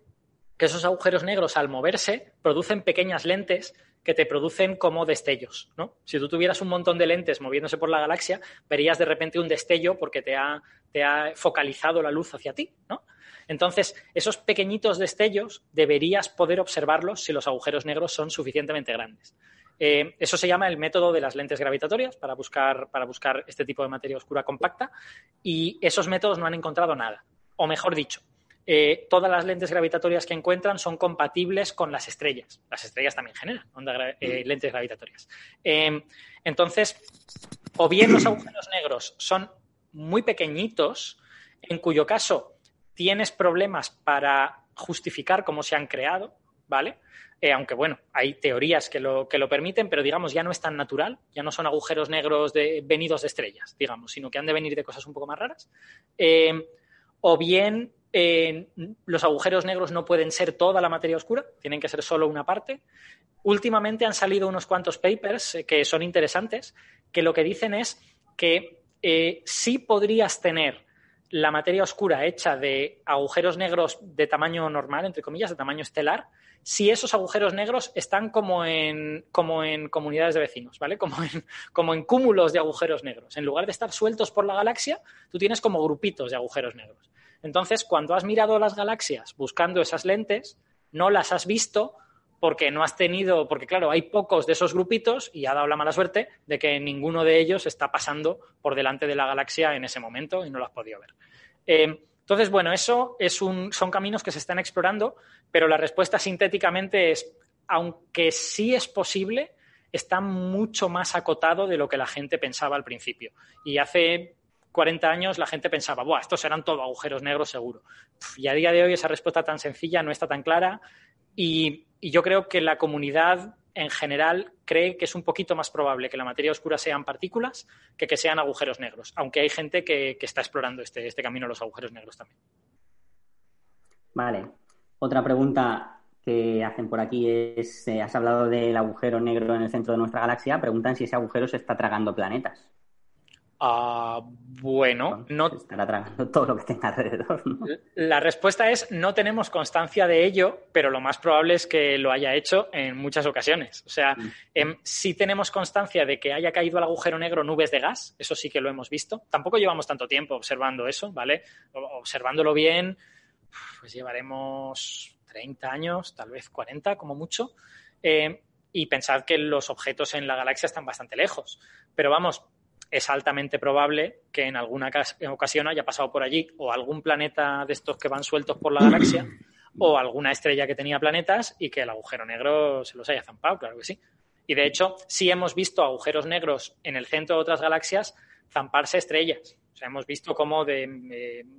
que esos agujeros negros al moverse producen pequeñas lentes que te producen como destellos, ¿no? Si tú tuvieras un montón de lentes moviéndose por la galaxia, verías de repente un destello porque te ha, te ha focalizado la luz hacia ti, ¿no? Entonces, esos pequeñitos destellos deberías poder observarlos si los agujeros negros son suficientemente grandes. Eh, eso se llama el método de las lentes gravitatorias para buscar, para buscar este tipo de materia oscura compacta y esos métodos no han encontrado nada. O mejor dicho, eh, todas las lentes gravitatorias que encuentran son compatibles con las estrellas. Las estrellas también generan eh, mm. lentes gravitatorias. Entonces, o bien los agujeros negros son muy pequeñitos, en cuyo caso tienes problemas para justificar cómo se han creado, ¿vale? Eh, aunque bueno, hay teorías que lo, que lo permiten, pero digamos ya no es tan natural, ya no son agujeros negros venidos de estrellas, digamos, sino que han de venir de cosas un poco más raras. Em, o bien los agujeros negros no pueden ser toda la materia oscura, tienen que ser solo una parte. Últimamente han salido unos cuantos papers eh, que son interesantes, que lo que dicen es que eh, sí podrías tener la materia oscura hecha de agujeros negros de tamaño normal, entre comillas, de tamaño estelar, si esos agujeros negros están como en, como en comunidades de vecinos, ¿vale? Como en, como en cúmulos de agujeros negros. En lugar de estar sueltos por la galaxia, tú tienes como grupitos de agujeros negros. Entonces, cuando has mirado las galaxias buscando esas lentes, no las has visto porque no has tenido, porque claro, hay pocos de esos grupitos y ha dado la mala suerte de que ninguno de ellos está pasando por delante de la galaxia en ese momento y no lo has podido ver. Eh, entonces, bueno, eso es un, son caminos que se están explorando, pero la respuesta sintéticamente es, aunque sí es posible, está mucho más acotado de lo que la gente pensaba al principio. Y hace 40 años la gente pensaba, Buah, estos serán todo agujeros negros seguro. Y a día de hoy esa respuesta tan sencilla no está tan clara y, yo creo que la comunidad en general cree que es un poquito más probable que la materia oscura sean partículas que que sean agujeros negros, aunque hay gente que, está explorando este, este camino los agujeros negros también. Vale. Otra pregunta que hacen por aquí es, eh, has hablado del agujero negro en el centro de nuestra galaxia, preguntan si ese agujero se está tragando planetas. Ah, bueno, no. Estará tragando todo lo que tenga alrededor. La respuesta es no tenemos constancia de ello, pero lo más probable es que lo haya hecho en muchas ocasiones. O sea, mm. em, sí tenemos constancia de que haya caído al agujero negro nubes de gas, eso sí que lo hemos visto. Tampoco llevamos tanto tiempo observando eso, ¿vale? Observándolo bien, pues llevaremos 30 años, tal vez 40 como mucho. Em, y pensad que los objetos en la galaxia están bastante lejos. Pero vamos, es altamente probable que en alguna ocasión haya pasado por allí o algún planeta de estos que van sueltos por la galaxia o alguna estrella que tenía planetas y que el agujero negro se los haya zampado, claro que sí. Y de hecho, sí hemos visto agujeros negros en el centro de otras galaxias zamparse estrellas. O sea, hemos visto cómo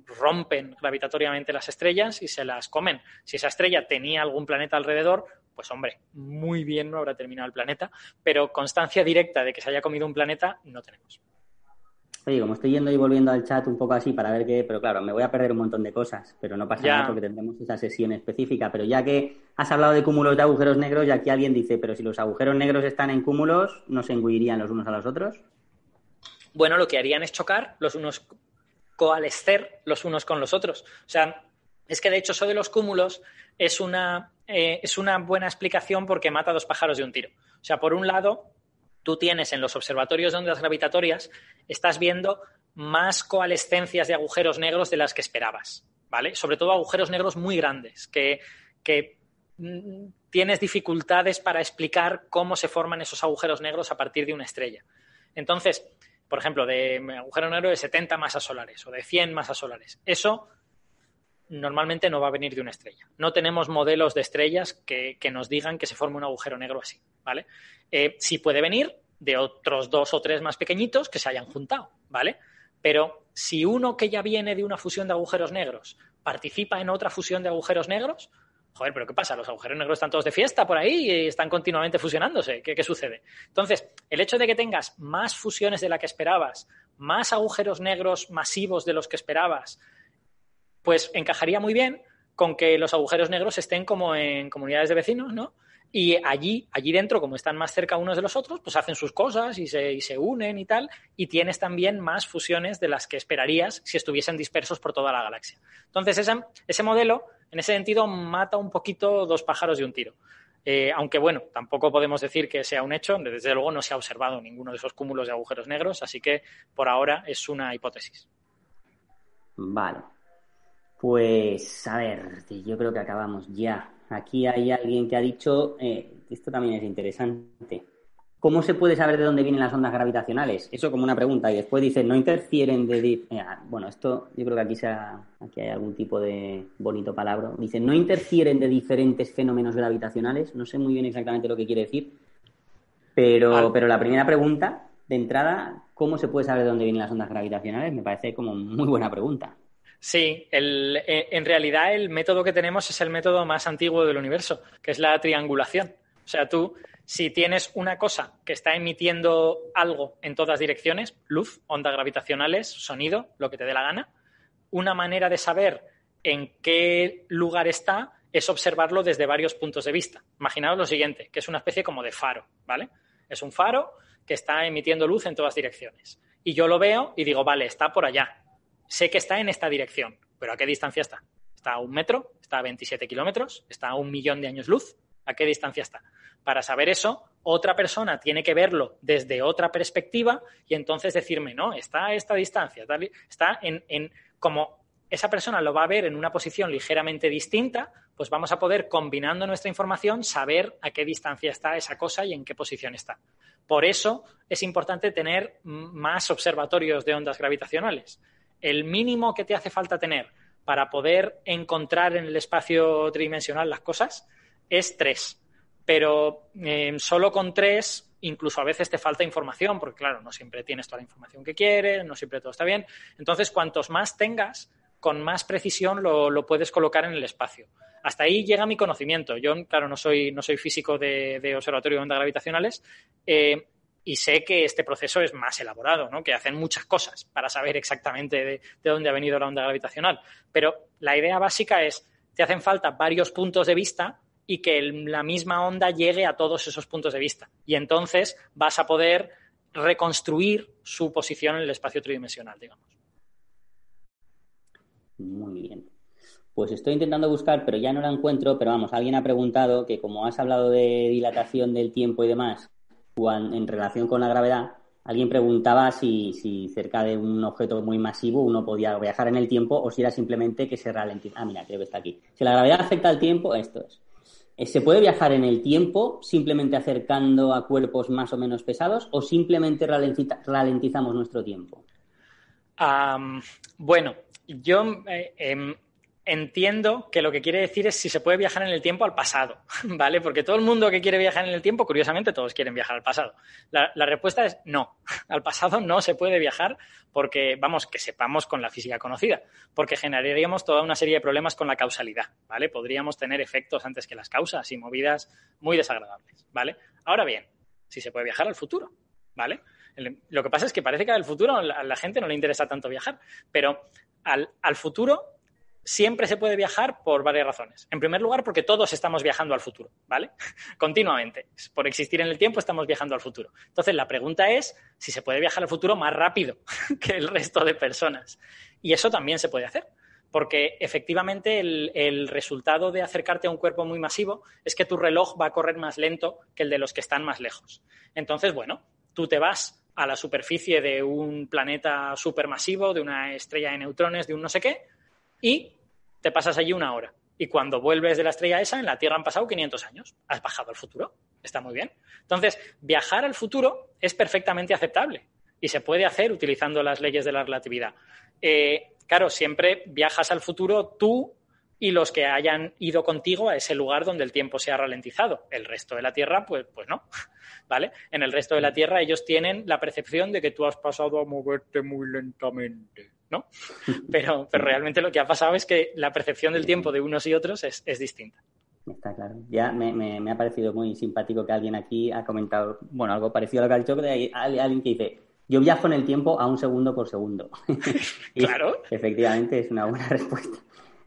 rompen gravitatoriamente las estrellas y se las comen. Si esa estrella tenía algún planeta alrededor, pues hombre, muy bien no habrá terminado el planeta, pero constancia directa de que se haya comido un planeta no tenemos. Oye, como estoy yendo y volviendo al chat un poco así para ver qué, pero claro, me voy a perder un montón de cosas, pero no pasa nada porque tendremos esa sesión específica. Pero ya que has hablado de cúmulos de agujeros negros, y aquí alguien dice, pero si los agujeros negros están en cúmulos, ¿no se engullirían los unos a los otros? Bueno, lo que harían es chocar los unos, coalescer los unos con los otros. O sea, es que de hecho eso de los cúmulos es una, eh, es una buena explicación porque mata dos pájaros de un tiro. O sea, por un lado, tú tienes en los observatorios de ondas gravitatorias, estás viendo más coalescencias de agujeros negros de las que esperabas, ¿vale? Sobre todo agujeros negros muy grandes, que, que mm, tienes dificultades para explicar cómo se forman esos agujeros negros a partir de una estrella. Entonces, por ejemplo, de agujero negro de 70 masas solares o de 100 masas solares. Eso normalmente no va a venir de una estrella. No tenemos modelos de estrellas que, nos digan que se forme un agujero negro así, ¿vale? Eh, sí puede venir de otros dos o tres más pequeñitos que se hayan juntado, ¿vale? Pero si uno que ya viene de una fusión de agujeros negros participa en otra fusión de agujeros negros, joder, pero ¿qué pasa? Los agujeros negros están todos de fiesta por ahí y están continuamente fusionándose. ¿Qué, ¿Qué, sucede? Entonces, el hecho de que tengas más fusiones de la que esperabas, más agujeros negros masivos de los que esperabas, pues encajaría muy bien con que los agujeros negros estén como en comunidades de vecinos, ¿no? Y allí, allí dentro, como están más cerca unos de los otros, pues hacen sus cosas y se, y se unen y tal, y tienes también más fusiones de las que esperarías si estuviesen dispersos por toda la galaxia. Entonces, ese, ese modelo En ese sentido, mata un poquito dos pájaros de un tiro. Eh, aunque bueno, tampoco podemos decir que sea un hecho, desde luego no se ha observado ninguno de esos cúmulos de agujeros negros, así que por ahora es una hipótesis. Vale. Pues a ver, yo creo que acabamos ya. Aquí hay alguien que ha dicho, eh, esto también es interesante, ¿Cómo se puede saber de dónde vienen las ondas gravitacionales? Eso como una pregunta. Y después dice, no interfieren de... Eh, bueno, esto yo creo que aquí, sea, aquí hay algún tipo de bonito palabra. Dice, no interfieren de diferentes fenómenos gravitacionales. No sé muy bien exactamente lo que quiere decir. Pero, pero la primera pregunta, de entrada, ¿cómo se puede saber de dónde vienen las ondas gravitacionales? Me parece como muy buena pregunta. Sí, eh, en realidad el método que tenemos es el método más antiguo del universo, que es la triangulación. O sea, tú si tienes una cosa que está emitiendo algo en todas direcciones, luz, ondas gravitacionales, sonido, lo que te dé la gana, una manera de saber en qué lugar está es observarlo desde varios puntos de vista. Imaginaos lo siguiente, que es una especie como de faro, ¿vale? Es un faro que está emitiendo luz en todas direcciones. Y yo lo veo y digo, vale, está por allá. Sé que está en esta dirección, pero ¿a qué distancia está? ¿Está a un metro? ¿Está a 27 kilómetros? ¿Está a un millón de años luz? ¿A qué distancia está? Para saber eso, otra persona tiene que verlo desde otra perspectiva y entonces decirme, no, está a esta distancia, está en, en como esa persona lo va a ver en una posición ligeramente distinta, pues vamos a poder, combinando nuestra información, saber a qué distancia está esa cosa y en qué posición está. Por eso es importante tener más observatorios de ondas gravitacionales. El mínimo que te hace falta tener para poder encontrar en el espacio tridimensional las cosas es tres pero eh, solo con tres incluso a veces te falta información, porque claro, no siempre tienes toda la información que quieres, no siempre todo está bien. Entonces, cuantos más tengas, con más precisión lo, puedes colocar en el espacio. Hasta ahí llega mi conocimiento. Yo, claro, no soy, no soy físico de, observatorio de ondas gravitacionales eh, y sé que este proceso es más elaborado, ¿no? que hacen muchas cosas para saber exactamente de dónde ha venido la onda gravitacional. Pero la idea básica es, te hacen falta varios puntos de vista y que la misma onda llegue a todos esos puntos de vista. Y entonces vas a poder reconstruir su posición en el espacio tridimensional, digamos. Muy bien. Pues estoy intentando buscar, pero ya no la encuentro, pero vamos, alguien ha preguntado que como has hablado de dilatación del tiempo y demás, en relación con la gravedad, alguien preguntaba si, si, cerca de un objeto muy masivo uno podía viajar en el tiempo o si era simplemente que se ralentiza. Ah, mira, creo que está aquí. Si la gravedad afecta al tiempo, esto es. Eh, ¿Se puede viajar en el tiempo simplemente acercando a cuerpos más o menos pesados o simplemente ralentizamos nuestro tiempo? bueno, yo eh, em, entiendo que lo que quiere decir es si se puede viajar en el tiempo al pasado, ¿vale? Porque todo el mundo que quiere viajar en el tiempo, curiosamente, todos quieren viajar al pasado. La, respuesta es no. Al pasado no se puede viajar porque, vamos, que sepamos con la física conocida, porque generaríamos toda una serie de problemas con la causalidad, ¿vale? Podríamos tener efectos antes que las causas y movidas muy desagradables, ¿vale? Ahora bien, si se puede viajar al futuro, ¿vale? Lo que pasa es que parece que al futuro a la gente no le interesa tanto viajar, pero al, al futuro siempre se puede viajar por varias razones. En primer lugar, porque todos estamos viajando al futuro, ¿vale? Continuamente. Por existir en el tiempo estamos viajando al futuro. Entonces, la pregunta es si se puede viajar al futuro más rápido que el resto de personas. Y eso también se puede hacer. Porque efectivamente el, resultado de acercarte a un cuerpo muy masivo es que tu reloj va a correr más lento que el de los que están más lejos. Entonces, bueno, tú te vas a la superficie de un planeta supermasivo, de una estrella de neutrones, de un no sé qué, y te pasas allí una hora. Y cuando vuelves de la estrella esa, en la Tierra han pasado 500 años. Has bajado al futuro. Está muy bien. Entonces, viajar al futuro es perfectamente aceptable y se puede hacer utilizando las leyes de la relatividad. Eh, claro, siempre viajas al futuro tú y los que hayan ido contigo a ese lugar donde el tiempo se ha ralentizado. El resto de la Tierra, pues, pues no. ¿Vale? En el resto de la Tierra ellos tienen la percepción de que tú has pasado a moverte muy lentamente. ¿No? Pero, pero realmente lo que ha pasado es que la percepción del tiempo de unos y otros es, distinta. Está claro. Ya me, ha parecido muy simpático que alguien aquí ha comentado, bueno, algo parecido a lo que ha dicho, de alguien que dice, yo viajo en el tiempo a un segundo por segundo. claro. Efectivamente, es una buena respuesta.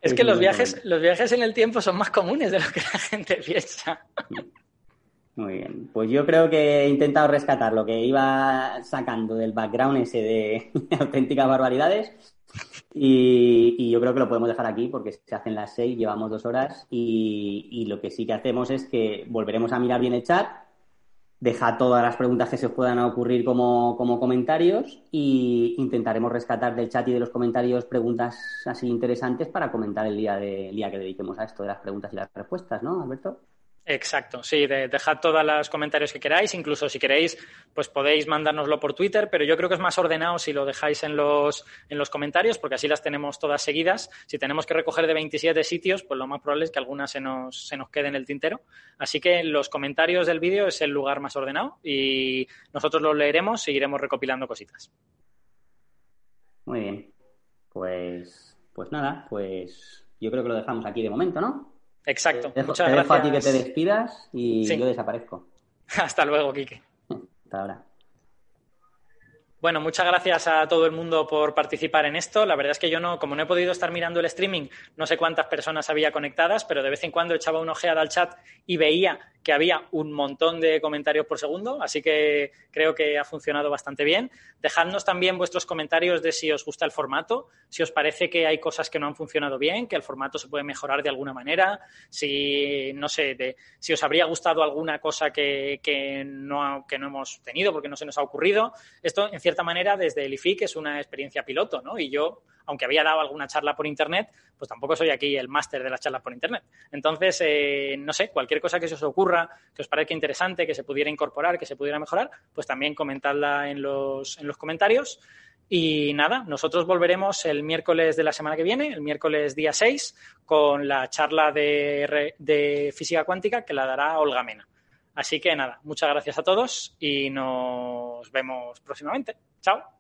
Es, que los viajes, los viajes en el tiempo son más comunes de lo que la gente piensa. Muy bien, pues yo creo que he intentado rescatar lo que iba sacando del background ese de auténticas barbaridades. Y, yo creo que lo podemos dejar aquí porque se hacen las seis, llevamos dos horas y, lo que sí que hacemos es que volveremos a mirar bien el chat, dejar todas las preguntas que se puedan ocurrir como, como comentarios e intentaremos rescatar del chat y de los comentarios preguntas así interesantes para comentar el día, de, el día que dediquemos a esto de las preguntas y las respuestas, ¿no, Alberto? Exacto, sí, dejad todos los comentarios que queráis, incluso si queréis, pues podéis mandárnoslo por Twitter, pero yo creo que es más ordenado si lo dejáis en los, en los comentarios, porque así las tenemos todas seguidas. Si tenemos que recoger de 27 sitios, pues lo más probable es que algunas se nos, se nos quede en el tintero. Así que los comentarios del vídeo es el lugar más ordenado y nosotros los leeremos y iremos recopilando cositas. Muy bien, pues, pues nada, pues yo creo que lo dejamos aquí de momento, ¿no? Exacto. Muchas te gracias. dejo a ti que te despidas y yo desaparezco. Hasta luego, Quique. Hasta ahora. Bueno, muchas gracias a todo el mundo por participar en esto. La verdad es que yo no, como no he podido estar mirando el streaming, no sé cuántas personas había conectadas, pero de vez en cuando echaba una ojeada al chat y veía que había un montón de comentarios por segundo, así que creo que ha funcionado bastante bien. Dejadnos también vuestros comentarios de si os gusta el formato, si os parece que hay cosas que no han funcionado bien, que el formato se puede mejorar de alguna manera, si, no sé, de, si os habría gustado alguna cosa que, que, no, que no hemos tenido porque no se nos ha ocurrido. Esto, en cierta manera, desde el IFIC es una experiencia piloto, ¿no? Y yo aunque había dado alguna charla por Internet, pues tampoco soy aquí el máster de las charlas por Internet. Entonces, eh, no sé, cualquier cosa que se os ocurra, que os parezca interesante, que se pudiera incorporar, que se pudiera mejorar, pues también comentadla en los, en los comentarios. Y nada, nosotros volveremos el miércoles de la semana que viene, el miércoles día 6, con la charla de, de física cuántica que la dará Olga Mena. Así que nada, muchas gracias a todos y nos vemos próximamente. Chao.